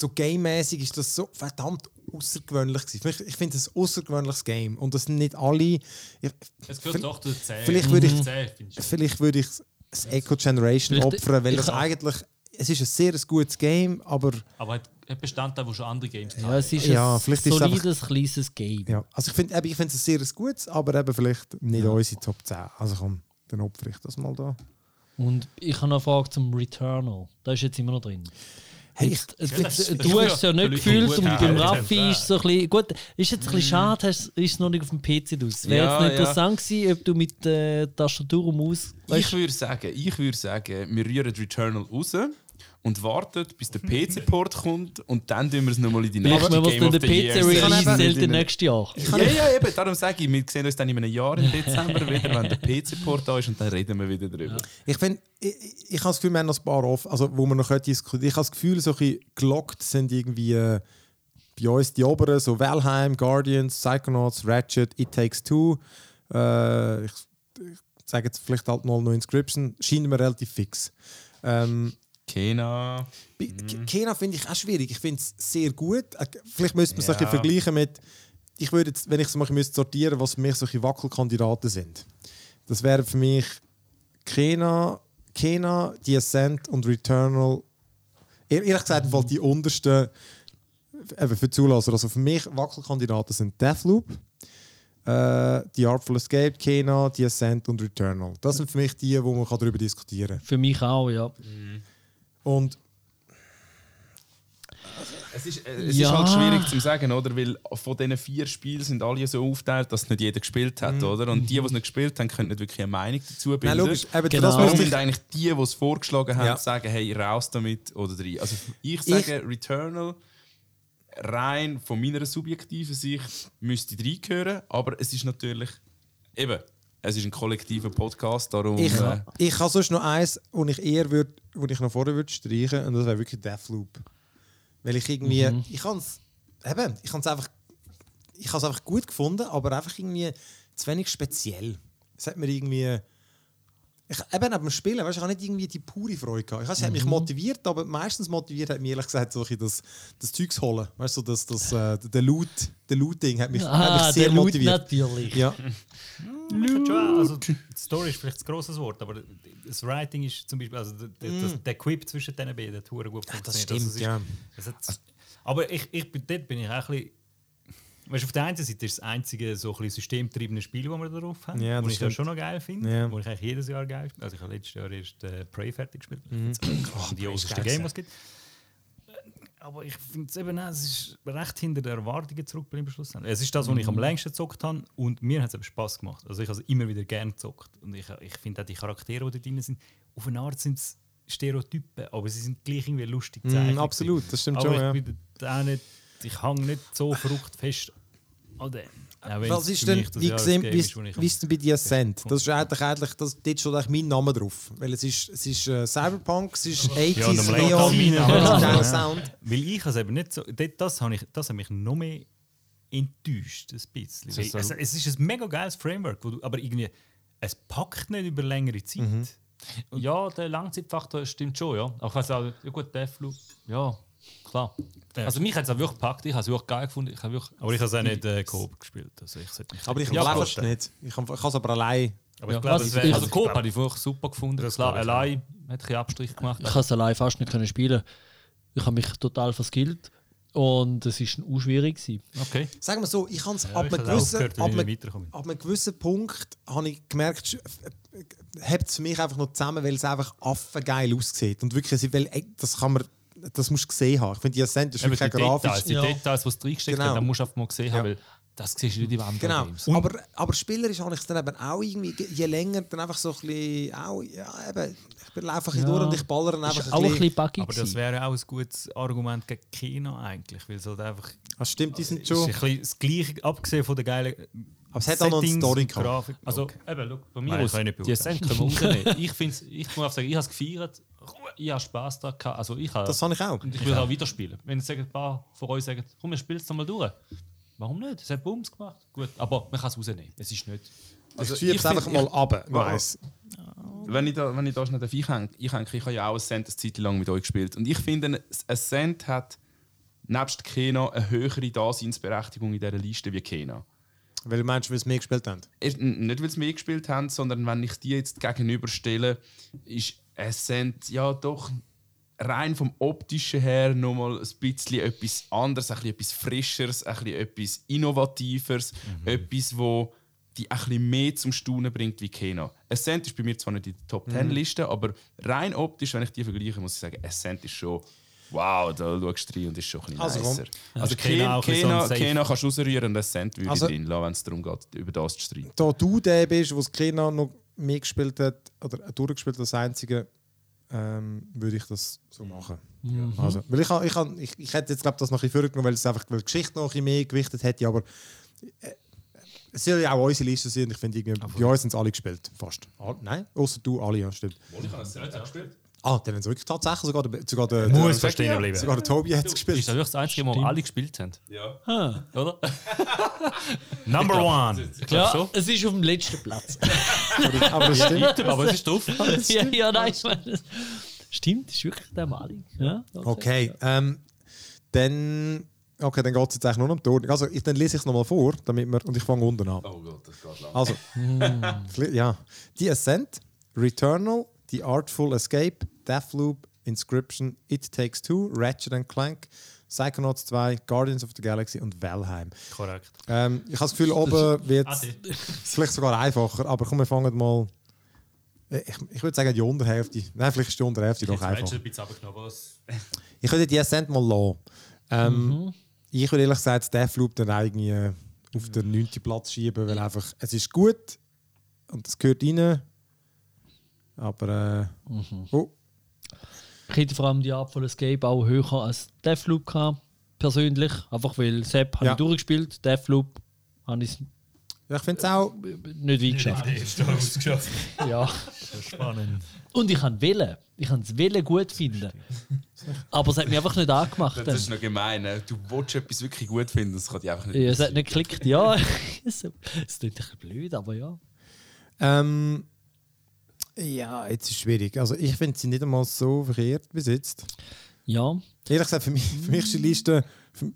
so game-mäßig ist das so verdammt außergewöhnlich gewesen. Ich, ich finde es ein außergewöhnliches Game und das sind nicht alle. Ich, es gehört doch zu 10. vielleicht würde ich- 10, finde ich. vielleicht würde ich das Echo Generation Vielleicht- opfern, weil es kann- eigentlich. Es ist ein sehr gutes Game, aber Aber hat, hat Bestandteile, wo schon andere Games Ja, es ist Ja, ein vielleicht ist solides, kleines Game. ja. Also ich finde ich finde es ein sehr gutes, aber eben vielleicht nicht unsere Top 10. Also komm, dann opfere ich das mal da. Und ich habe noch eine Frage zum Returnal. Da ist jetzt immer noch drin. Hey, ich, du, du hast es ja nicht gefühlt und beim Raffi ist- ist so ein bisschen, gut, ist jetzt ein bisschen schade, hast, ist es noch nicht auf dem PC draus. Wäre Ja, jetzt noch ja. interessant gewesen, ob du mit äh, Tastatur und Maus, Ich würde sagen, ich würde sagen, wir rühren Returnal raus und warten, bis der PC-Port kommt und dann tun wir es nochmal in die nächste es Game of the Year PC Release der- nächsten Jahr. Ja, ja, eben, darum sage ich, wir sehen uns dann in einem Jahr im Dezember wieder, wenn der PC-Port da ist und dann reden wir wieder drüber. Ich finde, ich, ich, habe das Gefühl, wir haben noch ein paar off, also wo wir noch diskutieren. Ich habe das Gefühl, so ein bisschen gelockt sind irgendwie äh, bei uns die oberen, so Valheim, Guardians, Psychonauts, Ratchet, It Takes Two. Äh, ich, ich sage jetzt vielleicht halt noch no Inscription, scheint mir relativ fix. Ähm, Kena. K- Kena finde ich auch schwierig. Ich finde es sehr gut. Äh, Vielleicht müsste man es Ja. ein bisschen vergleichen mit, ich würde jetzt, wenn ich es machen müsste, sortieren, was für mich solche Wackelkandidaten sind. Das wäre für mich Kena, Kena, The Ascent und Returnal. Ehr- Ehrlich gesagt, mhm. die untersten eben für die Zulasser. Also für mich Wackelkandidaten sind Deathloop, äh, The Artful Escape, Kena, The Ascent und Returnal. Das sind für mich die, wo man darüber diskutieren kann. Für mich auch, ja. Und Es ist, äh, es Ja. ist halt schwierig zu sagen, oder? Weil von diesen vier Spielen sind alle so aufgeteilt, dass nicht jeder gespielt hat, oder? Und die, die es nicht gespielt haben, können nicht wirklich eine Meinung dazu bilden. logisch, eben, Genau. das Darum ich sind eigentlich die, die es vorgeschlagen haben, Ja. sagen, hey, raus damit oder rein. Also ich sage, Returnal rein von meiner subjektiven Sicht müsste reingehören, aber es ist natürlich eben, es ist ein kollektiver Podcast, darum Ich, äh, ich habe sonst noch eins, wo ich eher würd, wo ich noch vorher würde streichen, und das wäre wirklich Deathloop. Weil ich irgendwie, ich kann es, eben, ich kann es einfach, ich habe es einfach gut gefunden, aber einfach irgendwie zu wenig speziell. Es hat mir irgendwie, ich, eben neben dem Spielen, weißt, du, ich habe nicht irgendwie die pure Freude gehabt. Ich weiß, es hat mich motiviert, aber meistens motiviert hat mich ehrlich gesagt so ein das, das Zeugs holen. Weißt du, so das, das, äh, der Loot, der Loot-Ding hat mich, hat Ah, mich sehr der Loot motiviert. natürlich. Ja. Find schon, also, die Story ist vielleicht ein grosses Wort, aber das Writing ist zum Beispiel, also der, der, der Quip zwischen den beiden hat gut Mm. das funktioniert. stimmt, also, ist- ja. hat- aber ich, ich, dort bin ich auch ein bisschen. Weißt, auf der einen Seite ist das einzige so ein bisschen systemtriebene Spiel, das wir darauf haben, Ja, das ich ja schon noch geil finde, Ja. wo ich eigentlich jedes Jahr geil finde. Also ich habe letztes Jahr erst äh, Prey fertig gespielt. Mhm. Oh, die oberste geil Game, was es gibt. Aber ich finde es eben, auch, es ist recht hinter den Erwartungen zurückgeblieben. schlussendlich. Es ist das, was ich Mhm. am längsten gezockt habe und mir hat es eben Spass gemacht. Also ich habe es immer wieder gerne gezockt. Und ich, ich finde auch die Charaktere, die da drin sind, auf eine Art sind es Stereotypen, aber sie sind gleich irgendwie lustig Mm, gezeichnet. absolut, das stimmt aber schon. ich Ja. bin auch nicht, ich hänge nicht so verrückt fest an dem. Was ist denn, wie, gesehen, wie, ist, wie denn bei dir Ascent? Das ist eigentlich, eigentlich das, dort steht eigentlich mein Name drauf. Weil es ist, es ist äh, Cyberpunk, es ist 80s, Ja, Neon, ja. Sound. Weil ich es eben nicht so. Das, das, habe ich, das hat mich noch mehr enttäuscht, ein bisschen. Ist so- es, es ist ein mega geiles Framework, wo du, aber irgendwie. Es packt nicht über längere Zeit. Mhm. Ja, der Langzeitfaktor stimmt schon, ja. Auch, ja gut, Deathloop, ja. Klar. Also mich hat es auch wirklich gepackt, ich habe es wirklich geil gefunden. Ich habe wirklich Aber ich habe es auch nicht äh, Coop gespielt. Also ich mich Aber ich Ja, kann gut. es nicht. Ich kann es aber allein. aber Ja, ich glaube, ich- Also Coop habe ich wirklich super gefunden. Das Klar, ich allein hat bisschen Abstrich gemacht. Ich habe es allein fast nicht können spielen. Ich habe mich total verskillt und es war auch schwierig. Gewesen. Okay. Sagen wir so, ich habe es Ja, ab, ich einem habe gewissen, ab, ich einem, nicht ab einem gewissen Punkt habe ich gemerkt, hebt es für mich einfach noch zusammen, weil es einfach affengeil aussieht. Und wirklich, weil, ey, das kann man, das musst du gesehen haben. Ich finde, die Ascent ist Eben wirklich die grafisch. die Ja. Details, die es reingesteckt Genau. da musst du einfach mal gesehen haben, Ja. weil das siehst du nicht in anderen Genau. Games. Aber, aber spielerisch habe ich es dann eben auch irgendwie, je länger, dann einfach so ein bisschen, auch, ja, eben, ich bin einfach Ja. durch und ich ballere dann Das einfach war auch ein bisschen buggy. Aber das wäre auch ein gutes Argument gegen Kino eigentlich, weil es halt einfach Ah, stimmt, die sind ist ein schon. bisschen das Gleiche, abgesehen von der geilen Aber es hat auch noch eine Story gehabt. Also, Okay. eben, look, bei mir Nein, aus, die Ascent können wir ich, find's, ich muss auch sagen, ich habe es gefeiert, ich habe Spass daran gehabt. Also ich habe, Das habe ich auch. und ich will auch wieder spielen. Wenn jetzt ein paar von euch sagen, komm, wir spielen es nochmal durch. Warum nicht? Es hat Bums gemacht. Gut, aber man kann es rausnehmen. Es ist nicht. ich schiebe es einfach mal ab. Nice. Wenn ich da, wenn ich da schnell einhänge, ich denke, ich habe ja auch Ascent eine Zeit lang mit euch gespielt. Und ich finde, Ascent hat nebst Kena eine höhere Daseinsberechtigung in dieser Liste wie Kena. Weil du meinst, weil sie mehr gespielt haben. Nicht, weil sie mehr gespielt haben, sondern wenn ich die jetzt gegenüberstelle, ist Ascent ja doch rein vom optischen her nochmal ein bisschen etwas anderes, ein bisschen etwas Frischeres, ein bisschen etwas Innovativeres, etwas, wo die ein bisschen mehr zum Staunen bringt wie Kena. Ascent ist bei mir zwar nicht in der Top 10 Liste, aber rein optisch, wenn ich die vergleiche, muss ich sagen, Ascent ist schon wow, da schaust du rein und ist schon ein bisschen Also, nicer. Also ist Kena Kena, so Kena, kannst du rausrühren und Ascent würde Also- ich drin lassen, wenn es darum geht, über das zu streiten. Da du der bist, der Kena noch mehr gespielt hat, oder durchgespielt hat, das Einzige, ähm, würde ich das so machen. Also, weil ich, ich, ich, ich hätte jetzt glaub, das noch ein bisschen vorgenommen, weil es einfach weil die Geschichte noch ein mehr gewichtet hätte, aber äh, es soll ja auch unsere Liste sein ich finde, irgendwie, bei uns sind es alle gespielt. Fast. All, nein, außer du, alle, ja, stimmt. Ah, dann haben sie wirklich tatsächlich sogar der, sogar der, Muss der, verstehen bleiben. sogar der Tobi hat es Ist gespielt. das wirklich das Einzige, wo wir alle gespielt haben? Ah. Oder? Number one! Ich glaube Ja, schon. es ist auf dem letzten Platz. aber das stimmt. Aber es ist drauf. ja, ja, nein, ich meine, das- Stimmt, das ist wirklich der Maling. Ja, Okay, ähm, dann, okay, dann geht es jetzt eigentlich nur noch um die Ordnung. Also, ich, dann lese ich es nochmal vor, damit wir, und ich fange unten an. Oh Gott, das geht lang. Also, fli- ja. Die Ascent, Returnal, The Artful Escape, Deathloop, Inscription, It Takes Two, Ratchet and Clank, Psychonauts 2, Guardians of the Galaxy und Valheim. Korrekt. Ähm, ich habe das Gefühl, oben wird es vielleicht sogar einfacher, aber komm, wir fangen mal. äh, Ich, ich würde sagen, die Unterhälfte. Nein, vielleicht ist die Unterhälfte doch einfach. ein bisschen Ich würde die Ascent mal lassen. Ähm, Ich würde ehrlich gesagt Deathloop dann irgendwie äh, auf den 9. Platz schieben, weil einfach, es ist gut und es gehört rein. Aber äh, oh, Ich hätte vor allem die Art von Escape auch höher als Deathloop gehabt, persönlich. Einfach weil Sepp habe Ja. ich durchgespielt, Deathloop habe ich es ich finde es auch. nicht weit geschafft. Ja. Spannend. Und ich kann wählen. Ich kann es wählen gut finden. Aber es hat mich einfach nicht angemacht. Das ist noch gemein. ne? Du willst etwas wirklich gut finden, das kann dich einfach nicht. Ja, es hat nicht geklickt, ja. Es ist ein bisschen blöd, aber ja. Ähm, ja, jetzt ist es schwierig. Also ich finde sie nicht einmal so verkehrt bis jetzt. Ja. Ehrlich gesagt, für mich, für mich ist die Liste. Für,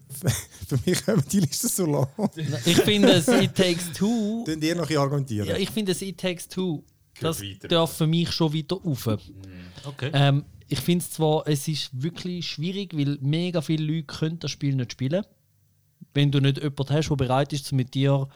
mich wir die Liste so lassen. Ich finde, es It Takes Two. Könnt ihr noch argumentieren? Ja, ich finde, es It Takes Two. Das darf für mich schon weiter rauf. Okay. Ähm, ich finde es zwar, es ist wirklich schwierig, weil mega viele Leute können das Spiel nicht spielen. Wenn du nicht jemanden hast, der bereit ist, mit dir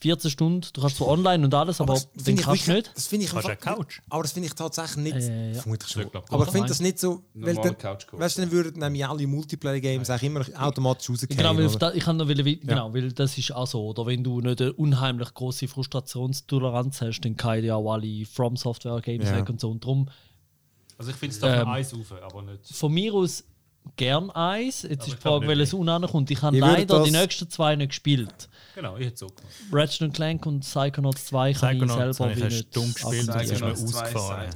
14 Stunden, du kannst zwar online und alles, aber, das den finde ich kannst du nicht. Das finde ich einfach- eine Couch? Aber das finde ich tatsächlich nicht. Äh, ja. Vermutlich schon. Aber ich finde das nicht so. Weil dann, weißt du, dann würden nämlich alle Multiplayer-Games auch immer automatisch rausgehen. Genau, weil, auf da, ich kann noch will, genau, weil das ist auch so. Oder wenn du nicht eine unheimlich große Frustrationstoleranz hast, dann kann ja auch alle From Software Games Ja. weg und so. Und darum Also ich finde es da Ähm, Eis rauf, aber nicht. von mir aus gern eins. Jetzt ist die Frage, welches unankommt. Ich habe Ich würde leider die nächsten zwei nicht gespielt. Genau, ich hätte so gemacht. Ratchet Clank und Psychonauts 2 kann ich Psychonauts selber habe ich wie eine nicht Stunde gespielt, das ist mir ausgefahren.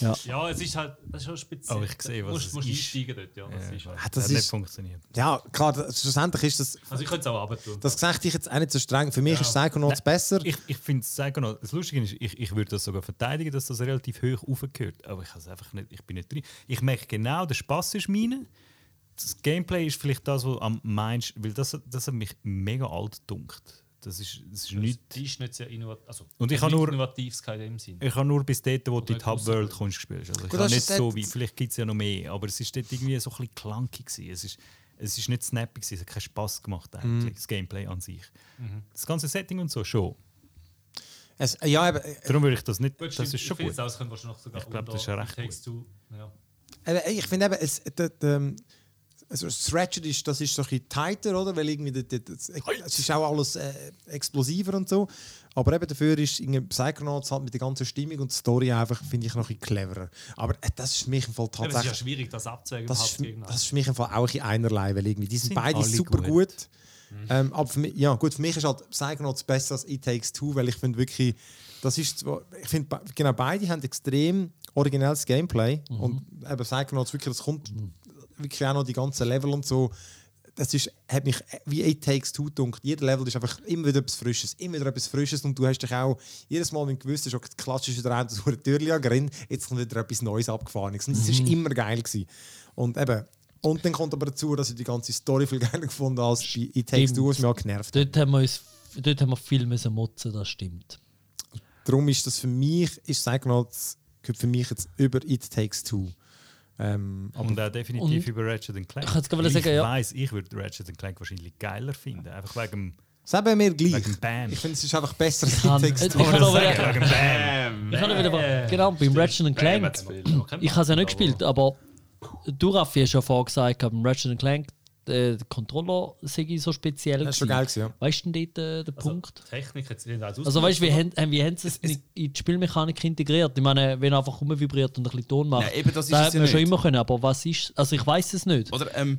Ja, es ist halt, das ist schon speziell. Oh, ich sehe, was musst, es musst ist. einsteigen dort, ja. Das ist halt. Ah, Das das hat nicht ist, funktioniert. ja, klar, das, schlussendlich ist das. Also ich könnte es auch runter tun. Das sage ich jetzt auch nicht so streng. Für mich ist Psychonauts besser. Ich, ich finde es Psychonauts, das Lustige ist, ich, ich würde das sogar verteidigen, dass das relativ hoch aufgehört. Aber ich, einfach nicht, ich bin nicht drin. Ich merke genau, der Spaß ist meine. Das Gameplay ist vielleicht das, was am meisten, weil das, das hat mich mega alt dunkt. Das ist, das ist nicht. Die ist nicht sehr innovativ. Also, Und ich habe nur- innovativ in dem Sinn. Ich habe nur bis dort, wo du in die Oder Hub-World raus- kommst, gespielt. Also ich Gut, habe das nicht so wie, vielleicht gibt es ja noch mehr, aber es ist dort irgendwie so ein bisschen clunky gewesen. Es ist, es ist nicht snappy gewesen, es hat keinen Spass gemacht eigentlich, das Gameplay an sich. Das ganze Setting und so schon. Es, ja, eben, äh, Darum würde ich das nicht, Gut, das stimmt. ist schon gut. sogar Ich glaub, das ist ja recht Two. Ja. Ich finde eben, es, das, ähm, also das Ratchet ist, das ist so ein bisschen tighter, oder? Weil irgendwie das, das, es ist auch alles äh, explosiver und so. Aber eben dafür ist Psychonauts halt mit der ganzen Stimmung und Story einfach, finde ich, noch ein bisschen cleverer. Aber äh, das ist für mich im Fall Ja, aber es ist ja tatsächlich... schwierig, das abzuwägen. Das ist, das ist für mich im Fall auch ein einerlei, weil irgendwie, die sind, Sind beide super gut. gut. Ähm, aber für mich, ja, gut, für mich ist halt Psychonauts besser als It Takes Two, weil ich finde wirklich, das ist zwar, ich finde, genau, beide haben extrem originelles Gameplay und eben Psychonauts wirklich, das kommt wirklich auch noch die ganzen Level und so. Das ist, hat mich wie It Takes Two gedunkt. Jeder Level ist einfach immer wieder etwas Frisches, immer wieder etwas Frisches und du hast dich auch jedes Mal, wenn du gewusst klatschst du wieder rein, das eine Tür jetzt kommt wieder etwas Neues abgefahren. Und das ist immer geil gewesen. Und eben, und dann kommt aber dazu, dass ich die ganze Story viel geiler gefunden als bei It Takes. Two, was mich auch genervt hat. Dort haben wir, uns, dort haben wir viel müssen motzen, das stimmt. Darum ist das für mich, ist Psychonauts gehört für mich jetzt über It Takes Two. Ähm, aber Und auch definitiv Und- über Ratchet Clank. Ich sagen, ja. weiss, ich würde Ratchet Clank wahrscheinlich geiler finden. Einfach wegen, das haben wir gleich. wegen Bam. Ich finde, es ist einfach besser als It Takes ich kann auch wieder- wegen Bam. Ich habe wieder, genau, beim Ratchet Clank. Ich habe es ja nicht gespielt, aber du, Raffi, hast ja vorher gesagt, beim Ratchet Clank, der Controller sei so speziell. Das ist schon geil gewesen, ja. Weißt du denn dort äh, den Punkt? Technik jetzt nicht als Also weißt du, wie, haben- wie haben sie es in in die Spielmechanik integriert? Ich meine, wenn er einfach rumvibriert und ein bisschen Ton macht, Nein, eben, das ist da es hätte ja man schon nicht. immer können, aber was ist, also ich weiß es nicht. Oder ähm,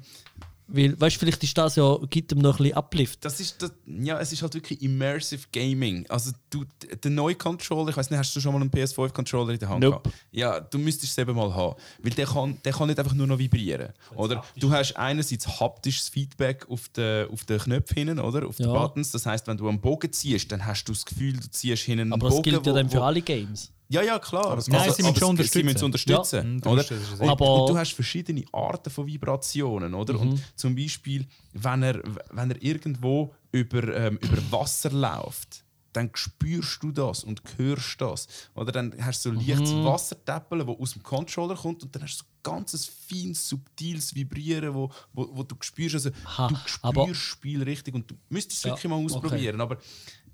Weil, weißt du, vielleicht ist das ja, gibt ihm noch ein bisschen Uplift. das ist das, ja, es ist halt wirklich immersive Gaming. Also du, der neue Controller, ich weiß nicht, hast du schon mal einen PS5 Controller in der Hand Nope. gehabt? Ja, du müsstest es eben mal haben, weil der kann, der kann nicht einfach nur noch vibrieren, oder? Du hast einerseits haptisches Feedback auf den auf den Knöpfen hinten, oder? Auf den Ja. Buttons. Das heißt, wenn du am Bogen ziehst, dann hast du das Gefühl, du ziehst hinten einen Aber Bogen. das gilt ja wo- dann für wo- alle Games. Ja, ja, klar. Also, Nein, sie müssen schon es- Sie müssen unterstützen. unterstützen. Ja, mhm, du oder? musst- das ist Und, Aber- und du hast verschiedene Arten von Vibrationen. Oder? Mhm. Und zum Beispiel, wenn er, wenn er irgendwo über, ähm, über Wasser läuft, dann spürst du das und hörst das. Oder dann hast du so leichtes Mhm. Wassertäppeln, das aus dem Controller kommt und dann hast du so ganzes feines, subtiles Vibrieren, wo, wo, wo du spürst. Also, Ha, du spürst aber- das Spiel richtig und du müsstest es Ja, wirklich mal ausprobieren. Aber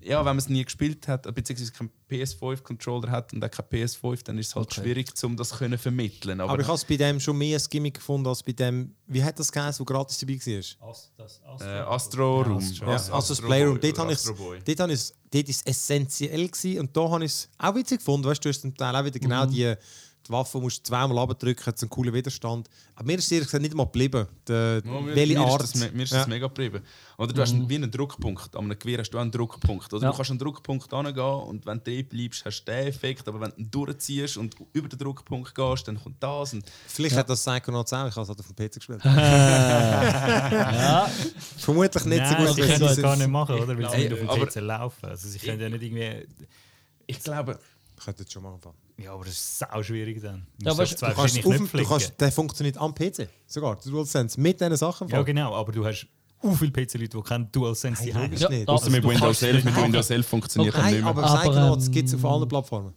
ja, wenn man es nie gespielt hat, beziehungsweise keinen PS5-Controller hat und auch kein PS5, dann ist es halt Okay. schwierig, um das können vermitteln. Aber, Aber ich habe es bei dem schon mehr als Gimmick gefunden als bei dem, wie hat das geheißen, wo gratis dabei war? As, das, As, äh, Astro Room. Ja, Ast- also das Astro Playroom, dort habe ich Astro Boy. dort habe dort ist es essentiell gewesen und da habe ich es auch witzig gefunden, weißt du, du hast zum Teil auch wieder genau die, die Waffe musst du zweimal abdrücken, hat so einen coolen Widerstand. Aber mir ist es ehrlich gesagt nicht mal geblieben, der, Ja, mir, welche mir Art. Ist das, mir ist Ja. das mega geblieben. Oder du hast einen- wie einen Druckpunkt. An einem Gewehr hast du auch einen Druckpunkt. Oder Ja. du kannst einen Druckpunkt angehen und wenn du dort bleibst, hast du den Effekt. Aber wenn du durchziehst und über den Druckpunkt gehst, dann kommt das. Und Vielleicht hat das Psychonauts auch, ich habe es halt auf dem PC gespielt. Ja, Vermutlich nicht Nein, so gut. sie können es das ist. gar nicht machen, oder? Weil sie nicht auf dem PC laufen. Also sie können ja nicht irgendwie... ich glaube, Könnte es schon machen. Ja, aber das ist sau schwierig dann. Du Ja, Du kannst, verschiedene auf, du kannst, der funktioniert am PC. Sogar, der DualSense. Mit diesen Sachen. Ja, genau, aber du hast auch viele PC-Leute, die keinen DualSense Hey, haben. logisch Ja, nicht. außer mit du Windows kannst 11, nicht mit. Windows 11 funktioniert Okay, das nicht mehr. aber, Aber, Psychonauts ähm, gibt es auf allen Plattformen.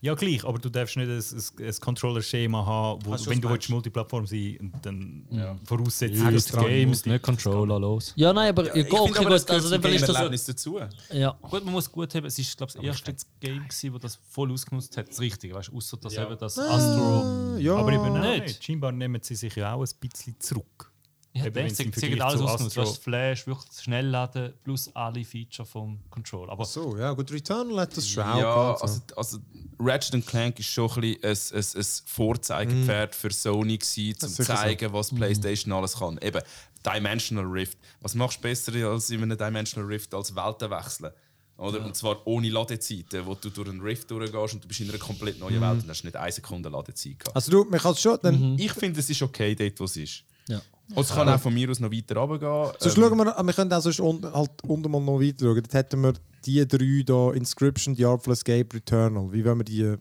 Ja, gleich, aber du darfst nicht ein, ein, ein Controller-Schema haben, wo, Hast wenn du willst, Multiplattform sein und dann voraussetzt, Ja, dass das du Games, Multi- nicht Controller, los. ja nein, aber ja, Ich okay, finde aber, gut, das gehört also zum dann ist das so. Game-Erlebnis dazu. Ja. Gut, man muss gut haben, es ist glaube ich, das erste Game, gewesen, das das voll ausgenutzt hat, das Richtige, weißt du, außer dass eben das Astro. Ja, Aber eben nicht. Scheinbar nehmen sie sich ja auch ein bisschen zurück. Ja, Eben, dann wenn sie sie im sie Vergleich haben alles. Astro- Du hast Flash, wirklich schnell laden, plus alle Feature vom Control. Aber so, ja, gut, Returnal hat das schon auch Ja, also, also Ratchet Clank ist schon ein, bisschen ein, ein, ein Vorzeigepferd für Sony gewesen, um Das zu sicher so. zeigen, was PlayStation alles kann. Eben, Dimensional Rift. Was machst du besser als in einem Dimensional Rift als Welten wechseln? Oder? Und zwar ohne Ladezeiten, wo du durch einen Rift durchgehst und du bist in einer komplett neuen Welt und hast nicht eine Sekunde Ladezeit gehabt. Also du, man kann es schon, dann, Ich finde, es ist okay dort, wo es ist. Ja. Und es kann auch von mir aus noch weiter runtergehen. sonst Ähm, schauen wir, wir können auch sonst un, halt unten mal noch weiter schauen. Dort hätten wir die drei da, Inscription, Diablo Escape, Returnal. Wie wollen wir die...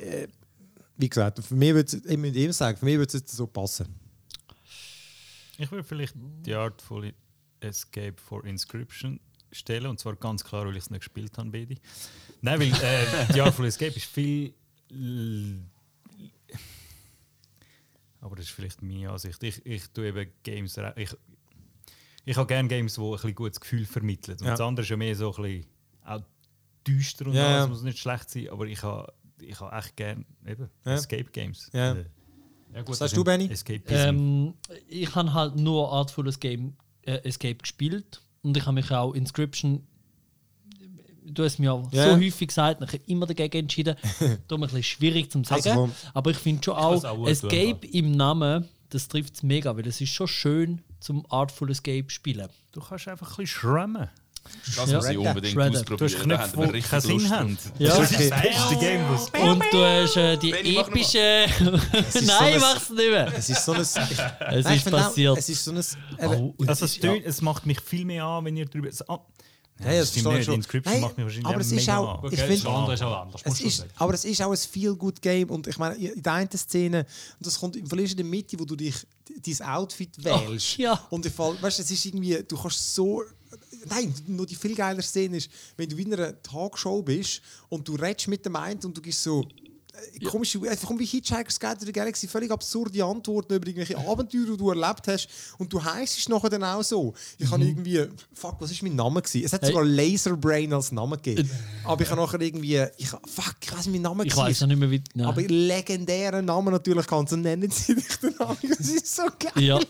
Äh, wie gesagt, für mich würde es, ich muss ihm sagen, für mich würde es jetzt so passen. Ich würde vielleicht die Artful Escape for Inscription stellen. Und zwar ganz klar, weil ich es nicht gespielt habe, Bedi. Nein, weil äh, die Artful Escape ist viel. Aber das ist vielleicht meine Ansicht. Ich, ich tue eben Games. Ich, ich habe gerne Games, die ein bisschen gutes Gefühl vermitteln. Und Ja. das andere ist ja mehr so ein bisschen auch düster und Ja, alles, ja. muss nicht schlecht sein. Aber ich habe ich habe echt gerne eben Ja. Escape Games. Ja. Äh, Ja, gut, Was sagst du, Benny? Ähm, ich habe halt nur Artfules Game äh, Escape gespielt und ich habe mich auch Inscription. Du hast mir auch Ja. so häufig gesagt, ich habe immer dagegen entschieden. Darum ein bisschen schwierig zu sagen. Also aber ich finde schon auch, auch Escape im Namen, das trifft es mega, weil es ist schon schön zum Artful Escape spielen. du kannst einfach ein bisschen schrammen. Das Ja. muss ich unbedingt Shredder. Du ausprobieren. hast Da Knöpfe, die richtig keinen Sinn haben. Ja. Das ist das beste Game, was Und du hast äh, die Benni, epische. ist so Nein, ein- mach's nicht mehr. Es ist so ein. Ich, Es ist passiert. Es ist so ein. Eben, Oh, Also es es, ist- es macht mich viel mehr an, wenn ihr drüber. Ja, ja, das stimmt verstehe ich nicht. schon. Inscription Nein, macht mich wahrscheinlich aber es ist auch- ich find- das andere ist auch anders. Es ist, aber es ist auch ein Feel-Good-Game und ich meine, in der einen Szene, und das kommt im Fall in der Mitte, wo du dich dein Outfit wählst. ja. Und im Fall, weißt du, es ist irgendwie, du kannst so. Nein, nur die viel geilere Szene ist, wenn du in einer Talkshow bist und du redest mit dem einen und du gibst so. Äh, Komische, einfach wie Hitchhiker's Guide to the Galaxy, völlig absurde Antworten über irgendwelche Abenteuer, die du erlebt hast. Und du heisst es nachher dann auch so. Ich habe irgendwie, fuck, was ist mein Name gewesen? Es hat Hey. sogar Laserbrain als Namen gegeben. Aber ich habe nachher irgendwie, ich, fuck, ich weiß mein Name ich gewesen weiß ja nicht mehr, wie. Nein. Aber legendären Namen natürlich kannst du nennen, sie dich den Namen. Das ist so geil. Ja.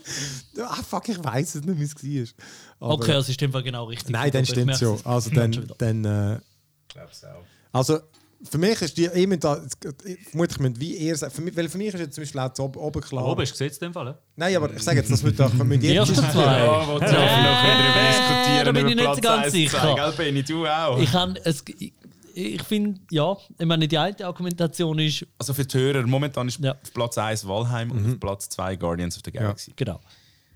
Ah, fuck, ich weiß es nicht, wie es war. Aber- okay, das ist in dem Fall genau richtig. Nein, dann ich stimmt es Also schon dann, dann äh, also für mich ist die, ich müsste da, vermutlich müsst wie eher sagen, für mich, weil für mich ist jetzt zum Beispiel auch Oben, oben klar. Oben ist gesetzt in dem Fall. ja? Nein, aber ich sage jetzt, das müsste doch, wir Die ersten zwei. Ja, noch Äh, diskutieren da bin ich nicht so ganz 1, sicher. 2, gell, Benni, du auch. Ich, kann, es, ich, finde, ja, ich meine, die alte Argumentation ist, Also für die Hörer, momentan ist Ja. auf Platz 1 Walheim und auf Platz 2 Guardians of the Galaxy. genau.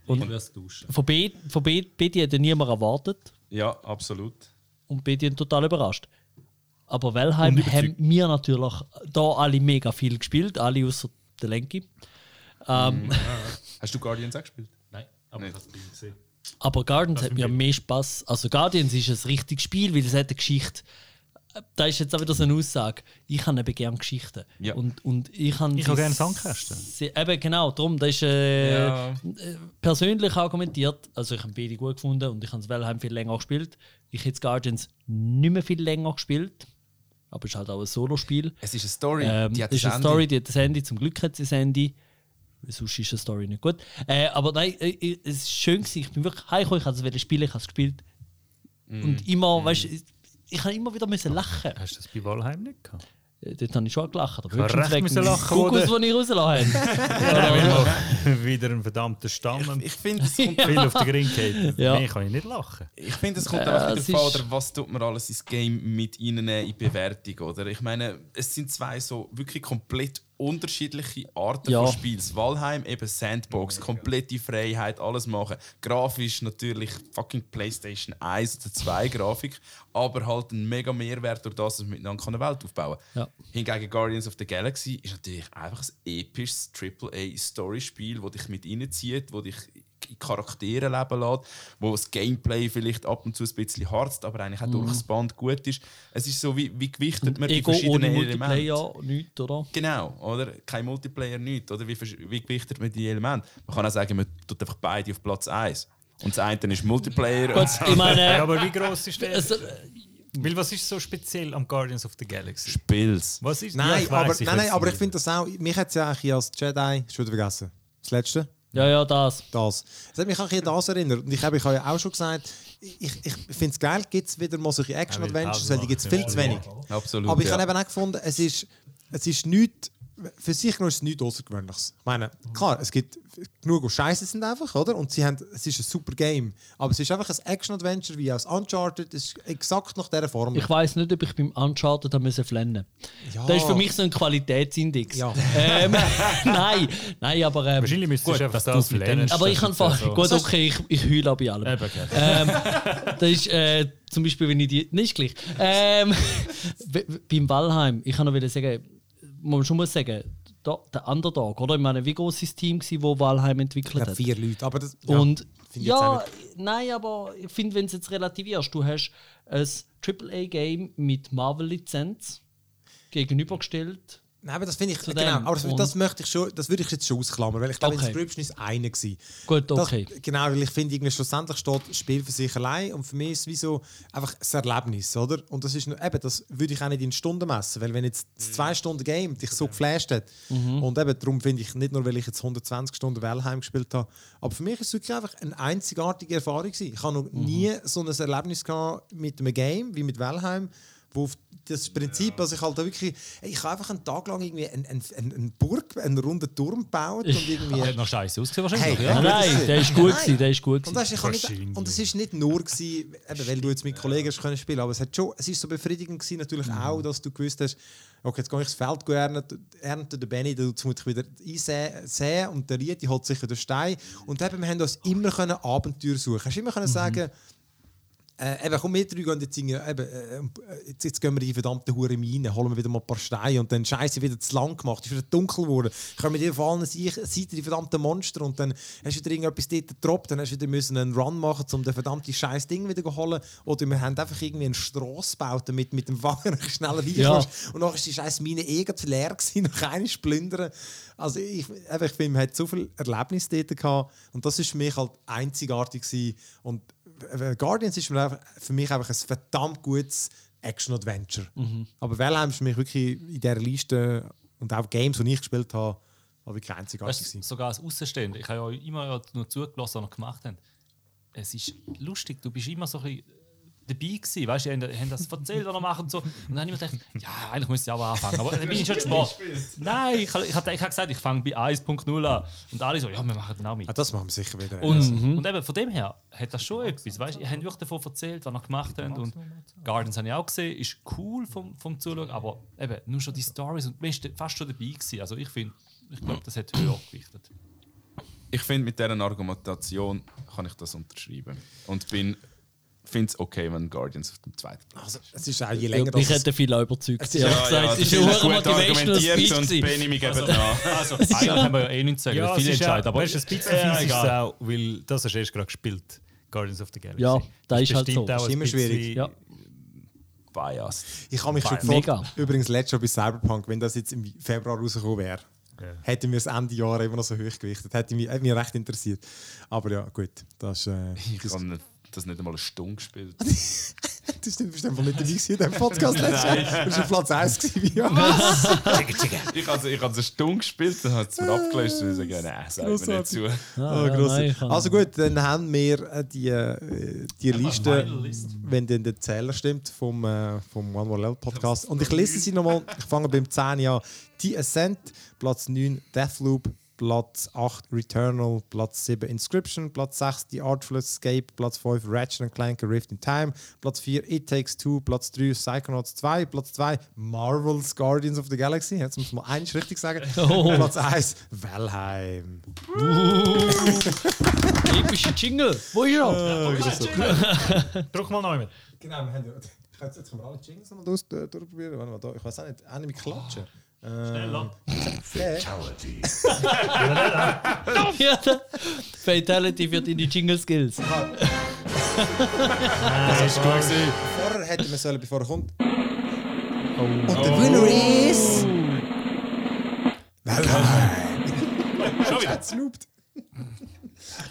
Ich würde es tauschen. Von B, von B, BD hätte niemand erwartet Ja, absolut. und BD hat total überrascht. Aber Valheim haben wir natürlich da alle mega viel gespielt, alle außer der Lenki. Ähm, Hast du Guardians auch gespielt? Nein, aber Nicht. ich habe es gesehen. Aber Guardians hat mir mehr Spaß. Also Guardians ist ein richtiges Spiel, weil es hat eine Geschichte. Da ist jetzt auch wieder so eine Aussage. Ich habe eben gerne Geschichten. Ja. Und, und ich habe Ich habe gerne Sandkästen. Eben genau, darum, das ist äh, Ja. äh, persönlich argumentiert. Also ich habe beide gut gefunden und ich habe es Valheim viel länger gespielt. Ich hätte Guardians nicht mehr viel länger gespielt. Aber es ist halt auch ein Solo-Spiel. Es ist eine Story, Ähm, die hat es ist ein eine Ende. Story, die hat ein Ende. Zum Glück hat sie Ende. Weil Sonst ist eine Story nicht gut. Äh, aber nein, äh, äh, es ist schön gewesen. Ich bin wirklich heimgekommen, ich wollte es spielen, ich habe es gespielt. Mm. Und immer, weißt du, ich, habe immer wieder müssen lachen. Hast du das bei Walheim nicht gehabt? Äh, Dort habe ich schon gelacht. Aber habe höchstens recht müssen lachen, oder? den ich rausgelassen habe. Wieder ein verdammter Stamm. Ich finde, es kommt Viel auf den Ring geht. Ja. Mehr kann ich nicht lachen. Ich finde, es kommt Äh, einfach ist- oder was tut man alles ins Game mit reinnehmen, in die Bewertung, oder? Ich meine, es sind zwei so wirklich komplett unterschiedliche Arten Ja. von Spiels. Valheim eben Sandbox, komplette Freiheit, alles machen. Grafisch natürlich fucking PlayStation 1 oder 2 Grafik, aber halt ein mega Mehrwert durch das, dass man miteinander eine Welt aufbauen kann. Ja. Hingegen Guardians of the Galaxy ist natürlich einfach ein episches AAA-Story-Spiel, das dich mit reinzieht, wo dich Charaktere leben lässt, wo das Gameplay vielleicht ab und zu ein bisschen harzt, aber eigentlich auch durch das Band gut ist. Es ist so, wie, wie gewichtet man die Ego ohne verschiedenen Multiplayer, Elemente. nichts, oder? Genau, oder? Kein Multiplayer, nichts. Oder wie, wie gewichtet man die Elemente? Man kann auch sagen, man tut einfach beide auf Platz 1. Und das eine ist Multiplayer. Gut, und ich Ja, meine, aber wie groß ist der? es, Weil was ist so speziell am Guardians of the Galaxy? Spiels. Was ist? Ja, Nein, ich aber, weiss, nein, nein, aber ich finde das auch, mich hat es ja eigentlich als Jedi, schon wieder vergessen. Das letzte? Ja, ja, das. Das. Es hat mich auch an das erinnert. Und ich habe ich habe ja auch schon gesagt, ich, ich finde es geil, gibt es wieder mal solche Action-Adventures, weil die gibt es viel zu wenig. Absolut. Aber ich ja. habe eben auch gefunden, es ist, es ist nichts, für sich nur ist es nichts Außergewöhnliches. Ich meine, klar, es gibt genug, die scheiße sind einfach, oder? Und sie haben, es ist ein super Game. Aber es ist einfach ein Action-Adventure wie aus Uncharted, es ist exakt nach dieser Form. Ich weiß nicht, ob ich beim Uncharted müssen flennen. Ja. Das ist für mich so ein Qualitätsindex. Ja. Ähm, nein, nein, aber. Ähm, Wahrscheinlich müsstest du einfach das denen- aber ich ist vor. so. Gut, okay, ich, ich heule auch bei allem. Eben, okay. ähm, das ist äh, zum Beispiel, wenn ich die. Nicht gleich. Ähm, beim Valheim, ich kann noch wieder sagen, man schon muss sagen, der, der Underdog, oder? Ich meine, wie groß ist das Team, Valheim Ich entwickelt glaube, hat? vier Leute. Aber das, ja, Und ich ja, nein, aber ich finde, wenn du es jetzt relativierst, du hast ein AAA-Game mit Marvel-Lizenz gegenübergestellt. Nein, aber das finde ich, Zu genau, dem. aber das, das möchte ich schon, das würde ich jetzt schon ausklammern, weil ich glaube, Okay. Inscription ist eine gewesen. Gut, okay. Das, genau, weil ich finde, irgendwie schlussendlich steht Spiel für sich allein und für mich ist es wie so einfach ein Erlebnis, oder? Und das ist nur, eben, das würde ich auch nicht in Stunden messen, weil wenn jetzt das zwei Stunden Game dich so geflasht hat Mhm. und eben darum finde ich, nicht nur, weil ich jetzt 120 Stunden Valheim gespielt habe, aber für mich ist es wirklich einfach eine einzigartige Erfahrung gewesen. Ich habe noch Mhm. nie so ein Erlebnis gehabt mit einem Game wie mit Valheim, wo das Prinzip, dass ich halt da wirklich, ich habe einfach einen Tag lang irgendwie eine ein, ein, ein Burg, einen runden Turm gebaut und irgendwie... Hat noch scheiße ausgesehen wahrscheinlich. Hey, ja. Nein, nein, der ist gut gewesen, der ist gut Und, gewesen. kann nicht, und es ist nicht nur gewesen, eben, weil du jetzt mit Kollegen hast können spielen, aber es hat schon, es ist so befriedigend gewesen, natürlich Mhm. auch, dass du gewusst hast, okay, jetzt gehe ich das Feld ernten, ernten der Benny, da muss ich wieder einsehen und der Rieti holt sich den Stein und eben, wir haben uns immer können Abenteuer suchen. Hast immer Mhm. können sagen, äh, eben, komm, wir drei gehen jetzt, irgendwie, eben, äh, jetzt, jetzt gehen wir in die verdammte Hure Mine, holen wir wieder mal ein paar Steine und dann scheiße wieder zu lang gemacht, ist wieder dunkel geworden. Kommen dir vor allen Seiten die verdammten Monster und dann hast du wieder irgendetwas dort getroppt, dann hast du wieder müssen einen Run machen, um das verdammte scheiß Ding wieder zu holen. Oder wir haben einfach irgendwie eine Strasse gebaut, damit mit dem Wagen schneller rein Ja. Und nachher ist die scheiß Mine eh leer gewesen, noch keine plündern. Also ich, eben, ich finde, man hat so viel Erlebnis dort gehabt und das ist für mich halt einzigartig gewesen. und äh, Guardians ist für mich einfach ein verdammt gutes Action-Adventure. Aber Valheim ist für mich wirklich in dieser Liste und auch Games, die ich gespielt habe, habe wirklich einzigartig gewesen. sogar als Außenstehender, ich habe ja immer nur zugelassen, was ihr gemacht habt. Es ist lustig, du bist immer so ein bisschen dabei gewesen, weißt du, die haben, haben das erzählt, was ihr macht und so. Und dann habe ich mir gedacht, ja, eigentlich müsste ich auch anfangen, aber dann bin ich schon Sport. Nein, ich, habe- ich, habe- ich habe gesagt, ich fange bei 1.0 an. Und alle so, ja, wir machen dann auch mit. Ah, das machen wir sicher wieder. Und, Mhm. und eben von dem her hat das schon etwas. Weißt? Ihr habt wirklich davon erzählt, was ihr gemacht habt. Und Gardens habe ich auch gesehen, ist cool vom, vom Zuschauen, aber eben nur schon die Stories und du bist fast schon dabei gewesen. Also ich finde, ich glaube, das hat höher gewichtet. Ich finde, mit dieser Argumentation kann ich das unterschreiben. Und bin finde es okay, wenn Guardians auf dem zweiten Platz Also, es ist auch je Ja, länger das- hätte viel überzeugt. ist- ehrlich Ja, gesagt. ja, es ist das ein ist gut argumentiert und. Benny, wir geben nach. Also, eigentlich haben wir ja eh nichts zu sagen, Ja, ja, es viele ist entscheiden. Aber weißt, du, ein bisschen Ja, ist es egal. auch, weil das hast du erst gerade gespielt, Guardians of the Galaxy. Ja, da ist halt so. auch Ist immer schwierig. Ja. Biased. Ich habe mich schon Mega. gefragt, übrigens letztes Jahr bei Cyberpunk, wenn das jetzt im Februar rausgekommen wäre, hätten wir es Ende Jahr immer noch so hoch gewichtet. Hätte mich, hätte mich recht interessiert. Aber ja, gut. Das, ist, äh, Ich habe das nicht einmal eine Stunde gespielt. das stimmt, du bist einfach nicht dabei in diesem Podcast letztes Jahr. Du bist auf Platz 1 gewesen. wie ja. ich habe ich eine Stunde gespielt, dann hat es mir abgelöst und ich sage, nein, sag mir nicht zu. Ah, Oh, ja, gross. nein, also gut, dann haben wir äh, die, äh, die Liste, wenn dann der Zähler stimmt vom, äh, vom One More Level Podcast. Und ich lese sie nochmal. Ich fange beim 10 an. The Ascent, Platz 9 Deathloop, Platz 8 Returnal, Platz 7 Inscription, Platz 6 The Artful Escape, Platz 5 Ratchet Clank A Rift in Time, Platz 4 It Takes Two, Platz 3 Psychonauts 2, Platz 2 Marvel's Guardians of the Galaxy, jetzt muss man eins richtig sagen, Oh. Platz 1 Valheim. Epische Jingle. Wo ist er? Drück mal neu mit. Genau, wir haben ja. Jetzt, jetzt können wir alle Jingles durchprobieren. Warte mal, da, ich weiß auch nicht, eine mit Klatschen. Schneller. Ja, da- Fatality für deine Jingle Skills. Vorher hätten wir sollen, bevor er kommt. Und der Winner ist. Valheim. Schon wieder.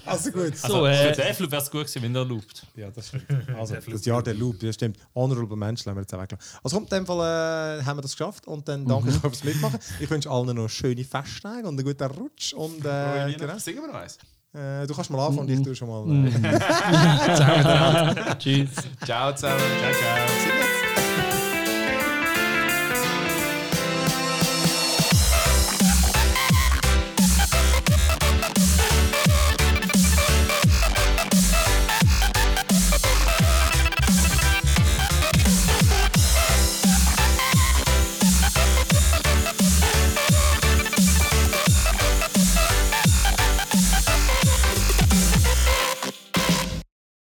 Also gut. Also, äh, für Deathloop wäre es gut gewesen, wenn der loopt. Ja, das stimmt. Also, das Jahr der Loop, das stimmt. Honorable Menschen haben wir jetzt auch weggelassen. Also, kommt, in dem Fall äh, haben wir das geschafft und dann danke ich euch fürs Mitmachen. Ich wünsche allen noch schöne Festtage und einen guten Rutsch. Und, äh, genau. Singen wir noch eins? äh, du kannst mal anfangen und ich tue schon mal. Äh, Tschüss. Ciao zusammen. Ciao, ciao.